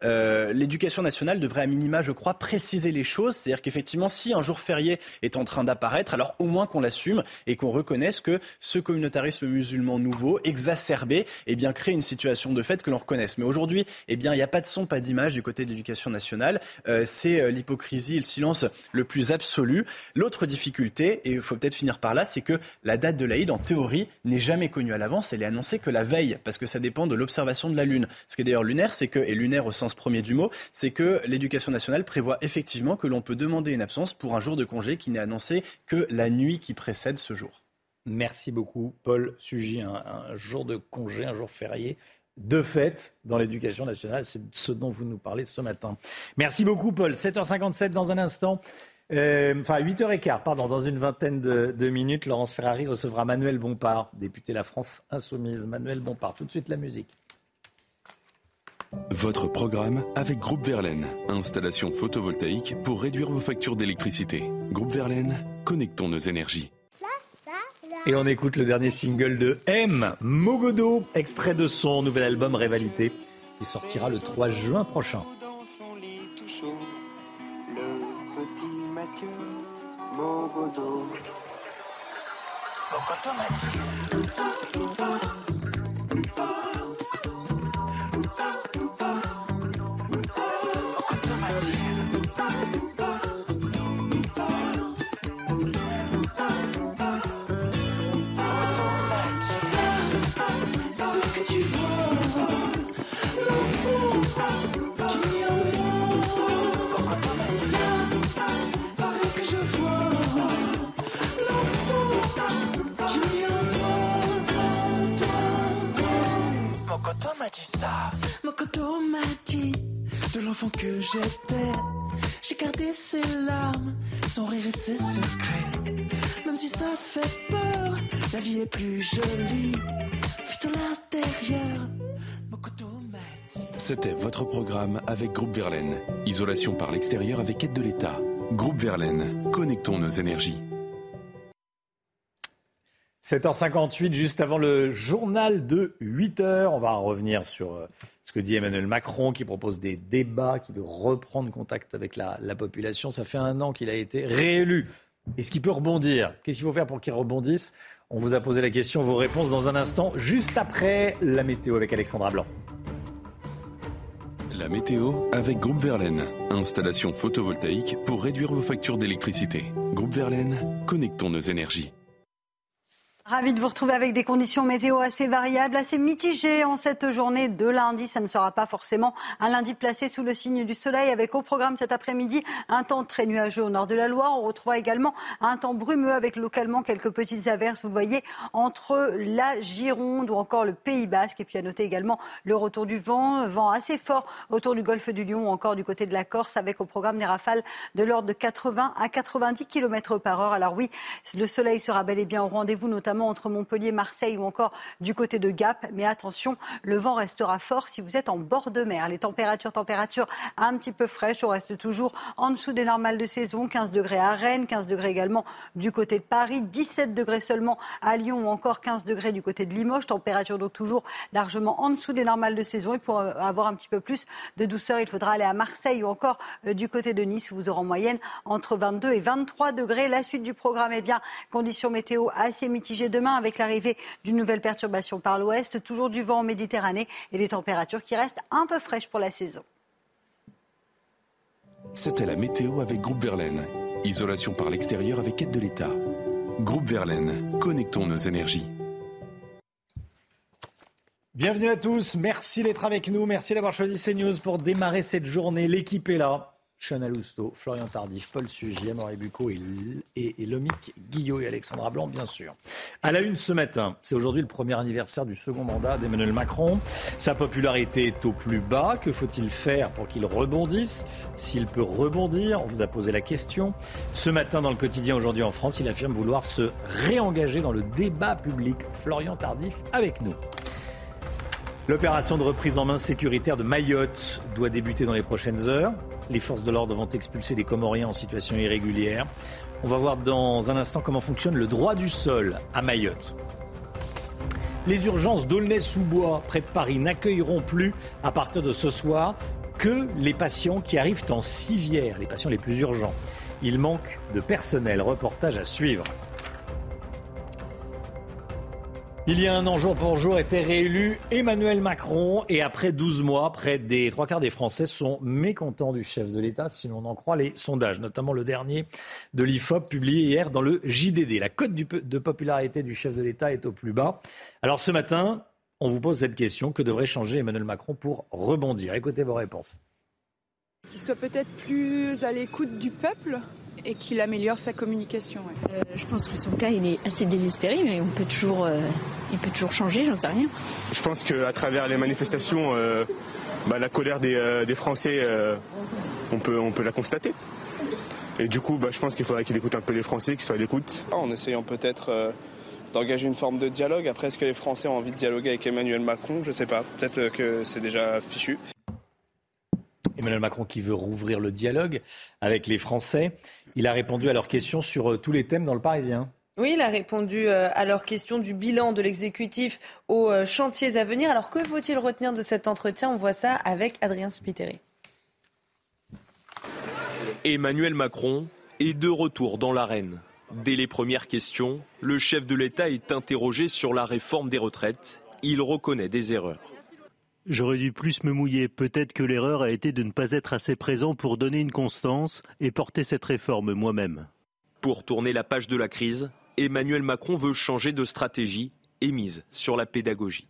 Euh, L'éducation nationale devrait à minima, je crois, préciser les choses. C'est-à-dire qu'effectivement, si un jour férié est en train d'apparaître, alors au moins qu'on l'assume et qu'on reconnaisse que ce communautarisme musulman nouveau, exacerbé, eh bien, crée une situation de fait que l'on reconnaisse. Mais aujourd'hui, eh bien, il n'y a pas de son, pas d'image du côté de l'éducation nationale. Euh, C'est euh, l'hypocrisie et le silence le plus absolu. L'autre difficulté, et il faut peut-être finir par là, c'est que la date de l'Aïd, en théorie, n'est jamais connue à l'avance. Elle est annoncée que la veille, parce que ça dépend de l'observation de la Lune. Ce qui est d'ailleurs lunaire, c'est que, lunaire au sens premier du mot, c'est que l'éducation nationale prévoit effectivement que l'on peut demander une absence pour un jour de congé qui n'est annoncé que la nuit qui précède ce jour. Merci beaucoup, Paul Sugy. Un, jour de congé, un jour férié de fait dans l'éducation nationale. C'est ce dont vous nous parlez ce matin. Merci beaucoup, Paul. 7h57 dans un instant. Euh, enfin, 8h15, pardon, dans une vingtaine de, de, minutes, Laurence Ferrari recevra Manuel Bompard, député La France Insoumise. Manuel Bompard, tout de suite la musique. Votre programme avec Groupe Verlaine. Installation photovoltaïque pour réduire vos factures d'électricité. Groupe Verlaine, connectons nos énergies. Et on écoute le dernier single de M, Mogodo, extrait de son nouvel album Rivalité, qui sortira le 3 juin prochain. Mogodo. J'étais. J'ai gardé ses larmes, son rire et ses secrets. Même si ça fait peur, la vie est plus jolie. Vu de l'intérieur, mon couteau m'a dit. C'était votre programme avec Groupe Verlaine. Isolation par l'extérieur avec aide de l'État. Groupe Verlaine, connectons nos énergies. 7h58, juste avant le journal de 8h. On va revenir sur euh, ce que dit Emmanuel Macron, qui propose des débats, qui veut reprendre contact avec la, la population. Ça fait un an qu'il a été réélu. Est-ce qu'il peut rebondir Qu'est-ce qu'il faut faire pour qu'il rebondisse? On vous a posé la question, vos réponses dans un instant, juste après la météo avec Alexandra Blanc. La météo avec Groupe Verlaine. Installation photovoltaïque pour réduire vos factures d'électricité. Groupe Verlaine, connectons nos énergies. Ravi de vous retrouver avec des conditions météo assez variables, assez mitigées en cette journée de lundi. Ça ne sera pas forcément un lundi placé sous le signe du soleil avec au programme cet après-midi un temps très nuageux au nord de la Loire. On retrouvera également un temps brumeux avec localement quelques petites averses, vous voyez, entre la Gironde ou encore le Pays Basque. Et puis à noter également le retour du vent, vent assez fort autour du golfe du Lion ou encore du côté de la Corse avec au programme des rafales de l'ordre de 80 à 90 km par heure. Alors oui, le soleil sera bel et bien au rendez-vous, notamment entre Montpellier, Marseille ou encore du côté de Gap. Mais attention, le vent restera fort si vous êtes en bord de mer. Les températures, températures un petit peu fraîches. On reste toujours en dessous des normales de saison. 15 degrés à Rennes, 15 degrés également du côté de Paris, 17 degrés seulement à Lyon ou encore 15 degrés du côté de Limoges. Température donc toujours largement en dessous des normales de saison. Et pour avoir un petit peu plus de douceur, il faudra aller à Marseille ou encore euh, du côté de Nice où vous aurez en moyenne entre 22 et 23 degrés. La suite du programme, est bien, conditions météo assez mitigées demain avec l'arrivée d'une nouvelle perturbation par l'ouest, toujours du vent en Méditerranée et des températures qui restent un peu fraîches pour la saison. C'était la météo avec Groupe Verlaine. Isolation par l'extérieur avec aide de l'État. Groupe Verlaine, connectons nos énergies. Bienvenue à tous, merci d'être avec nous, merci d'avoir choisi CNews pour démarrer cette journée. L'équipe est là. Chana Lousteau, Florian Tardif, Paul Sugy, Amaury Bucco et, et, et Lomic Guillot et Alexandra Blanc, bien sûr. À la une ce matin, c'est aujourd'hui le premier anniversaire du second mandat d'Emmanuel Macron. Sa popularité est au plus bas. Que faut-il faire pour qu'il rebondisse? S'il peut rebondir, on vous a posé la question. Ce matin, dans le quotidien aujourd'hui en France, il affirme vouloir se réengager dans le débat public. Florian Tardif avec nous. L'opération de reprise en main sécuritaire de Mayotte doit débuter dans les prochaines heures. Les forces de l'ordre vont expulser des Comoriens en situation irrégulière. On va voir dans un instant comment fonctionne le droit du sol à Mayotte. Les urgences d'Aulnay-sous-Bois, près de Paris, n'accueilleront plus à partir de ce soir que les patients qui arrivent en civière, les patients les plus urgents. Il manque de personnel. Reportage à suivre. Il y a un an, jour pour jour, était réélu Emmanuel Macron. Et après 12 mois, près des trois quarts des Français sont mécontents du chef de l'État, si l'on en croit les sondages, notamment le dernier de l'IFOP publié hier dans le JDD. La cote de popularité du chef de l'État est au plus bas. Alors ce matin, on vous pose cette question. Que devrait changer Emmanuel Macron pour rebondir? Écoutez vos réponses. Qu'il soit peut-être plus à l'écoute du peuple et qu'il améliore sa communication. Euh, je pense que son cas, il est assez désespéré, mais on peut toujours, euh, il peut toujours changer, j'en sais rien. Je pense qu'à travers les manifestations, euh, bah, la colère des, des Français, on, peut, on peut la constater. Et du coup, bah, je pense qu'il faudrait qu'il écoute un peu les Français, qu'il soit à l'écoute. En essayant peut-être d'engager une forme de dialogue. Après, est-ce que les Français ont envie de dialoguer avec Emmanuel Macron? Je ne sais pas. Peut-être que c'est déjà fichu. Emmanuel Macron qui veut rouvrir le dialogue avec les Français. Il a répondu à leurs questions sur euh, tous les thèmes dans le Parisien. Oui, il a répondu euh, à leurs questions du bilan de l'exécutif aux euh, chantiers à venir. Alors que faut-il retenir de cet entretien? On voit ça avec Adrien Spiteri. Emmanuel Macron est de retour dans l'arène. Dès les premières questions, le chef de l'État est interrogé sur la réforme des retraites. Il reconnaît des erreurs. J'aurais dû plus me mouiller. Peut-être que l'erreur a été de ne pas être assez présent pour donner une constance et porter cette réforme moi-même. Pour tourner la page de la crise, Emmanuel Macron veut changer de stratégie et mise sur la pédagogie.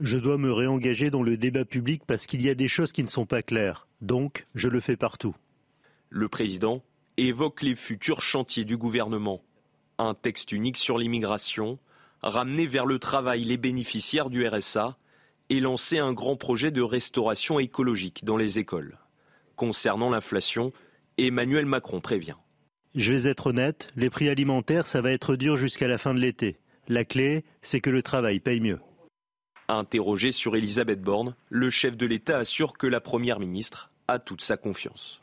Je dois me réengager dans le débat public parce qu'il y a des choses qui ne sont pas claires. Donc, je le fais partout. Le président évoque les futurs chantiers du gouvernement. Un texte unique sur l'immigration, ramener vers le travail les bénéficiaires du RSA et lancer un grand projet de restauration écologique dans les écoles. Concernant l'inflation, Emmanuel Macron prévient. Je vais être honnête, les prix alimentaires, ça va être dur jusqu'à la fin de l'été. La clé, c'est que le travail paye mieux. Interrogé sur Elisabeth Borne, le chef de l'État assure que la Première ministre a toute sa confiance.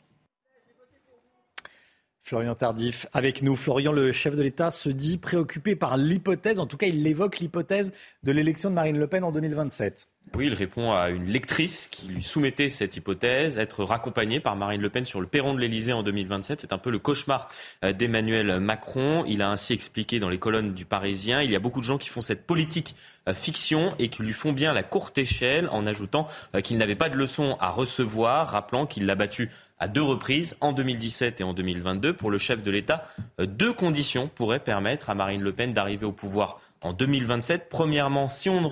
Florian Tardif avec nous. Florian, le chef de l'État, se dit préoccupé par l'hypothèse, en tout cas il évoque l'hypothèse de l'élection de Marine Le Pen en 2027. Oui, il répond à une lectrice qui lui soumettait cette hypothèse, être raccompagné par Marine Le Pen sur le perron de l'Elysée en 2027. C'est un peu le cauchemar euh, d'Emmanuel Macron. Il a ainsi expliqué dans les colonnes du Parisien, il y a beaucoup de gens qui font cette politique euh, fiction et qui lui font bien la courte échelle en ajoutant euh, qu'il n'avait pas de leçon à recevoir, rappelant qu'il l'a battu à deux reprises, en 2017 et en 2022. Pour le chef de l'État, deux conditions pourraient permettre à Marine Le Pen d'arriver au pouvoir en 2027. Premièrement, si on ne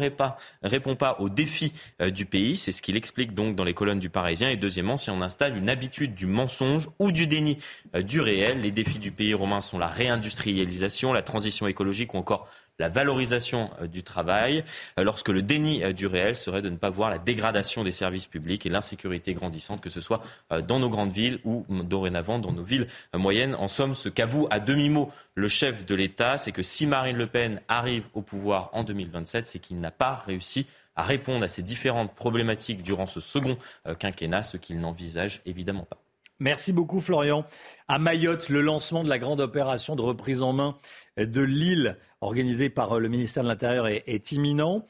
répond pas aux défis euh, du pays, c'est ce qu'il explique donc dans les colonnes du Parisien. Et deuxièmement, si on installe une habitude du mensonge ou du déni euh, du réel. Les défis du pays romain sont la réindustrialisation, la transition écologique ou encore la valorisation euh, du travail, lorsque le déni du réel serait de ne pas voir la dégradation des services publics et l'insécurité grandissante, que ce soit dans nos grandes villes ou dorénavant dans nos villes moyennes. En somme, ce qu'avoue à demi-mot le chef de l'État, c'est que si Marine Le Pen arrive au pouvoir en 2027, c'est qu'il n'a pas réussi à répondre à ces différentes problématiques durant ce second euh, quinquennat, ce qu'il n'envisage évidemment pas. Merci beaucoup Florian. À Mayotte, le lancement de la grande opération de reprise en main de l'île organisée par euh, le ministère de l'Intérieur est, est, imminent.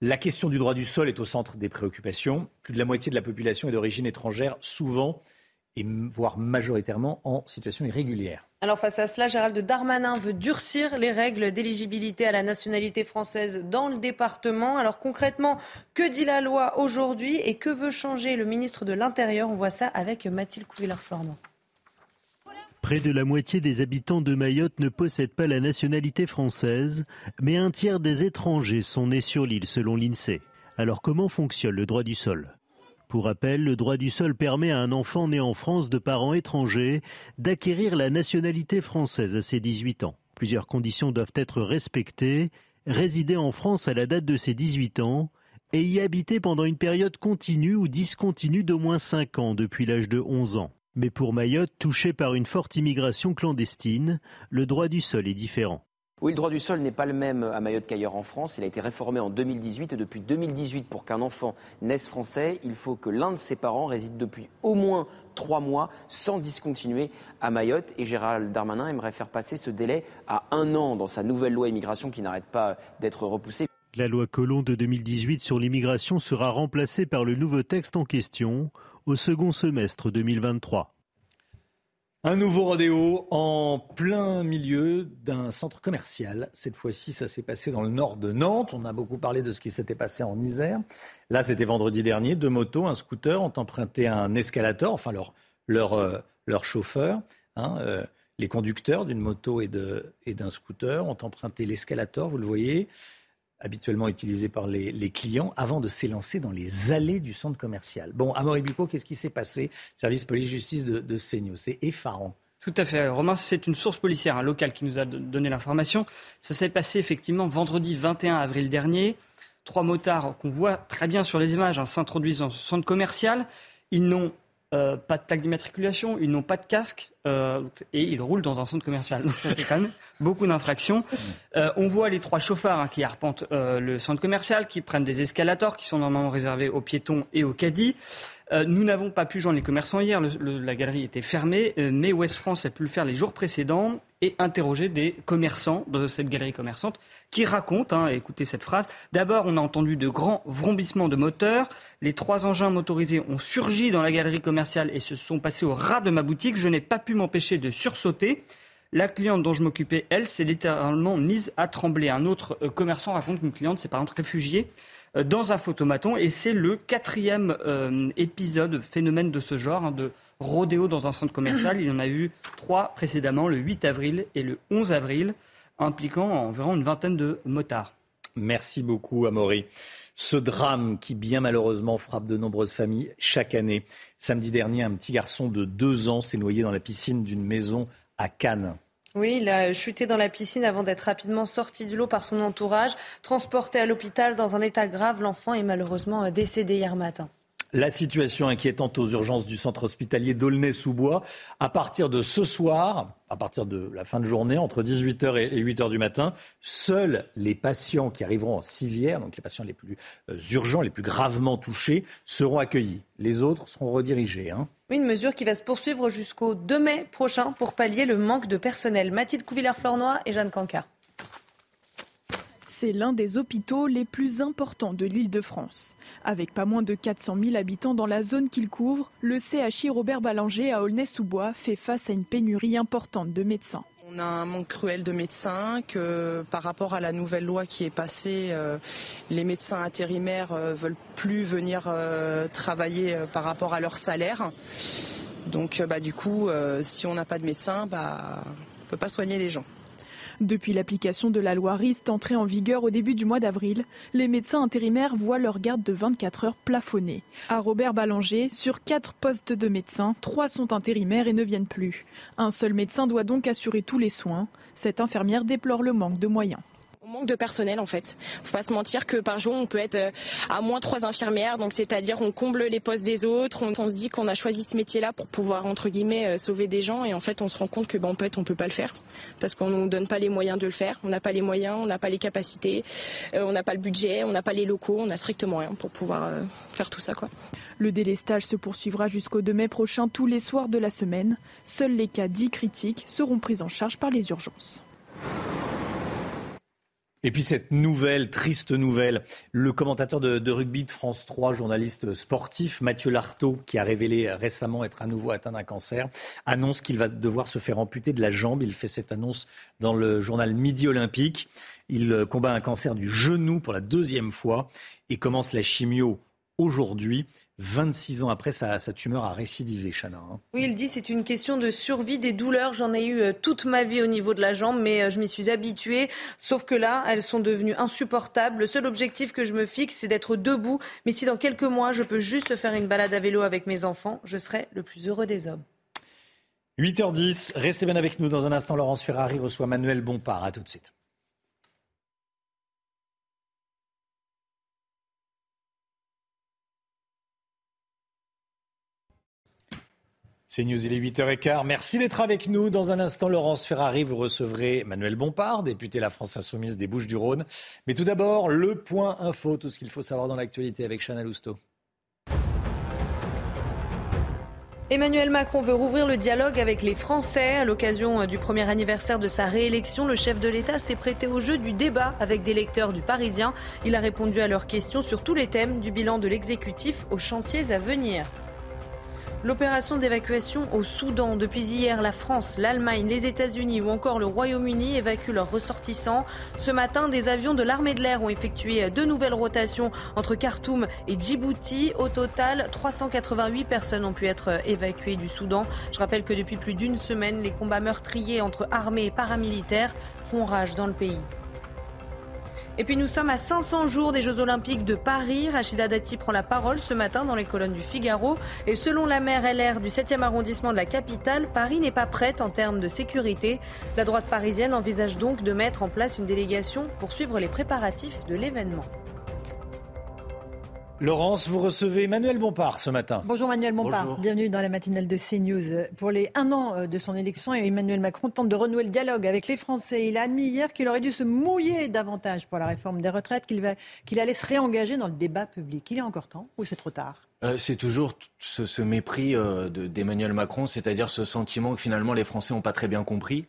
La question du droit du sol est au centre des préoccupations. Plus de la moitié de la population est d'origine étrangère, souvent et voire majoritairement en situation irrégulière. Alors face à cela, Gérald Darmanin veut durcir les règles d'éligibilité à la nationalité française dans le département. Alors concrètement, que dit la loi aujourd'hui et que veut changer le ministre de l'Intérieur? On voit ça avec Mathilde Couvillard-Flormand. Près de la moitié des habitants de Mayotte ne possèdent pas la nationalité française, mais un tiers des étrangers sont nés sur l'île selon l'INSEE. Alors comment fonctionne le droit du sol? Pour rappel, le droit du sol permet à un enfant né en France de parents étrangers d'acquérir la nationalité française à ses 18 ans. Plusieurs conditions doivent être respectées. Résider en France à la date de ses 18 ans et y habiter pendant une période continue ou discontinue d'au moins 5 ans depuis l'âge de 11 ans. Mais pour Mayotte, touché par une forte immigration clandestine, le droit du sol est différent. Oui, le droit du sol n'est pas le même à Mayotte qu'ailleurs en France. Il a été réformé en 2018 et depuis 2018, pour qu'un enfant naisse français, il faut que l'un de ses parents réside depuis au moins trois mois sans discontinuer à Mayotte. Et Gérald Darmanin aimerait faire passer ce délai à un an dans sa nouvelle loi immigration qui n'arrête pas d'être repoussée. La loi Colomb de 2018 sur l'immigration sera remplacée par le nouveau texte en question au second semestre 2023. Un nouveau rodéo en plein milieu d'un centre commercial. Cette fois-ci, ça s'est passé dans le nord de Nantes. On a beaucoup parlé de ce qui s'était passé en Isère. Là, c'était vendredi dernier. Deux motos, un scooter ont emprunté un escalator, enfin leur, leur, euh, chauffeur. Hein, euh, les conducteurs d'une moto et d'un scooter ont emprunté l'escalator, vous le voyez habituellement utilisé par les, clients avant de s'élancer dans les allées du centre commercial. Bon, à qu'est-ce qui s'est passé? Service police-justice de, de C'est effarant. Tout à fait. Romain, c'est une source policière, un local qui nous a donné l'information. Ça s'est passé effectivement vendredi 21 avril dernier. Trois motards qu'on voit très bien sur les images hein, s'introduisent dans ce centre commercial. Ils n'ont euh, pas de taxe d'immatriculation, ils n'ont pas de casque euh, et ils roulent dans un centre commercial. Donc ça fait quand même beaucoup d'infractions. Euh, on voit les trois chauffards hein, qui arpentent le centre commercial, qui prennent des escalators qui sont normalement réservés aux piétons et aux caddies. Euh, nous n'avons pas pu joindre les commerçants hier, la galerie était fermée, euh, mais Ouest France a pu le faire les jours précédents et interroger des commerçants de cette galerie commerçante qui racontent, hein, écoutez cette phrase, d'abord on a entendu de grands vrombissements de moteurs, les trois engins motorisés ont surgi dans la galerie commerciale et se sont passés au ras de ma boutique, je n'ai pas pu m'empêcher de sursauter. La cliente dont je m'occupais, elle, s'est littéralement mise à trembler. Un autre euh, commerçant raconte qu'une cliente s'est par exemple réfugiée dans un photomaton. Et c'est le quatrième euh, épisode, phénomène de ce genre, hein, de rodéo dans un centre commercial. Il y en a eu trois précédemment, le 8 avril et le 11 avril, impliquant environ une vingtaine de motards. Merci beaucoup, Amaury. Ce drame qui, bien malheureusement, frappe de nombreuses familles chaque année. Samedi dernier, un petit garçon de deux ans s'est noyé dans la piscine d'une maison à Cannes. Oui, il a chuté dans la piscine avant d'être rapidement sorti de l'eau par son entourage. Transporté à l'hôpital dans un état grave, l'enfant est malheureusement décédé hier matin. La situation inquiétante aux urgences du centre hospitalier d'Aulnay-sous-Bois. À partir de ce soir, à partir de la fin de journée, entre 18h et 8h du matin, seuls les patients qui arriveront en civière, donc les patients les plus euh, urgents, les plus gravement touchés, seront accueillis. Les autres seront redirigés. Hein. une mesure qui va se poursuivre jusqu'au 2 mai prochain pour pallier le manque de personnel. Mathilde Couvillère-Flornois et Jeanne Cancard. C'est l'un des hôpitaux les plus importants de l'île de France. Avec pas moins de 400 000 habitants dans la zone qu'il couvre, le CHI Robert Ballanger à Aulnay-sous-Bois fait face à une pénurie importante de médecins. On a un manque cruel de médecins, que par rapport à la nouvelle loi qui est passée, euh, les médecins intérimaires ne euh, veulent plus venir euh, travailler par rapport à leur salaire. Donc bah, du coup, si on n'a pas de médecins, bah, on ne peut pas soigner les gens. Depuis l'application de la loi RIST entrée en vigueur au début du mois d'avril, les médecins intérimaires voient leur garde de 24 heures plafonnée. À Robert Ballanger, sur 4 postes de médecins, 3 sont intérimaires et ne viennent plus. Un seul médecin doit donc assurer tous les soins. Cette infirmière déplore le manque de moyens. On manque de personnel en fait. Faut pas se mentir que par jour on peut être euh, à moins trois infirmières, donc c'est-à-dire on comble les postes des autres. On, se dit qu'on a choisi ce métier-là pour pouvoir entre guillemets euh, sauver des gens et en fait on se rend compte que ben, en fait on peut pas le faire parce qu'on nous donne pas les moyens de le faire. On n'a pas les moyens, on n'a pas les capacités, euh, on n'a pas le budget, on n'a pas les locaux, on a strictement rien pour pouvoir faire tout ça quoi. Le délestage se poursuivra jusqu'au 2 mai prochain tous les soirs de la semaine. Seuls les cas dits critiques seront pris en charge par les urgences. Et puis cette nouvelle, triste nouvelle, le commentateur de, rugby de France 3, journaliste sportif, Mathieu Lartaud, qui a révélé récemment être à nouveau atteint d'un cancer, annonce qu'il va devoir se faire amputer de la jambe. Il fait cette annonce dans le journal Midi Olympique. Il combat un cancer du genou pour la deuxième fois et commence la chimio aujourd'hui. 26 ans après, sa, tumeur a récidivé, Chana. Hein. Oui, il dit c'est une question de survie des douleurs. J'en ai eu euh, toute ma vie au niveau de la jambe, mais euh, je m'y suis habituée. Sauf que là, elles sont devenues insupportables. Le seul objectif que je me fixe, c'est d'être debout. Mais si dans quelques mois, je peux juste faire une balade à vélo avec mes enfants, je serai le plus heureux des hommes. 8h10, restez bien avec nous. Dans un instant, Laurence Ferrari reçoit Manuel Bompard. À tout de suite. C'est News, il est 8h15. Merci d'être avec nous. Dans un instant, Laurence Ferrari, vous recevrez Manuel Bompard, député de la France Insoumise des Bouches-du-Rhône. Mais tout d'abord, le point info, tout ce qu'il faut savoir dans l'actualité avec Chana Lousteau. Emmanuel Macron veut rouvrir le dialogue avec les Français. À l'occasion du premier anniversaire de sa réélection, le chef de l'État s'est prêté au jeu du débat avec des lecteurs du Parisien. Il a répondu à leurs questions sur tous les thèmes du bilan de l'exécutif aux chantiers à venir. L'opération d'évacuation au Soudan. Depuis hier, la France, l'Allemagne, les États-Unis ou encore le Royaume-Uni évacuent leurs ressortissants. Ce matin, des avions de l'armée de l'air ont effectué deux nouvelles rotations entre Khartoum et Djibouti. Au total, 388 personnes ont pu être évacuées du Soudan. Je rappelle que depuis plus d'une semaine, les combats meurtriers entre armées et paramilitaires font rage dans le pays. Et puis nous sommes à 500 jours des Jeux Olympiques de Paris. Rachida Dati prend la parole ce matin dans les colonnes du Figaro. Et selon la maire LR du 7e arrondissement de la capitale, Paris n'est pas prête en termes de sécurité. La droite parisienne envisage donc de mettre en place une délégation pour suivre les préparatifs de l'événement. Laurence, vous recevez Emmanuel Bompard ce matin. Bonjour Emmanuel Bompard, bienvenue dans la matinale de CNews. Pour les un an euh, de son élection, Emmanuel Macron tente de renouer le dialogue avec les Français. Il a admis hier qu'il aurait dû se mouiller davantage pour la réforme des retraites, qu'il allait se réengager dans le débat public. Il est encore temps ou c'est trop tard? Euh, c'est toujours ce, mépris euh, d'Emmanuel Macron, c'est-à-dire ce sentiment que finalement les Français n'ont pas très bien compris.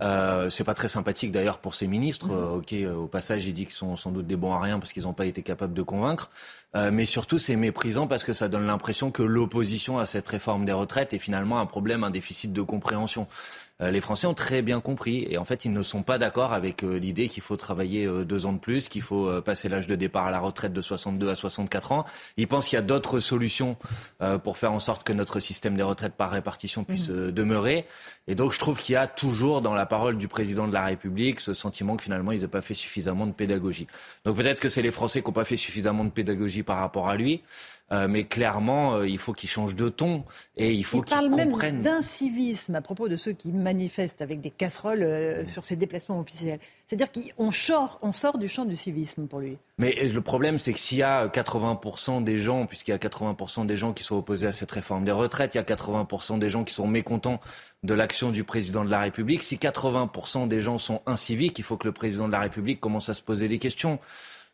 Euh, c'est pas très sympathique d'ailleurs pour ses ministres. Euh, ok, euh, au passage, il dit qu'ils sont sans doute des bons à rien parce qu'ils n'ont pas été capables de convaincre. Euh, mais surtout, c'est méprisant parce que ça donne l'impression que l'opposition à cette réforme des retraites est finalement un problème, un déficit de compréhension. Euh, les Français ont très bien compris et en fait ils ne sont pas d'accord avec euh, l'idée qu'il faut travailler euh, deux ans de plus, qu'il faut passer l'âge de départ à la retraite de 62 à 64 ans. Ils pensent qu'il y a d'autres solutions pour faire en sorte que notre système des retraites par répartition puisse mmh. demeurer. Et donc je trouve qu'il y a toujours dans la parole du président de la République ce sentiment que finalement ils n'ont pas fait suffisamment de pédagogie. Donc peut-être que c'est les Français qui n'ont pas fait suffisamment de pédagogie par rapport à lui. Euh, mais clairement, euh, il faut qu'il change de ton et il faut Il qu'il parle comprenne. même d'incivisme à propos de ceux qui manifestent avec des casseroles euh, sur ces déplacements officiels. C'est-à-dire qu'on sort, on sort du champ du civisme pour lui. Mais le problème, c'est que s'il y a 80% des gens, puisqu'il y a 80% des gens qui sont opposés à cette réforme des retraites, il y a 80% des gens qui sont mécontents de l'action du président de la République. Si 80% des gens sont inciviques, il faut que le président de la République commence à se poser des questions.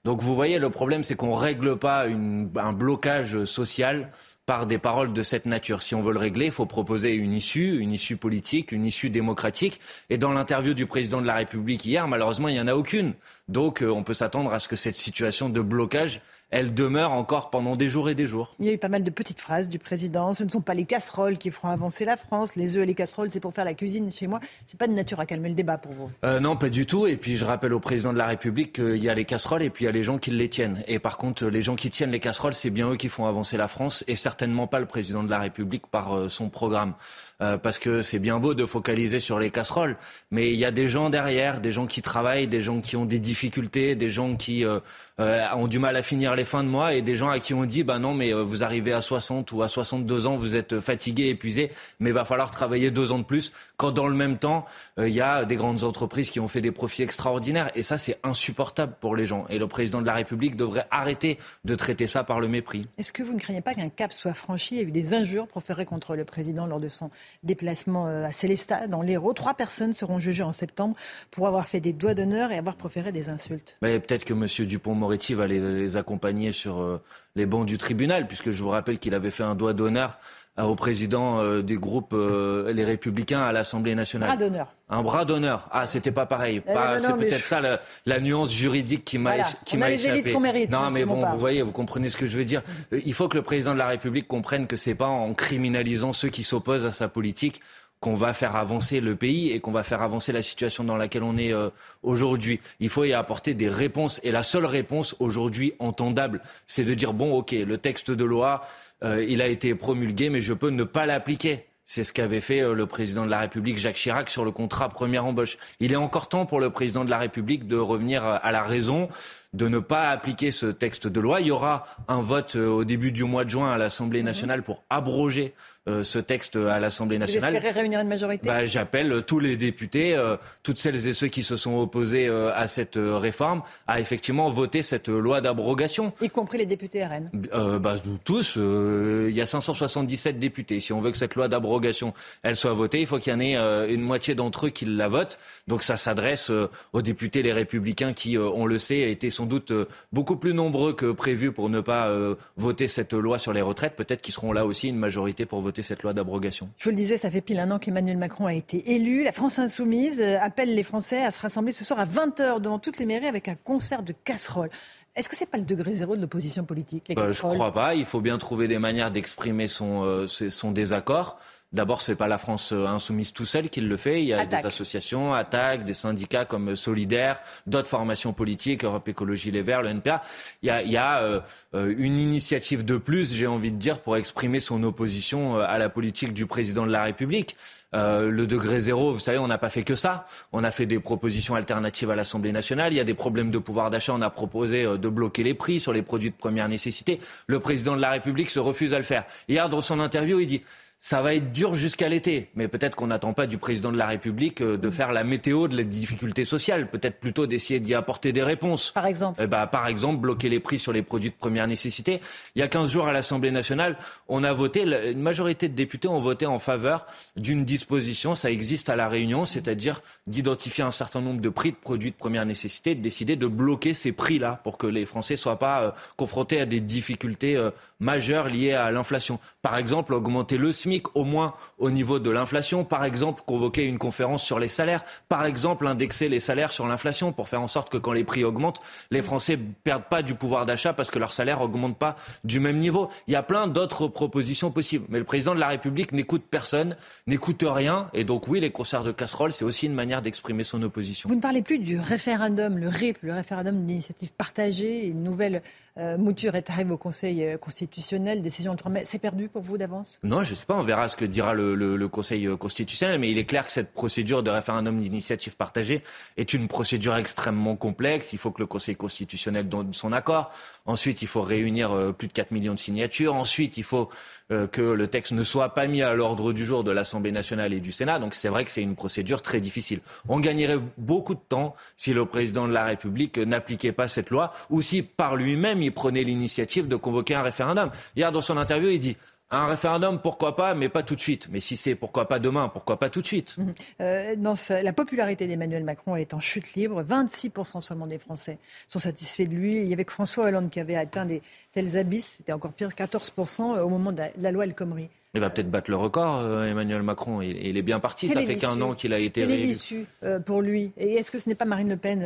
Donc vous voyez, le problème, c'est qu'on ne règle pas une- un blocage social par des paroles de cette nature. Si on veut le régler, il faut proposer une issue, une issue politique, une issue démocratique. Et dans l'interview du président de la République hier, malheureusement, il n'y en a aucune. Donc euh, on peut s'attendre à ce que cette situation de blocage, elle demeure encore pendant des jours et des jours. Il y a eu pas mal de petites phrases du président. Ce ne sont pas les casseroles qui feront avancer la France. Les œufs et les casseroles, c'est pour faire la cuisine chez moi. C'est pas de nature à calmer le débat pour vous. Euh, non, pas du tout. Et puis je rappelle au président de la République qu'il y a les casseroles et puis il y a les gens qui les tiennent. Et par contre, les gens qui tiennent les casseroles, c'est bien eux qui font avancer la France et certainement pas le président de la République par euh, son programme. Euh, parce que c'est bien beau de focaliser sur les casseroles, mais il y a des gens derrière, des gens qui travaillent, des gens qui ont des difficultés, des gens qui euh, euh, ont du mal à finir les fins de mois et des gens à qui on dit bah non mais euh, vous arrivez à 60 ou à 62 ans, vous êtes fatigué, épuisé, mais il va falloir travailler deux ans de plus. Quand dans le même temps euh, il y a des grandes entreprises qui ont fait des profits extraordinaires et ça c'est insupportable pour les gens. Et le président de la République devrait arrêter de traiter ça par le mépris. Est-ce que vous ne craignez pas qu'un cap soit franchi Il y a eu des injures proférées contre le président lors de son déplacement euh, à Célestat, dans l'Hérault? Trois personnes seront jugées en septembre pour avoir fait des doigts d'honneur et avoir proféré des insultes. Mais peut-être que M. Dupont-Moretti va les, les accompagner sur euh, les bancs du tribunal, puisque je vous rappelle qu'il avait fait un doigt d'honneur euh, au président euh, du groupe euh, Les Républicains à l'Assemblée nationale. Bras d'honneur. Un bras d'honneur. Ah, c'était pas pareil. Eh Pas- c'est peut-être je- ça la, la nuance juridique qui m'a Voilà. qui m'a les échappé. élites qu'on mérite, non, monsieur mais bon, vous voyez, vous comprenez ce que je veux dire. Euh, Il faut que le président de la République comprenne que c'est pas en criminalisant ceux qui s'opposent à sa politique qu'on va faire avancer le pays et qu'on va faire avancer la situation dans laquelle on est euh, aujourd'hui. Il faut y apporter des réponses. Et la seule réponse aujourd'hui entendable, c'est de dire, bon, ok, le texte de loi, euh, il a été promulgué, mais je peux ne pas l'appliquer. C'est ce qu'avait fait euh, le président de la République, Jacques Chirac, sur le contrat première embauche. Il est encore temps pour le président de la République de revenir à la raison, de ne pas appliquer ce texte de loi. Il y aura un vote au début du mois de juin à l'Assemblée nationale pour abroger ce texte à l'Assemblée Vous nationale. espérez réunir une majorité? Bah, J'appelle euh, tous les députés, euh, toutes celles et ceux qui se sont opposés euh, à cette euh, réforme, à effectivement voter cette euh, loi d'abrogation. Y compris les députés RN. Euh, bah, tous, euh, il y a 577 députés. Si on veut que cette loi d'abrogation, elle soit votée, il faut qu'il y en ait euh, une moitié d'entre eux qui la votent. Donc ça s'adresse euh, aux députés les républicains qui, euh, on le sait, étaient sans doute euh, beaucoup plus nombreux que prévu pour ne pas euh, voter cette loi sur les retraites. Peut-être qu'ils seront là aussi une majorité pour voter cette loi d'abrogation? Je vous le disais, ça fait pile un an qu'Emmanuel Macron a été élu. La France insoumise euh, appelle les Français à se rassembler ce soir à 20h devant toutes les mairies avec un concert de casseroles. Est-ce que c'est pas le degré zéro de l'opposition politique, les Bah, je crois pas. Il faut bien trouver des manières d'exprimer son, euh, son désaccord. D'abord, c'est pas la France euh, insoumise tout seul qui le fait. Il y a Attaque. des associations, attaques, des syndicats comme Solidaire, d'autres formations politiques, Europe Écologie Les Verts, le NPA. Il y a, il y a euh, euh, une initiative de plus, j'ai envie de dire, pour exprimer son opposition euh, à la politique du président de la République. Euh, le degré zéro, vous savez, on n'a pas fait que ça. On a fait des propositions alternatives à l'Assemblée nationale. Il y a des problèmes de pouvoir d'achat. On a proposé euh, de bloquer les prix sur les produits de première nécessité. Le président de la République se refuse à le faire. Hier, dans son interview, il dit ça va être dur jusqu'à l'été, mais peut-être qu'on n'attend pas du président de la République euh, de faire la météo de la difficulté sociale, peut-être plutôt d'essayer d'y apporter des réponses. Par exemple Eh ben, Par exemple, bloquer les prix sur les produits de première nécessité. Il y a 15 jours à l'Assemblée nationale, on a voté, une majorité de députés ont voté en faveur d'une disposition, ça existe à La Réunion, c'est-à-dire d'identifier un certain nombre de prix de produits de première nécessité, de décider de bloquer ces prix-là pour que les Français soient pas euh, confrontés à des difficultés euh, majeures liées à l'inflation. Par exemple, augmenter le SMIC au moins au niveau de l'inflation. Par exemple, convoquer une conférence sur les salaires. Par exemple, indexer les salaires sur l'inflation pour faire en sorte que quand les prix augmentent, les Français perdent pas du pouvoir d'achat parce que leur salaire augmente pas du même niveau. Il y a plein d'autres propositions possibles. Mais le président de la République n'écoute personne, n'écoute rien. Et donc oui, les concerts de casseroles, c'est aussi une manière d'exprimer son opposition. Vous ne parlez plus du référendum, le RIP, le référendum d'initiative partagée. Une nouvelle euh, mouture est arrivée au Conseil euh, constitutionnel, décision le 3 mai. C'est perdu pour vous d'avance? Non, je sais pas. On verra ce que dira le, le, le, Conseil constitutionnel, mais il est clair que cette procédure de référendum d'initiative partagée est une procédure extrêmement complexe. Il faut que le Conseil constitutionnel donne son accord. Ensuite, il faut réunir euh, plus de 4 millions de signatures. Ensuite, il faut euh, que le texte ne soit pas mis à l'ordre du jour de l'Assemblée nationale et du Sénat. Donc c'est vrai que c'est une procédure très difficile. On gagnerait beaucoup de temps si le président de la République n'appliquait pas cette loi ou si par lui-même il prenait l'initiative de convoquer un référendum. Hier, dans son interview, il dit un référendum, pourquoi pas, mais pas tout de suite. Mais si c'est pourquoi pas demain, pourquoi pas tout de suite? Mhm. euh, dans La popularité d'Emmanuel Macron est en chute libre. 26% seulement des Français sont satisfaits de lui. Il y avait que François Hollande qui avait atteint des tels abysses. C'était encore pire, 14% au moment de la, loi El Khomri. Il va peut-être battre le record, euh, Emmanuel Macron. Il, est bien parti. Ça fait qu'un an qu'il a été réélu. Quelle est l'issue euh, pour lui? Et est-ce que ce n'est pas Marine Le Pen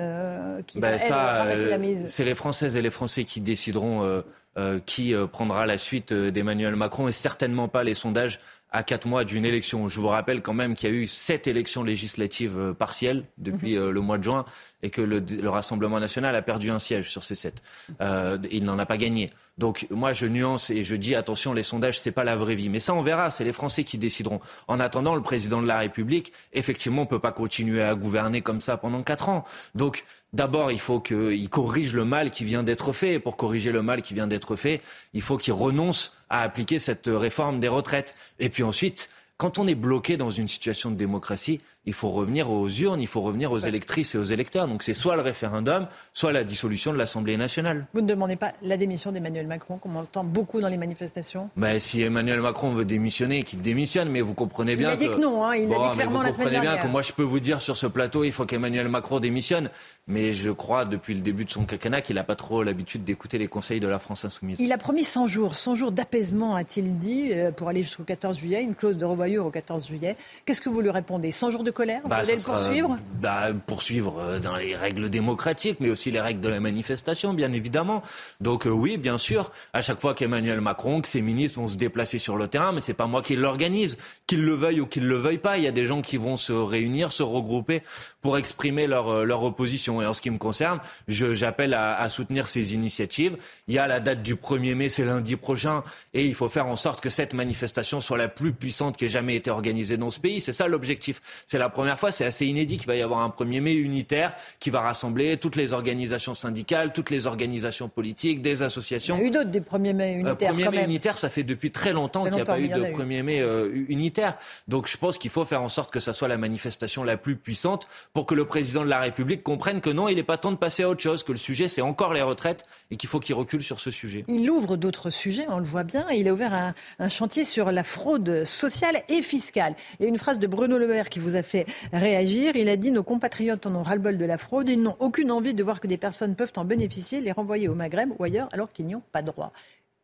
qui ben va la mise? C'est les Françaises et les Français qui décideront euh, qui euh, prendra la suite euh, d'Emmanuel Macron et certainement pas les sondages à quatre mois d'une élection. Je vous rappelle quand même qu'il y a eu sept élections législatives partielles depuis mhm. le mois de juin et que le, Rassemblement national a perdu un siège sur ces sept. il n'en a pas gagné. Donc moi je nuance et je dis attention, les sondages c'est pas la vraie vie. Mais ça on verra, c'est les Français qui décideront. En attendant, le président de la République, effectivement, peut pas continuer à gouverner comme ça pendant quatre ans. Donc D'abord, il faut qu'il corrige le mal qui vient d'être fait. Et pour corriger le mal qui vient d'être fait, il faut qu'il renonce à appliquer cette réforme des retraites. Et puis ensuite, quand on est bloqué dans une situation de démocratie, il faut revenir aux urnes, il faut revenir aux électrices et aux électeurs. Donc c'est soit le référendum, soit la dissolution de l'Assemblée nationale. Vous ne demandez pas la démission d'Emmanuel Macron, comme on entend beaucoup dans les manifestations? Ben, Si Emmanuel Macron veut démissionner, qu'il démissionne, mais vous comprenez bien il a dit que non, hein, il a dit clairement la semaine bien que moi je peux vous dire sur ce plateau, il faut qu'Emmanuel Macron démissionne. Mais je crois depuis le début de son quinquennat qu'il n'a pas trop l'habitude d'écouter les conseils de la France insoumise. Il a promis 100 jours, 100 jours d'apaisement, a-t-il dit, euh, pour aller jusqu'au 14 juillet, une clause de revoyure au 14 juillet. Qu'est-ce que vous lui répondez? 100 jours de colère? Bah, poursuivre? bah, Poursuivre euh, dans les règles démocratiques, mais aussi les règles de la manifestation, bien évidemment. Donc euh, oui, bien sûr, à chaque fois qu'Emmanuel Macron, que ses ministres vont se déplacer sur le terrain, mais c'est pas moi qui l'organise, qu'ils le veuillent ou qu'ils le veuillent pas. Il y a des gens qui vont se réunir, se regrouper pour exprimer leur, euh, leur opposition. Et en ce qui me concerne, j'appelle à, à soutenir ces initiatives. Il y a la date du 1er mai, c'est lundi prochain, et il faut faire en sorte que cette manifestation soit la plus puissante qui ait jamais été organisée dans ce pays. C'est ça l'objectif. C'est la première fois, c'est assez inédit qu'il va y avoir un 1er mai unitaire qui va rassembler toutes les organisations syndicales, toutes les organisations politiques, des associations. Il y a eu d'autres des 1er mai unitaires. 1er mai unitaire, ça fait depuis très longtemps qu'il n'y a pas eu de 1er mai euh, unitaire. Donc je pense qu'il faut faire en sorte que ça soit la manifestation la plus puissante pour que le président de la République comprenne que non, il n'est pas temps de passer à autre chose, que le sujet c'est encore les retraites et qu'il faut qu'il recule sur ce sujet. Il ouvre d'autres sujets, on le voit bien. Il a ouvert un, un chantier sur la fraude sociale et fiscale. Il y a une phrase de Bruno Le Maire qui vous a fait réagir. Il a dit nos compatriotes en ont ras-le-bol de la fraude. Ils n'ont aucune envie de voir que des personnes peuvent en bénéficier, les renvoyer au Maghreb ou ailleurs alors qu'ils n'y ont pas droit.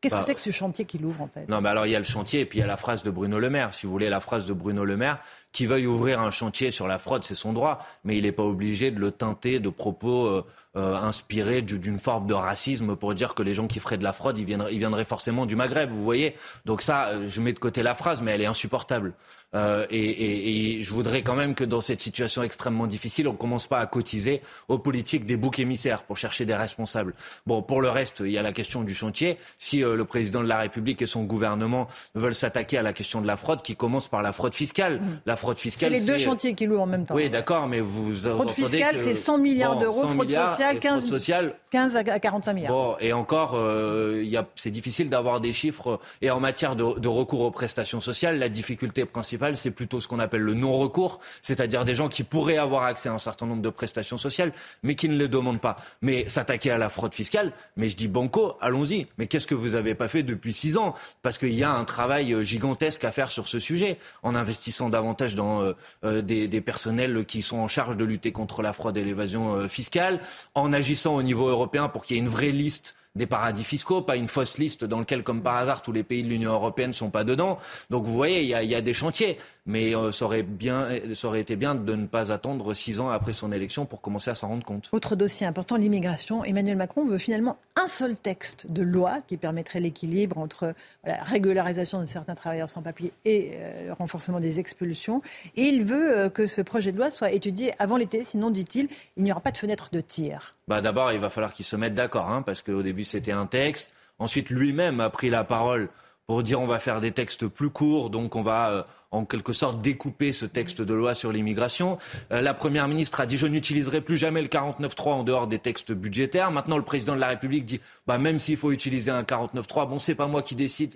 Qu'est-ce que bah, c'est que ce chantier qu'il ouvre en fait? Non, mais alors il y a le chantier et puis il y a la phrase de Bruno Le Maire. Si vous voulez la phrase de Bruno Le Maire, qui veuille ouvrir un chantier sur la fraude, c'est son droit, mais il n'est pas obligé de le teinter de propos euh, euh, inspirés d'une forme de racisme pour dire que les gens qui feraient de la fraude, ils viendraient, ils viendraient forcément du Maghreb. Vous voyez? Donc ça, euh, je mets de côté la phrase, mais elle est insupportable. Euh, et, et, et, je voudrais quand même que dans cette situation extrêmement difficile, on ne commence pas à cotiser aux politiques des boucs émissaires pour chercher des responsables. Bon, pour le reste, il y a la question du chantier. Si euh, le président de la République et son gouvernement veulent s'attaquer à la question de la fraude, qui commence par la fraude fiscale. Mmh. La fraude fiscale. C'est les deux chantiers qui louent en même temps. Oui, d'accord, mais vous. Fraude fiscale, c'est 100 milliards d'euros. Fraude sociale, 15, sociale, 15 à 45 milliards. Bon, et encore, euh, c'est difficile d'avoir des chiffres. Et en matière de, de recours aux prestations sociales, la difficulté principale, c'est plutôt ce qu'on appelle le non-recours, c'est-à-dire des gens qui pourraient avoir accès à un certain nombre de prestations sociales, mais qui ne les demandent pas. Mais s'attaquer à la fraude fiscale, mais je dis banco, allons-y. Mais qu'est-ce que vous n'avez pas fait depuis six ans? Parce qu'il y a un travail euh, gigantesque à faire sur ce sujet, en investissant davantage dans euh, euh, des, des, personnels qui sont en charge de lutter contre la fraude et l'évasion fiscale, en agissant au niveau européen pour qu'il y ait une vraie liste des paradis fiscaux, pas une fausse liste dans laquelle, comme par hasard, tous les pays de l'Union européenne ne sont pas dedans. Donc vous voyez, il y a, y a, des chantiers. Mais euh, ça, aurait bien, ça aurait été bien de ne pas attendre six ans après son élection pour commencer à s'en rendre compte. Autre dossier important, l'immigration. Emmanuel Macron veut finalement un seul texte de loi qui permettrait l'équilibre entre la régularisation de certains travailleurs sans papier et euh, le renforcement des expulsions. Et il veut euh, que ce projet de loi soit étudié avant l'été, sinon, dit-il, il n'y aura pas de fenêtre de tir. Bah D'abord, il va falloir qu'ils se mettent d'accord, hein, parce qu'au début, c'était un texte. Ensuite, lui-même a pris la parole pour dire on va faire des textes plus courts, donc on va euh, en quelque sorte découper ce texte de loi sur l'immigration. Euh, la Première ministre a dit je n'utiliserai plus jamais le 49.3 en dehors des textes budgétaires. Maintenant, le président de la République dit bah, même s'il faut utiliser un 49.3, bon, c'est pas moi qui décide.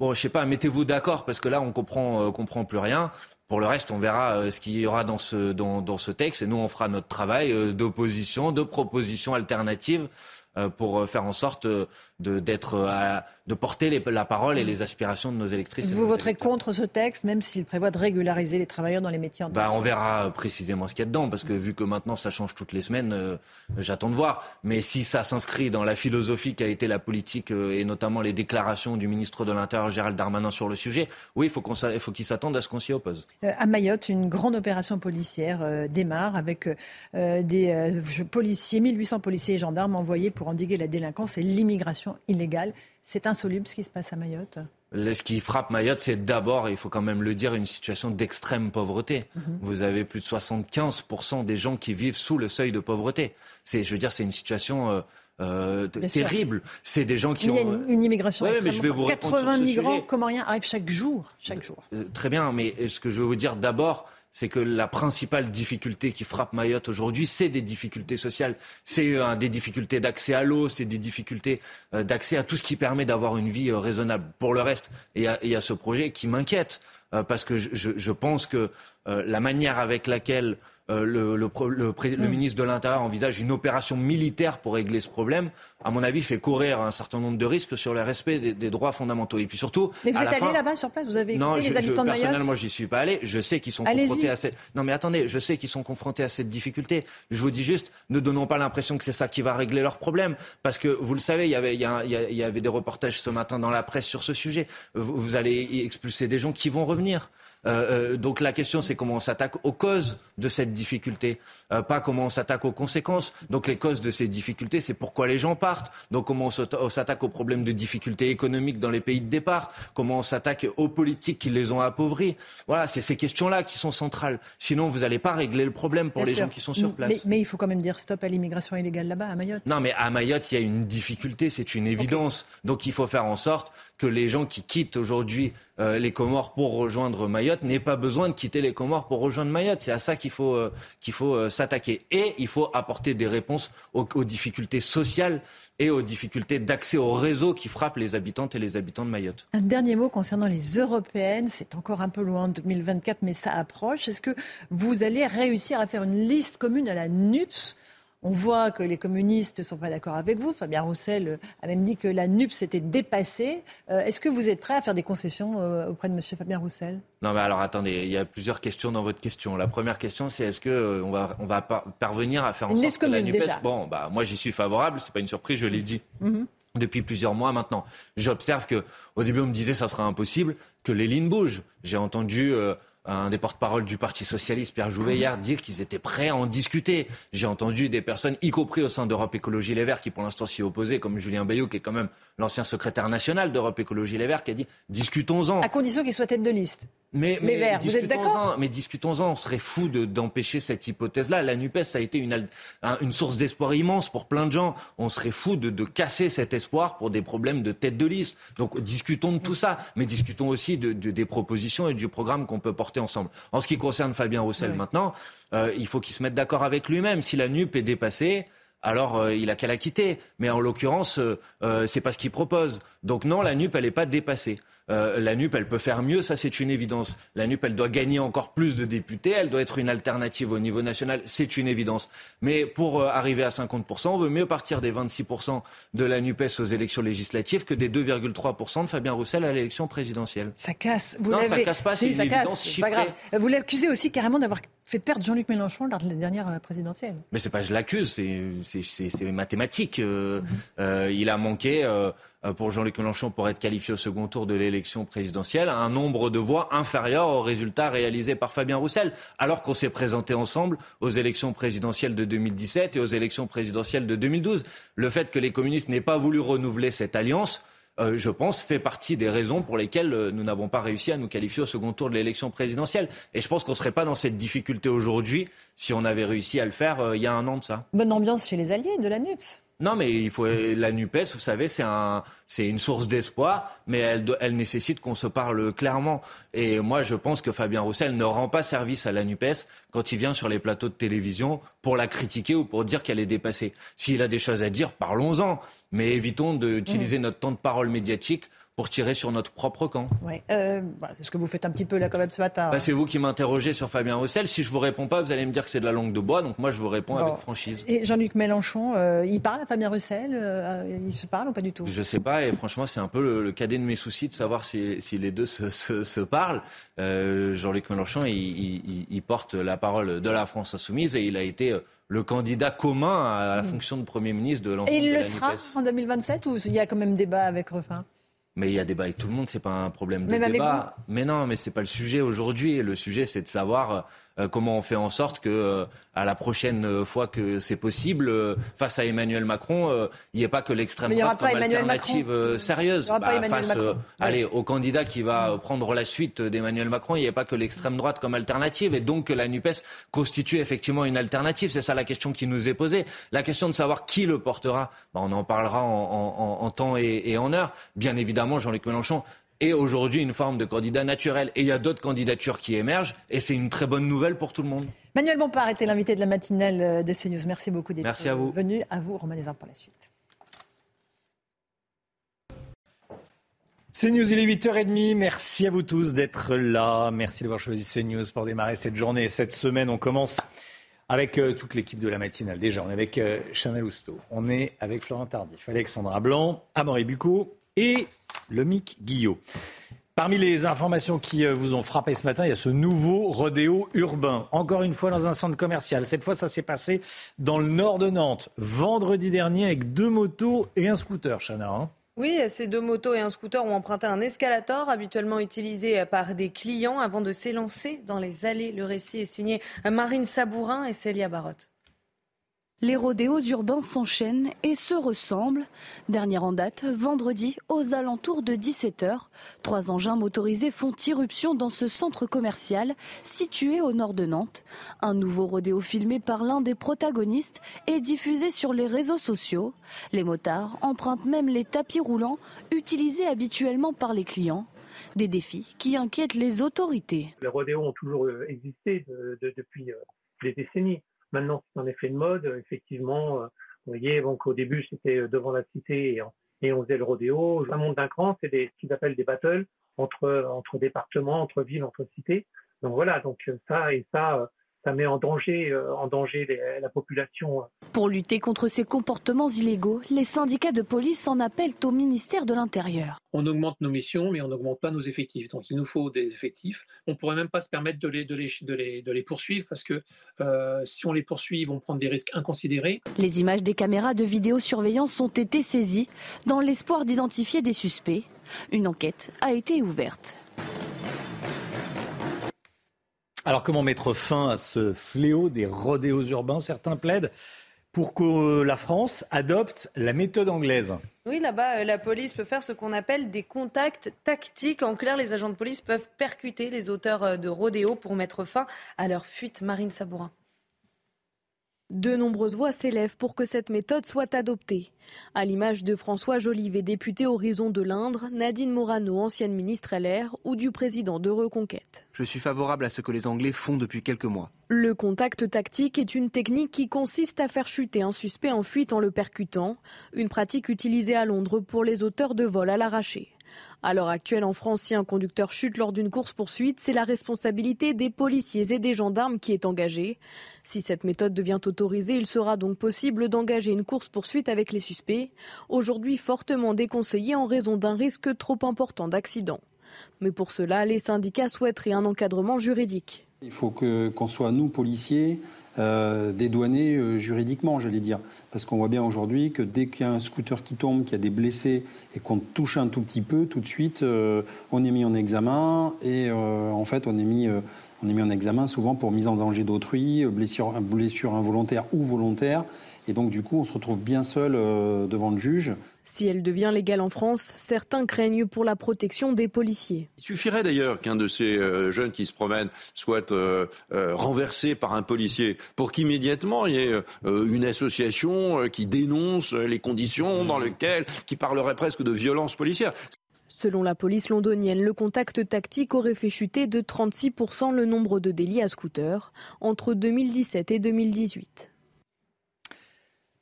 Bon, je sais pas, mettez-vous d'accord parce que là, on comprend, euh, comprend plus rien. Pour le reste, on verra euh, ce qu'il y aura dans ce, dans, ce texte et nous, on fera notre travail d'opposition, de propositions alternatives pour faire en sorte de, d'être, de porter les, la parole et les aspirations de nos électrices. Vous voterez contre ce texte, même s'il prévoit de régulariser les travailleurs dans les métiers en bah, On verra précisément ce qu'il y a dedans, parce que vu que maintenant ça change toutes les semaines, euh, j'attends de voir. Mais si ça s'inscrit dans la philosophie qui a été la politique, euh, et notamment les déclarations du ministre de l'Intérieur Gérald Darmanin sur le sujet, oui, il faut, qu'on, il faut qu'il s'attende à ce qu'on s'y oppose. Euh, à Mayotte, une grande opération policière démarre avec des policiers, 1800 policiers et gendarmes envoyés pour endiguer la délinquance et l'immigration illégale. C'est insoluble ce qui se passe à Mayotte ce qui frappe Mayotte, c'est d'abord, il faut quand même le dire, une situation d'extrême pauvreté. Mhm. Vous avez plus de 75% des gens qui vivent sous le seuil de pauvreté. C'est, je veux dire, c'est une situation euh, euh, terrible. C'est des gens qui il y a ont une, immigration ouais, mais je vais vous 80 sur migrants, rien, arrivent chaque jour, chaque jour. Euh, très bien, mais ce que je veux vous dire d'abord, c'est que la principale difficulté qui frappe Mayotte aujourd'hui, c'est des difficultés sociales. C'est euh, des difficultés d'accès à l'eau, c'est des difficultés euh, d'accès à tout ce qui permet d'avoir une vie euh, raisonnable. Pour le reste, il y a, ce projet qui m'inquiète, parce que je, je, pense que la manière avec laquelle euh, le, le, le, le, Mm. ministre de l'Intérieur envisage une opération militaire pour régler ce problème, à mon avis, fait courir un certain nombre de risques sur le respect des, des droits fondamentaux. Et puis surtout, Mais vous à êtes allé fin- là-bas sur place, vous avez écouté non, les je, je, habitants de Mayotte personnellement, j'y suis pas allé. Je sais qu'ils sont confrontés à cette. Non, mais attendez, je sais qu'ils sont confrontés à cette difficulté. Je vous dis juste, ne donnons pas l'impression que c'est ça qui va régler leurs problèmes, parce que vous le savez, il y avait, il y, a- il y a- il y avait des reportages ce matin dans la presse sur ce sujet. Vous, vous allez y expulser des gens qui vont revenir. Euh, euh, donc la question, c'est comment on s'attaque aux causes de cette difficulté, euh, pas comment on s'attaque aux conséquences. Donc les causes de ces difficultés, c'est pourquoi les gens partent. Donc comment on s'atta- on s'attaque aux problèmes de difficultés économiques dans les pays de départ. Comment on s'attaque aux politiques qui les ont appauvris. Voilà, c'est ces questions-là qui sont centrales. Sinon, vous n'allez pas régler le problème pour Bien les sûr. gens qui sont sur place. Mais, mais il faut quand même dire stop à l'immigration illégale là-bas, à Mayotte. Non, mais à Mayotte, il y a une difficulté, c'est une évidence. Donc il faut faire en sorte que les gens qui quittent aujourd'hui euh, les Comores pour rejoindre Mayotte n'aient pas besoin de quitter les Comores pour rejoindre Mayotte. C'est à ça qu'il faut, euh, qu'il faut euh, s'attaquer. Et il faut apporter des réponses aux, difficultés sociales et aux difficultés d'accès au réseau qui frappent les habitantes et les habitants de Mayotte. Un dernier mot concernant les européennes. C'est encore un peu loin de 2024, mais ça approche. Est-ce que vous allez réussir à faire une liste commune à la NUPS on voit que les communistes ne sont pas d'accord avec vous. Fabien Roussel euh, a même dit que la NUPS était dépassée. Euh, Est-ce que vous êtes prêt à faire des concessions euh, auprès de M. Fabien Roussel? Non, mais alors attendez, il y a plusieurs questions dans votre question. La première question, c'est est-ce que euh, on va, on va par- parvenir à faire en sorte que la NUPES... déjà. Bon, bah, moi j'y suis favorable, c'est pas une surprise, je l'ai dit Mhm. depuis plusieurs mois maintenant. J'observe que au début on me disait ça sera impossible, que les lignes bougent. J'ai entendu euh, un des porte-parole du Parti socialiste, Pierre Jouvet, hier dire qu'ils étaient prêts à en discuter. J'ai entendu des personnes, y compris au sein d'Europe Écologie Les Verts, qui pour l'instant s'y opposaient, comme Julien Bayou, qui est quand même l'ancien secrétaire national d'Europe Écologie Les Verts, qui a dit discutons-en. À condition qu'il soit tête de liste. Mais, vous êtes discutons-en, Mais discutons-en, on serait fou de- d'empêcher cette hypothèse-là. La NUPES, ça a été une, une source d'espoir immense pour plein de gens. On serait fou de, de casser cet espoir pour des problèmes de tête de liste. Donc discutons de tout ça, mais discutons aussi de, de- des propositions et du programme qu'on peut porter ensemble. En ce qui concerne Fabien Roussel Oui. maintenant, euh, il faut qu'il se mette d'accord avec lui-même. Si la NUP est dépassée, alors euh, il a qu'à la quitter. Mais en l'occurrence, euh, euh, c'est pas ce qu'il propose. Donc non, la NUP, elle n'est pas dépassée. Euh, la NUP, elle peut faire mieux, ça c'est une évidence. La NUP, elle doit gagner encore plus de députés, elle doit être une alternative au niveau national, c'est une évidence. Mais pour euh, arriver à 50%, on veut mieux partir des 26% de la NUPES aux élections législatives que des 2,3% de Fabien Roussel à l'élection présidentielle. Ça casse. Vous Non, ça casse pas, c'est une évidence casse, chiffrée. pas grave. Vous l'accusez aussi carrément d'avoir fait perdre Jean-Luc Mélenchon lors de la dernière euh, présidentielle. Mais c'est pas je l'accuse, c'est mathématique. Euh, il a manqué pour Jean-Luc Mélenchon pour être qualifié au second tour de l'élection présidentielle un nombre de voix inférieur au résultat réalisé par Fabien Roussel, alors qu'on s'est présenté ensemble aux élections présidentielles de 2017 et aux élections présidentielles de 2012. Le fait que les communistes n'aient pas voulu renouveler cette alliance. euh, je pense, fait partie des raisons pour lesquelles euh, nous n'avons pas réussi à nous qualifier au second tour de l'élection présidentielle. Et je pense qu'on ne serait pas dans cette difficulté aujourd'hui si on avait réussi à le faire euh, il y a un an de ça. Bonne ambiance chez les alliés de la NUPS. Non, mais il faut la Nupes, vous savez, c'est un, c'est une source d'espoir, mais elle, elle nécessite qu'on se parle clairement. Et moi, je pense que Fabien Roussel ne rend pas service à la Nupes quand il vient sur les plateaux de télévision pour la critiquer ou pour dire qu'elle est dépassée. S'il a des choses à dire, parlons-en, mais évitons d'utiliser mmh. notre temps de parole médiatique pour tirer sur notre propre camp. Ouais. Euh, bah, c'est ce que vous faites un petit peu là quand même ce matin. Bah, c'est vous qui m'interrogez sur Fabien Roussel. Si je vous réponds pas, vous allez me dire que c'est de la langue de bois. Donc moi, je vous réponds avec franchise. Et Jean-Luc Mélenchon, euh, il parle à Fabien Roussel euh, Il se parle ou pas du tout? Je sais pas. Et franchement, c'est un peu le, cadet de mes soucis de savoir si, les deux se, se, parlent. Jean-Luc Mélenchon, il, il, porte la parole de la France insoumise et il a été le candidat commun à la mm. fonction de Premier ministre de l'ensemble Et il le sera en 2027 ou il y a quand même débat avec Refin? Mais il y a débat avec tout le monde, c'est pas un problème de débat. Mais non, mais c'est pas le sujet aujourd'hui. Le sujet, c'est de savoir euh, comment on fait en sorte que euh, à la prochaine fois que c'est possible, euh, face à Emmanuel Macron, il n'y ait pas que l'extrême droite comme alternative sérieuse. Bah, face allez, au candidat qui va prendre la suite d'Emmanuel Macron, il n'y ait pas que l'extrême droite comme alternative et donc que la NUPES constitue effectivement une alternative. C'est ça la question qui nous est posée. La question de savoir qui le portera, bah, on en parlera en, en temps et, et en heure. Bien évidemment, Jean-Luc Mélenchon est aujourd'hui une forme de candidat naturel. Et il y a d'autres candidatures qui émergent, et c'est une très bonne nouvelle pour tout le monde. Manuel Bompard était l'invité de la matinale euh, de CNews. Merci beaucoup d'être Merci à vous. venu. À vous, Romain Desarmes, pour la suite. CNews, il est 8h30. Merci à vous tous d'être là. Merci d'avoir choisi CNews pour démarrer cette journée cette semaine. On commence avec euh, toute l'équipe de la matinale. Déjà, on est avec euh, Chanel Housteau, on est avec Florent Tardif, Alexandra Blanc, Amaury Bucco et le Mick Guillot. Parmi les informations qui euh, vous ont frappé ce matin, il y a ce nouveau rodéo urbain. Encore une fois dans un centre commercial. Cette fois, ça s'est passé dans le nord de Nantes, vendredi dernier, avec deux motos et un scooter, Chana. Hein. oui, ces deux motos et un scooter ont emprunté un escalator habituellement utilisé par des clients avant de s'élancer dans les allées. Le récit est signé Marine Sabourin et Célia Barotte. Les rodéos urbains s'enchaînent et se ressemblent. Dernière en date, vendredi, aux alentours de 17h, trois engins motorisés font irruption dans ce centre commercial situé au nord de Nantes. Un nouveau rodéo filmé par l'un des protagonistes est diffusé sur les réseaux sociaux. Les motards empruntent même les tapis roulants utilisés habituellement par les clients. Des défis qui inquiètent les autorités. Les rodéos ont toujours euh, existé depuis euh, des décennies. Maintenant, c'est un effet de mode. Effectivement, euh, vous voyez, donc au début, c'était euh, devant la cité et on, faisait le rodéo. Un monde d'un cran, c'est ce qu'ils appellent des battles entre, entre départements, entre villes, entre cités. Donc voilà, donc ça et ça, ça met en danger, euh, en danger la population. Pour lutter contre ces comportements illégaux, les syndicats de police en appellent au ministère de l'Intérieur. On augmente nos missions, mais on n'augmente pas nos effectifs. Donc il nous faut des effectifs. On ne pourrait même pas se permettre de les, de les, de les, de les poursuivre parce que euh, si on les poursuit, ils vont prendre des risques inconsidérés. Les images des caméras de vidéosurveillance ont été saisies dans l'espoir d'identifier des suspects. Une enquête a été ouverte. Alors comment mettre fin à ce fléau des rodéos urbains Certains plaident pour que la France adopte la méthode anglaise. Oui, là-bas, euh, la police peut faire ce qu'on appelle des contacts tactiques. En clair, les agents de police peuvent percuter les auteurs euh, de rodéos pour mettre fin à leur fuite. Marine Sabourin. De nombreuses voix s'élèvent pour que cette méthode soit adoptée. À l'image de François Jolivet, député Horizon de l'Indre, Nadine Morano, ancienne ministre LR, ou du président de Reconquête. Je suis favorable à ce que les Anglais font depuis quelques mois. Le contact tactique est une technique qui consiste à faire chuter un suspect en fuite en le percutant, une pratique utilisée à Londres pour les auteurs de vols à l'arraché. À l'heure actuelle, en France, si un conducteur chute lors d'une course-poursuite, c'est la responsabilité des policiers et des gendarmes qui est engagée. Si cette méthode devient autorisée, il sera donc possible d'engager une course-poursuite avec les suspects, aujourd'hui fortement déconseillée en raison d'un risque trop important d'accident. Mais pour cela, les syndicats souhaiteraient un encadrement juridique. Il faut qu'on soit, nous, policiers, euh, dédouanés euh, juridiquement, j'allais dire. Parce qu'on voit bien aujourd'hui que dès qu'il y a un scooter qui tombe, qu'il y a des blessés et qu'on touche un tout petit peu, tout de suite, euh, on est mis en examen et en fait, on est mis, on est mis en examen souvent pour mise en danger d'autrui, blessure, blessure involontaire ou volontaire. Et donc, du coup, on se retrouve bien seul devant le juge. Si elle devient légale en France, certains craignent pour la protection des policiers. Il suffirait d'ailleurs qu'un de ces euh, jeunes qui se promènent soit euh, euh, renversé par un policier pour qu'immédiatement il y ait une association qui dénonce les conditions dans lesquelles, qui parlerait presque de violence policière. Selon la police londonienne, le contact tactique aurait fait chuter de 36% le nombre de délits à scooter entre 2017 et 2018.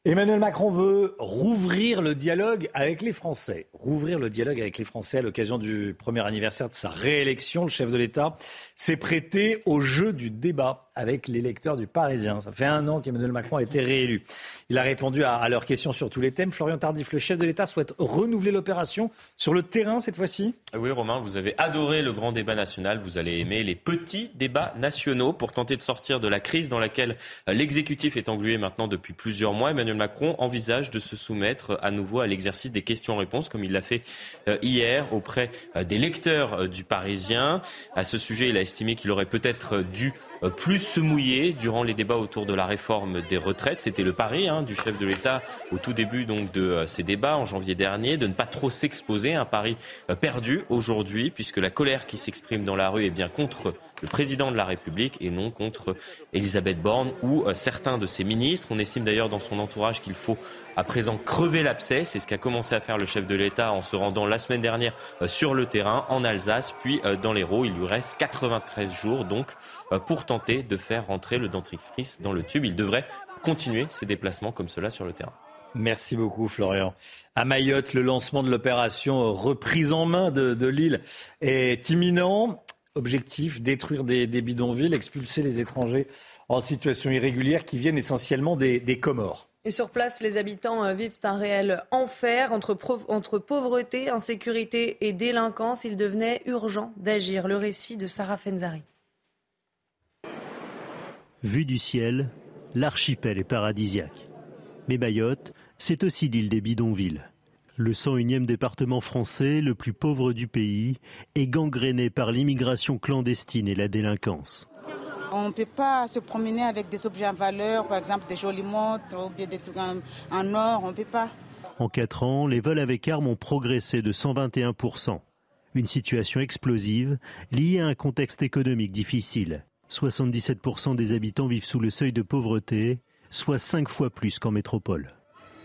Emmanuel Macron veut rouvrir le dialogue avec les Français. Rouvrir le dialogue avec les Français à l'occasion du premier anniversaire de sa réélection. Le chef de l'État s'est prêté au jeu du débat avec les du Parisien. Ça fait un an qu'Emmanuel Macron a été réélu. Il a répondu à, leurs questions sur tous les thèmes. Florian Tardif, le chef de l'État, souhaite renouveler l'opération sur le terrain cette fois-ci Oui, Romain, vous avez adoré le grand débat national. Vous allez aimer les petits débats nationaux pour tenter de sortir de la crise dans laquelle l'exécutif est englué maintenant depuis plusieurs mois. Macron envisage de se soumettre à nouveau à l'exercice des questions-réponses, comme il l'a fait euh, hier auprès euh, des lecteurs euh, du Parisien. À ce sujet, il a estimé qu'il aurait peut-être dû plus se mouiller durant les débats autour de la réforme des retraites. C'était le pari hein, du chef de l'État au tout début donc de euh, ces débats en janvier dernier, de ne pas trop s'exposer. Un pari euh, perdu aujourd'hui, puisque la colère qui s'exprime dans la rue est bien contre le président de la République et non contre Elisabeth Borne ou certains de ses ministres. On estime d'ailleurs dans son entourage qu'il faut à présent crever l'abcès. C'est ce qu'a commencé à faire le chef de l'État en se rendant la semaine dernière sur le terrain en Alsace, puis dans l'Hérault. Il lui reste 93 jours donc euh, pour tenter de faire rentrer le dentifrice dans le tube. Il devrait continuer ses déplacements comme cela sur le terrain. Merci beaucoup, Florian. À Mayotte, le lancement de l'opération reprise en main de, l'île est imminent. Objectif, détruire des, bidonvilles, expulser les étrangers en situation irrégulière qui viennent essentiellement des Comores. Et sur place, les habitants euh, vivent un réel enfer entre, pauvreté, insécurité et délinquance. Il devenait urgent d'agir. Le récit de Sarah Fenzari. Vue du ciel, l'archipel est paradisiaque. Mais Mayotte, c'est aussi l'île des bidonvilles. Le 101e département français, le plus pauvre du pays, est gangréné par l'immigration clandestine et la délinquance. On ne peut pas se promener avec des objets en valeur, par exemple des jolies montres ou bien des trucs en, or, on ne peut pas. En quatre ans, les vols avec armes ont progressé de 121%. Une situation explosive liée à un contexte économique difficile. 77% des habitants vivent sous le seuil de pauvreté, soit 5 fois plus qu'en métropole.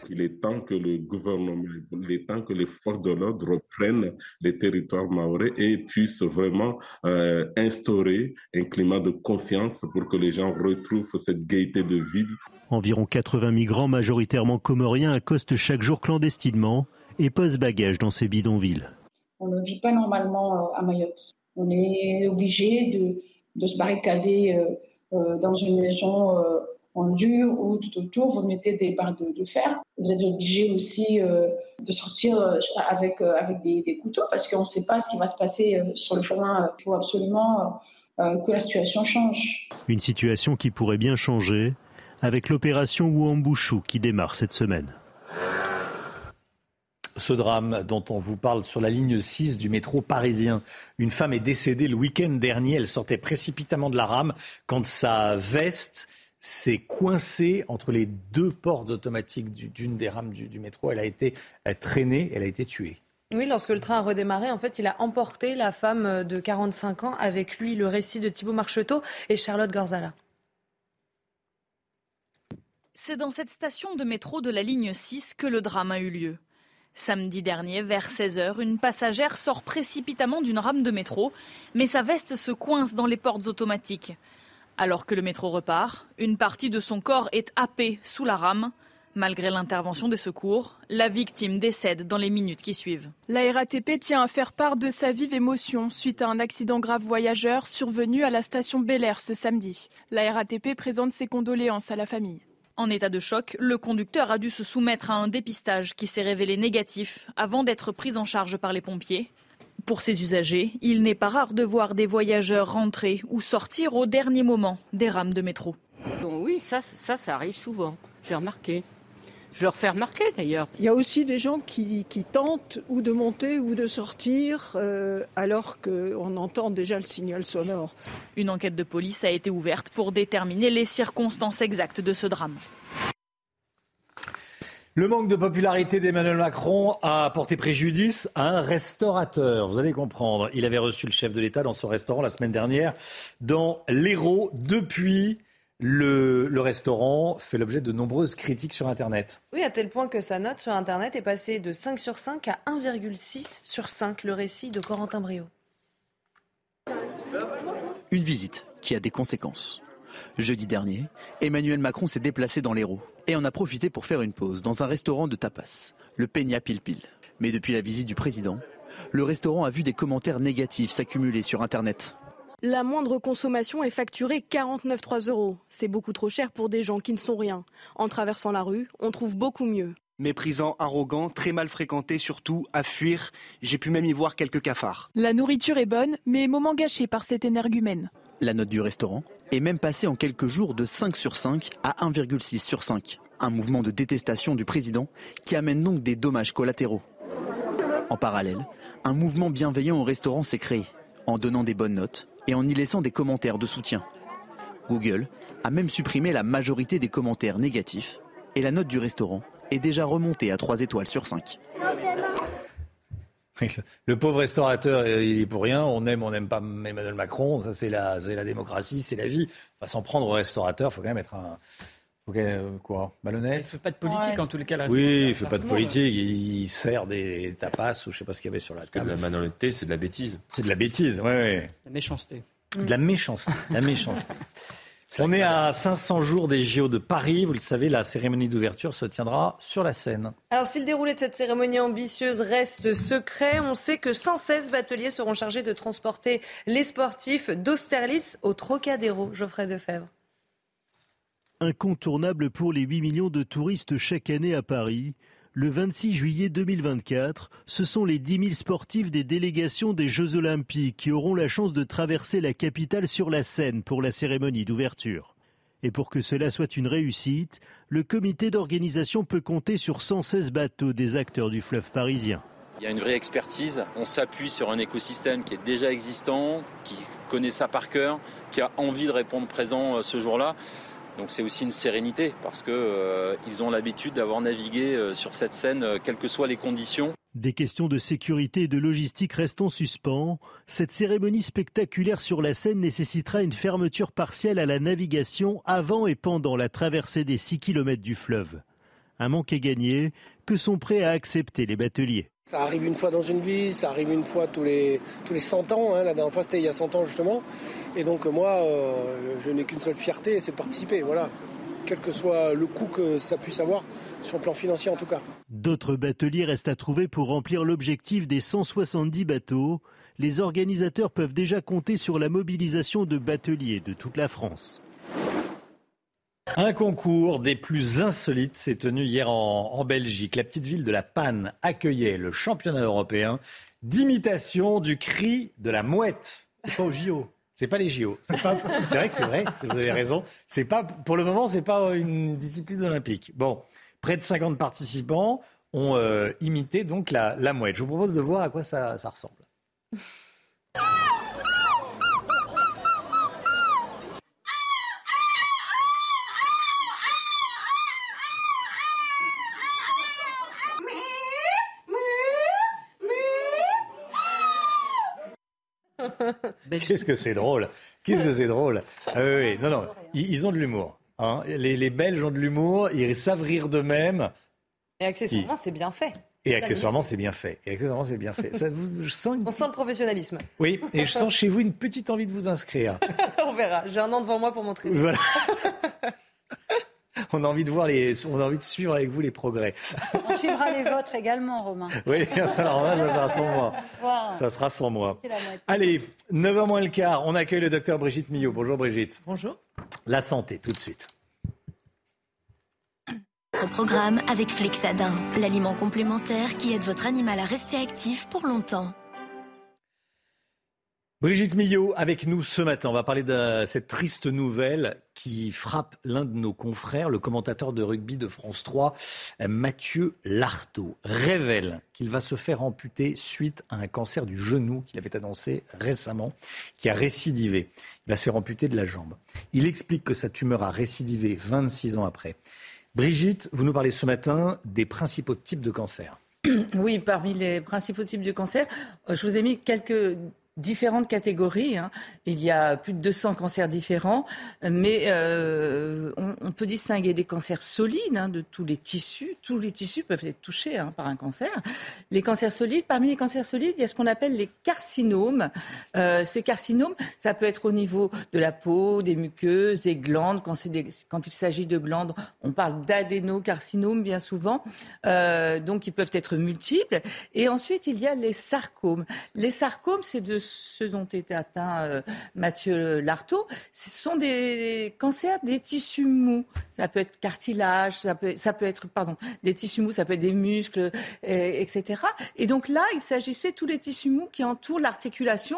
Il est temps que le gouvernement, il est temps que les forces de l'ordre reprennent les territoires maorais et puissent vraiment euh, instaurer un climat de confiance pour que les gens retrouvent cette gaieté de vie. Environ 80 migrants, majoritairement comoriens, accostent chaque jour clandestinement et posent bagages dans ces bidonvilles. On ne vit pas normalement euh, à Mayotte. On est obligé de de se barricader euh, dans une maison euh, en dur ou tout autour, vous mettez des barres de, fer. Vous êtes obligé aussi de sortir avec, avec des, couteaux parce qu'on ne sait pas ce qui va se passer sur le chemin. Il faut absolument que la situation change. Une situation qui pourrait bien changer avec l'opération Ouambouchou qui démarre cette semaine ce drame dont on vous parle sur la ligne 6 du métro parisien. Une femme est décédée le week-end dernier. Elle sortait précipitamment de la rame quand sa veste s'est coincée entre les deux portes automatiques d'une des rames du, métro. Elle a été euh, traînée, elle a été tuée. Oui, lorsque le train a redémarré, en fait, il a emporté la femme de 45 ans avec lui. Le récit de Thibault Marcheteau et Charlotte Gorzala. C'est dans cette station de métro de la ligne 6 que le drame a eu lieu. Samedi dernier, vers 16h, une passagère sort précipitamment d'une rame de métro, mais sa veste se coince dans les portes automatiques. Alors que le métro repart, une partie de son corps est happée sous la rame. Malgré l'intervention des secours, la victime décède dans les minutes qui suivent. La RATP tient à faire part de sa vive émotion suite à un accident grave voyageur survenu à la station Bel Air ce samedi. La RATP présente ses condoléances à la famille. En état de choc, le conducteur a dû se soumettre à un dépistage qui s'est révélé négatif avant d'être pris en charge par les pompiers. Pour ces usagers, il n'est pas rare de voir des voyageurs rentrer ou sortir au dernier moment des rames de métro. oui, ça, ça, ça arrive souvent. J'ai remarqué. Je leur fais remarquer d'ailleurs. Il y a aussi des gens qui, tentent ou de monter ou de sortir euh, alors qu'on entend déjà le signal sonore. Une enquête de police a été ouverte pour déterminer les circonstances exactes de ce drame. Le manque de popularité d'Emmanuel Macron a porté préjudice à un restaurateur. Vous allez comprendre. Il avait reçu le chef de l'État dans son restaurant la semaine dernière dans l'Hérault. Depuis, le, le, restaurant fait l'objet de nombreuses critiques sur Internet. Oui, à tel point que sa note sur Internet est passée de 5 sur 5 à 1,6 sur 5. Le récit de Corentin Brio. Une visite qui a des conséquences. Jeudi dernier, Emmanuel Macron s'est déplacé dans l'Hérault et en a profité pour faire une pause dans un restaurant de tapas, le Peña Pilpil. Mais depuis la visite du président, le restaurant a vu des commentaires négatifs s'accumuler sur Internet. La moindre consommation est facturée 49,3 euros. C'est beaucoup trop cher pour des gens qui ne sont rien. En traversant la rue, on trouve beaucoup mieux. Méprisant, arrogant, très mal fréquenté, surtout à fuir. J'ai pu même y voir quelques cafards. La nourriture est bonne, mais moment gâché par cet énergumène. La note du restaurant est même passée en quelques jours de 5 sur 5 à 1,6 sur 5. Un mouvement de détestation du président qui amène donc des dommages collatéraux. En parallèle, un mouvement bienveillant au restaurant s'est créé, en donnant des bonnes notes et en y laissant des commentaires de soutien. Google a même supprimé la majorité des commentaires négatifs et la note du restaurant est déjà remontée à 3 étoiles sur 5. Le pauvre restaurateur, il est pour rien. On aime, on n'aime pas Emmanuel Macron. Ça, c'est la, la démocratie, c'est la vie. On va s'en prendre au restaurateur. Il faut quand même être un. Faut quoi Ballonnel Il ne fait pas de politique en tous les cas. oui, il ne fait pas de politique. Il, sert des tapas ou je ne sais pas ce qu'il y avait sur la table. De la malhonnêteté, c'est de la bêtise. C'est de la bêtise, oui, oui. La méchanceté. De la méchanceté. La méchanceté. On est à 500 jours des JO de Paris. Vous le savez, la cérémonie d'ouverture se tiendra sur la scène. Alors, si le déroulé de cette cérémonie ambitieuse reste secret, on sait que 116 bateliers seront chargés de transporter les sportifs d'Austerlitz au Trocadéro. Geoffrey Defebvre. Incontournable pour les 8 millions de touristes chaque année à Paris, le 26 juillet 2024, ce sont les 10 000 sportifs des délégations des Jeux Olympiques qui auront la chance de traverser la capitale sur la Seine pour la cérémonie d'ouverture. Et pour que cela soit une réussite, le comité d'organisation peut compter sur 116 bateaux des acteurs du fleuve parisien. Il y a une vraie expertise, on s'appuie sur un écosystème qui est déjà existant, qui connaît ça par cœur, qui a envie de répondre présent euh, ce jour-là. Donc c'est aussi une sérénité parce qu'ils euh, ont l'habitude d'avoir navigué euh, sur cette scène, euh, quelles que soient les conditions. Des questions de sécurité et de logistique restent en suspens. Cette cérémonie spectaculaire sur la Seine nécessitera une fermeture partielle à la navigation avant et pendant la traversée des 6 km du fleuve. Un manque est gagné que sont prêts à accepter les bateliers? Ça arrive une fois dans une vie, ça arrive une fois tous les, tous les 100 ans. Hein. La dernière fois, c'était il y a 100 ans, justement. Et donc, moi, euh, je n'ai qu'une seule fierté, c'est de participer. Voilà. Quel que soit le coût que ça puisse avoir, sur le plan financier en tout cas. D'autres bateliers restent à trouver pour remplir l'objectif des 170 bateaux. Les organisateurs peuvent déjà compter sur la mobilisation de bateliers de toute la France. Un concours des plus insolites s'est tenu hier en, Belgique. La petite ville de La Panne accueillait le championnat européen d'imitation du cri de la mouette. C'est pas au JO. C'est pas les JO. C'est vrai que c'est vrai. Vous avez raison. C'est pas pour le moment, c'est pas une discipline olympique. Bon, près de 50 participants ont euh, imité donc la, mouette. Je vous propose de voir à quoi ça ressemble. Qu'est-ce que c'est drôle Qu'est-ce que c'est drôle ah oui, Non, non, ils, ont de l'humour. Hein. Les, Belges ont de l'humour, ils savent rire d'eux-mêmes. Et accessoirement, c'est bien fait. Et accessoirement, c'est bien fait. Et accessoirement, c'est bien fait. Ça, je sens On sent le professionnalisme. Oui, et je sens chez vous une petite envie de vous inscrire. On verra. J'ai un an devant moi pour montrer. Voilà. on a envie de voir les, on a envie de suivre avec vous les progrès. On suivra les vôtres également, Romain. Oui, alors là, ça sera sans moi. Ça sera sans moi. Allez, 9h moins le quart, on accueille le docteur Brigitte Millot. Bonjour Brigitte. Bonjour. La santé, tout de suite. Notre programme avec Flexadin, l'aliment complémentaire qui aide votre animal à rester actif pour longtemps. Brigitte Millot avec nous ce matin. On va parler de cette triste nouvelle qui frappe l'un de nos confrères, le commentateur de rugby de France 3, Mathieu Lartaud, révèle qu'il va se faire amputer suite à un cancer du genou qu'il avait annoncé récemment, qui a récidivé. Il va se faire amputer de la jambe. Il explique que sa tumeur a récidivé 26 ans après. Brigitte, vous nous parlez ce matin des principaux types de cancer. Oui, parmi les principaux types de cancer, euh, je vous ai mis quelques différentes catégories. Hein. Il y a plus de 200 cancers différents, mais euh, on, peut distinguer des cancers solides hein, de tous les tissus. Tous les tissus peuvent être touchés hein, par un cancer. Les cancers solides, parmi les cancers solides, il y a ce qu'on appelle les carcinomes. Euh, ces carcinomes, ça peut être au niveau de la peau, des muqueuses, des glandes. Quand, il s'agit de glandes, on parle d'adénocarcinomes bien souvent. Euh, donc, ils peuvent être multiples. Et ensuite, il y a les sarcomes. Les sarcomes, c'est de ce dont était atteint euh, Mathieu Lartaud, ce sont des cancers des tissus mous. Ça peut être cartilage, ça peut, ça peut être pardon, des tissus mous, ça peut être des muscles, etc. Et donc là, il s'agissait tous les tissus mous qui entourent l'articulation.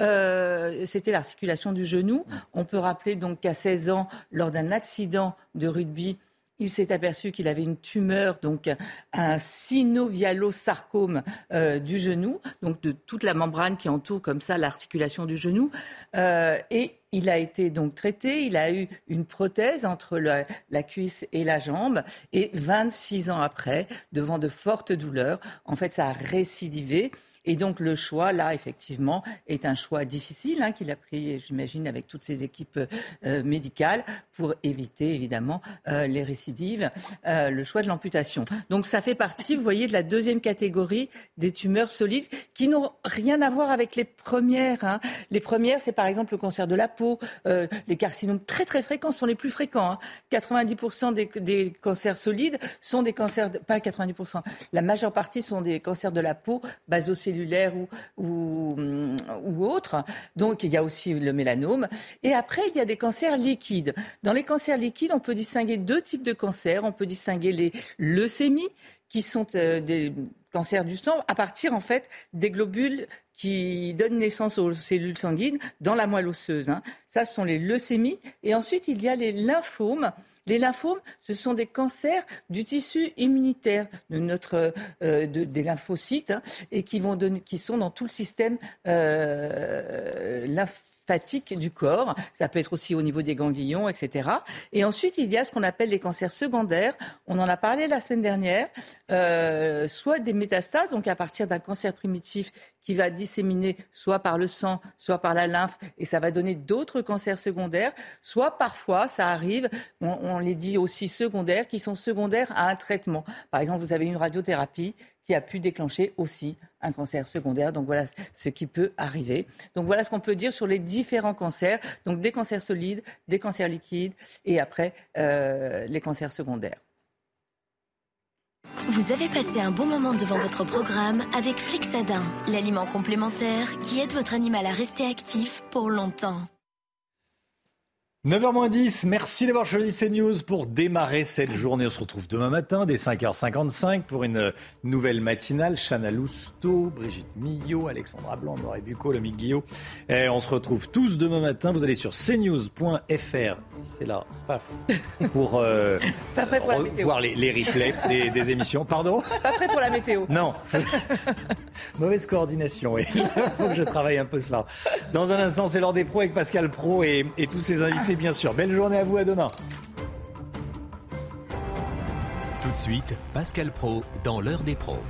Euh, c'était l'articulation du genou. On peut rappeler donc qu'à 16 ans, lors d'un accident de rugby, il s'est aperçu qu'il avait une tumeur, donc un synovialosarcome euh, du genou, donc de toute la membrane qui entoure comme ça l'articulation du genou. Euh, et il a été donc traité, il a eu une prothèse entre la, la, cuisse et la jambe. Et 26 ans après, devant de fortes douleurs, en fait, ça a récidivé. Et donc le choix, là, effectivement, est un choix difficile hein, qu'il a pris, j'imagine, avec toutes ses équipes euh, médicales pour éviter, évidemment, euh, les récidives, euh, le choix de l'amputation. Donc ça fait partie, vous voyez, de la deuxième catégorie des tumeurs solides qui n'ont rien à voir avec les premières. Hein. Les premières, c'est par exemple le cancer de la peau, les carcinomes très très fréquents sont les plus fréquents. Hein. 90% des, des, cancers solides sont des cancers, pas 90%, la majeure partie sont des cancers de la peau, basocellulaires cellulaire ou, ou, autres. Donc il y a aussi le mélanome. Et après, il y a des cancers liquides. Dans les cancers liquides, on peut distinguer deux types de cancers. On peut distinguer les leucémies, qui sont euh, des cancers du sang, à partir en fait des globules qui donnent naissance aux cellules sanguines dans la moelle osseuse. Hein. Ça, ce sont les leucémies. Et ensuite, il y a les lymphomes les lymphomes, ce sont des cancers du tissu immunitaire euh, des lymphocytes hein, et qui, vont qui sont dans tout le système euh, du corps. Ça peut être aussi au niveau des ganglions, etc. Et ensuite, il y a ce qu'on appelle les cancers secondaires. On en a parlé la semaine dernière. Euh, soit des métastases, donc à partir d'un cancer primitif qui va disséminer soit par le sang, soit par la lymphe, et ça va donner d'autres cancers secondaires, soit parfois, ça arrive, on, les dit aussi secondaires, qui sont secondaires à un traitement. Par exemple, vous avez une radiothérapie qui a pu déclencher aussi un cancer secondaire. Donc voilà ce qui peut arriver. Donc voilà ce qu'on peut dire sur les différents cancers. Donc des cancers solides, des cancers liquides et après euh, les cancers secondaires. Vous avez passé un bon moment devant votre programme avec Flixadin, l'aliment complémentaire qui aide votre animal à rester actif pour longtemps. 9h10, merci d'avoir choisi CNews pour démarrer cette journée. On se retrouve demain matin dès 5h55 pour une nouvelle matinale. Chana Lousteau, Brigitte Millot, Alexandra Blanc, Mauré Bucco, Lomique Guillot. Et on se retrouve tous demain matin. Vous allez sur cnews.fr, c'est là, paf, pour, euh, voir les, les replays des, des, émissions. Pardon? Pas prêt pour la météo. Non. Mauvaise coordination, il faut que je travaille un peu ça. Dans un instant, c'est l'heure des pros avec Pascal Pro et, et tous ses invités bien sûr. Belle journée à vous, à demain. Tout de suite, Pascal Pro dans l'heure des pros.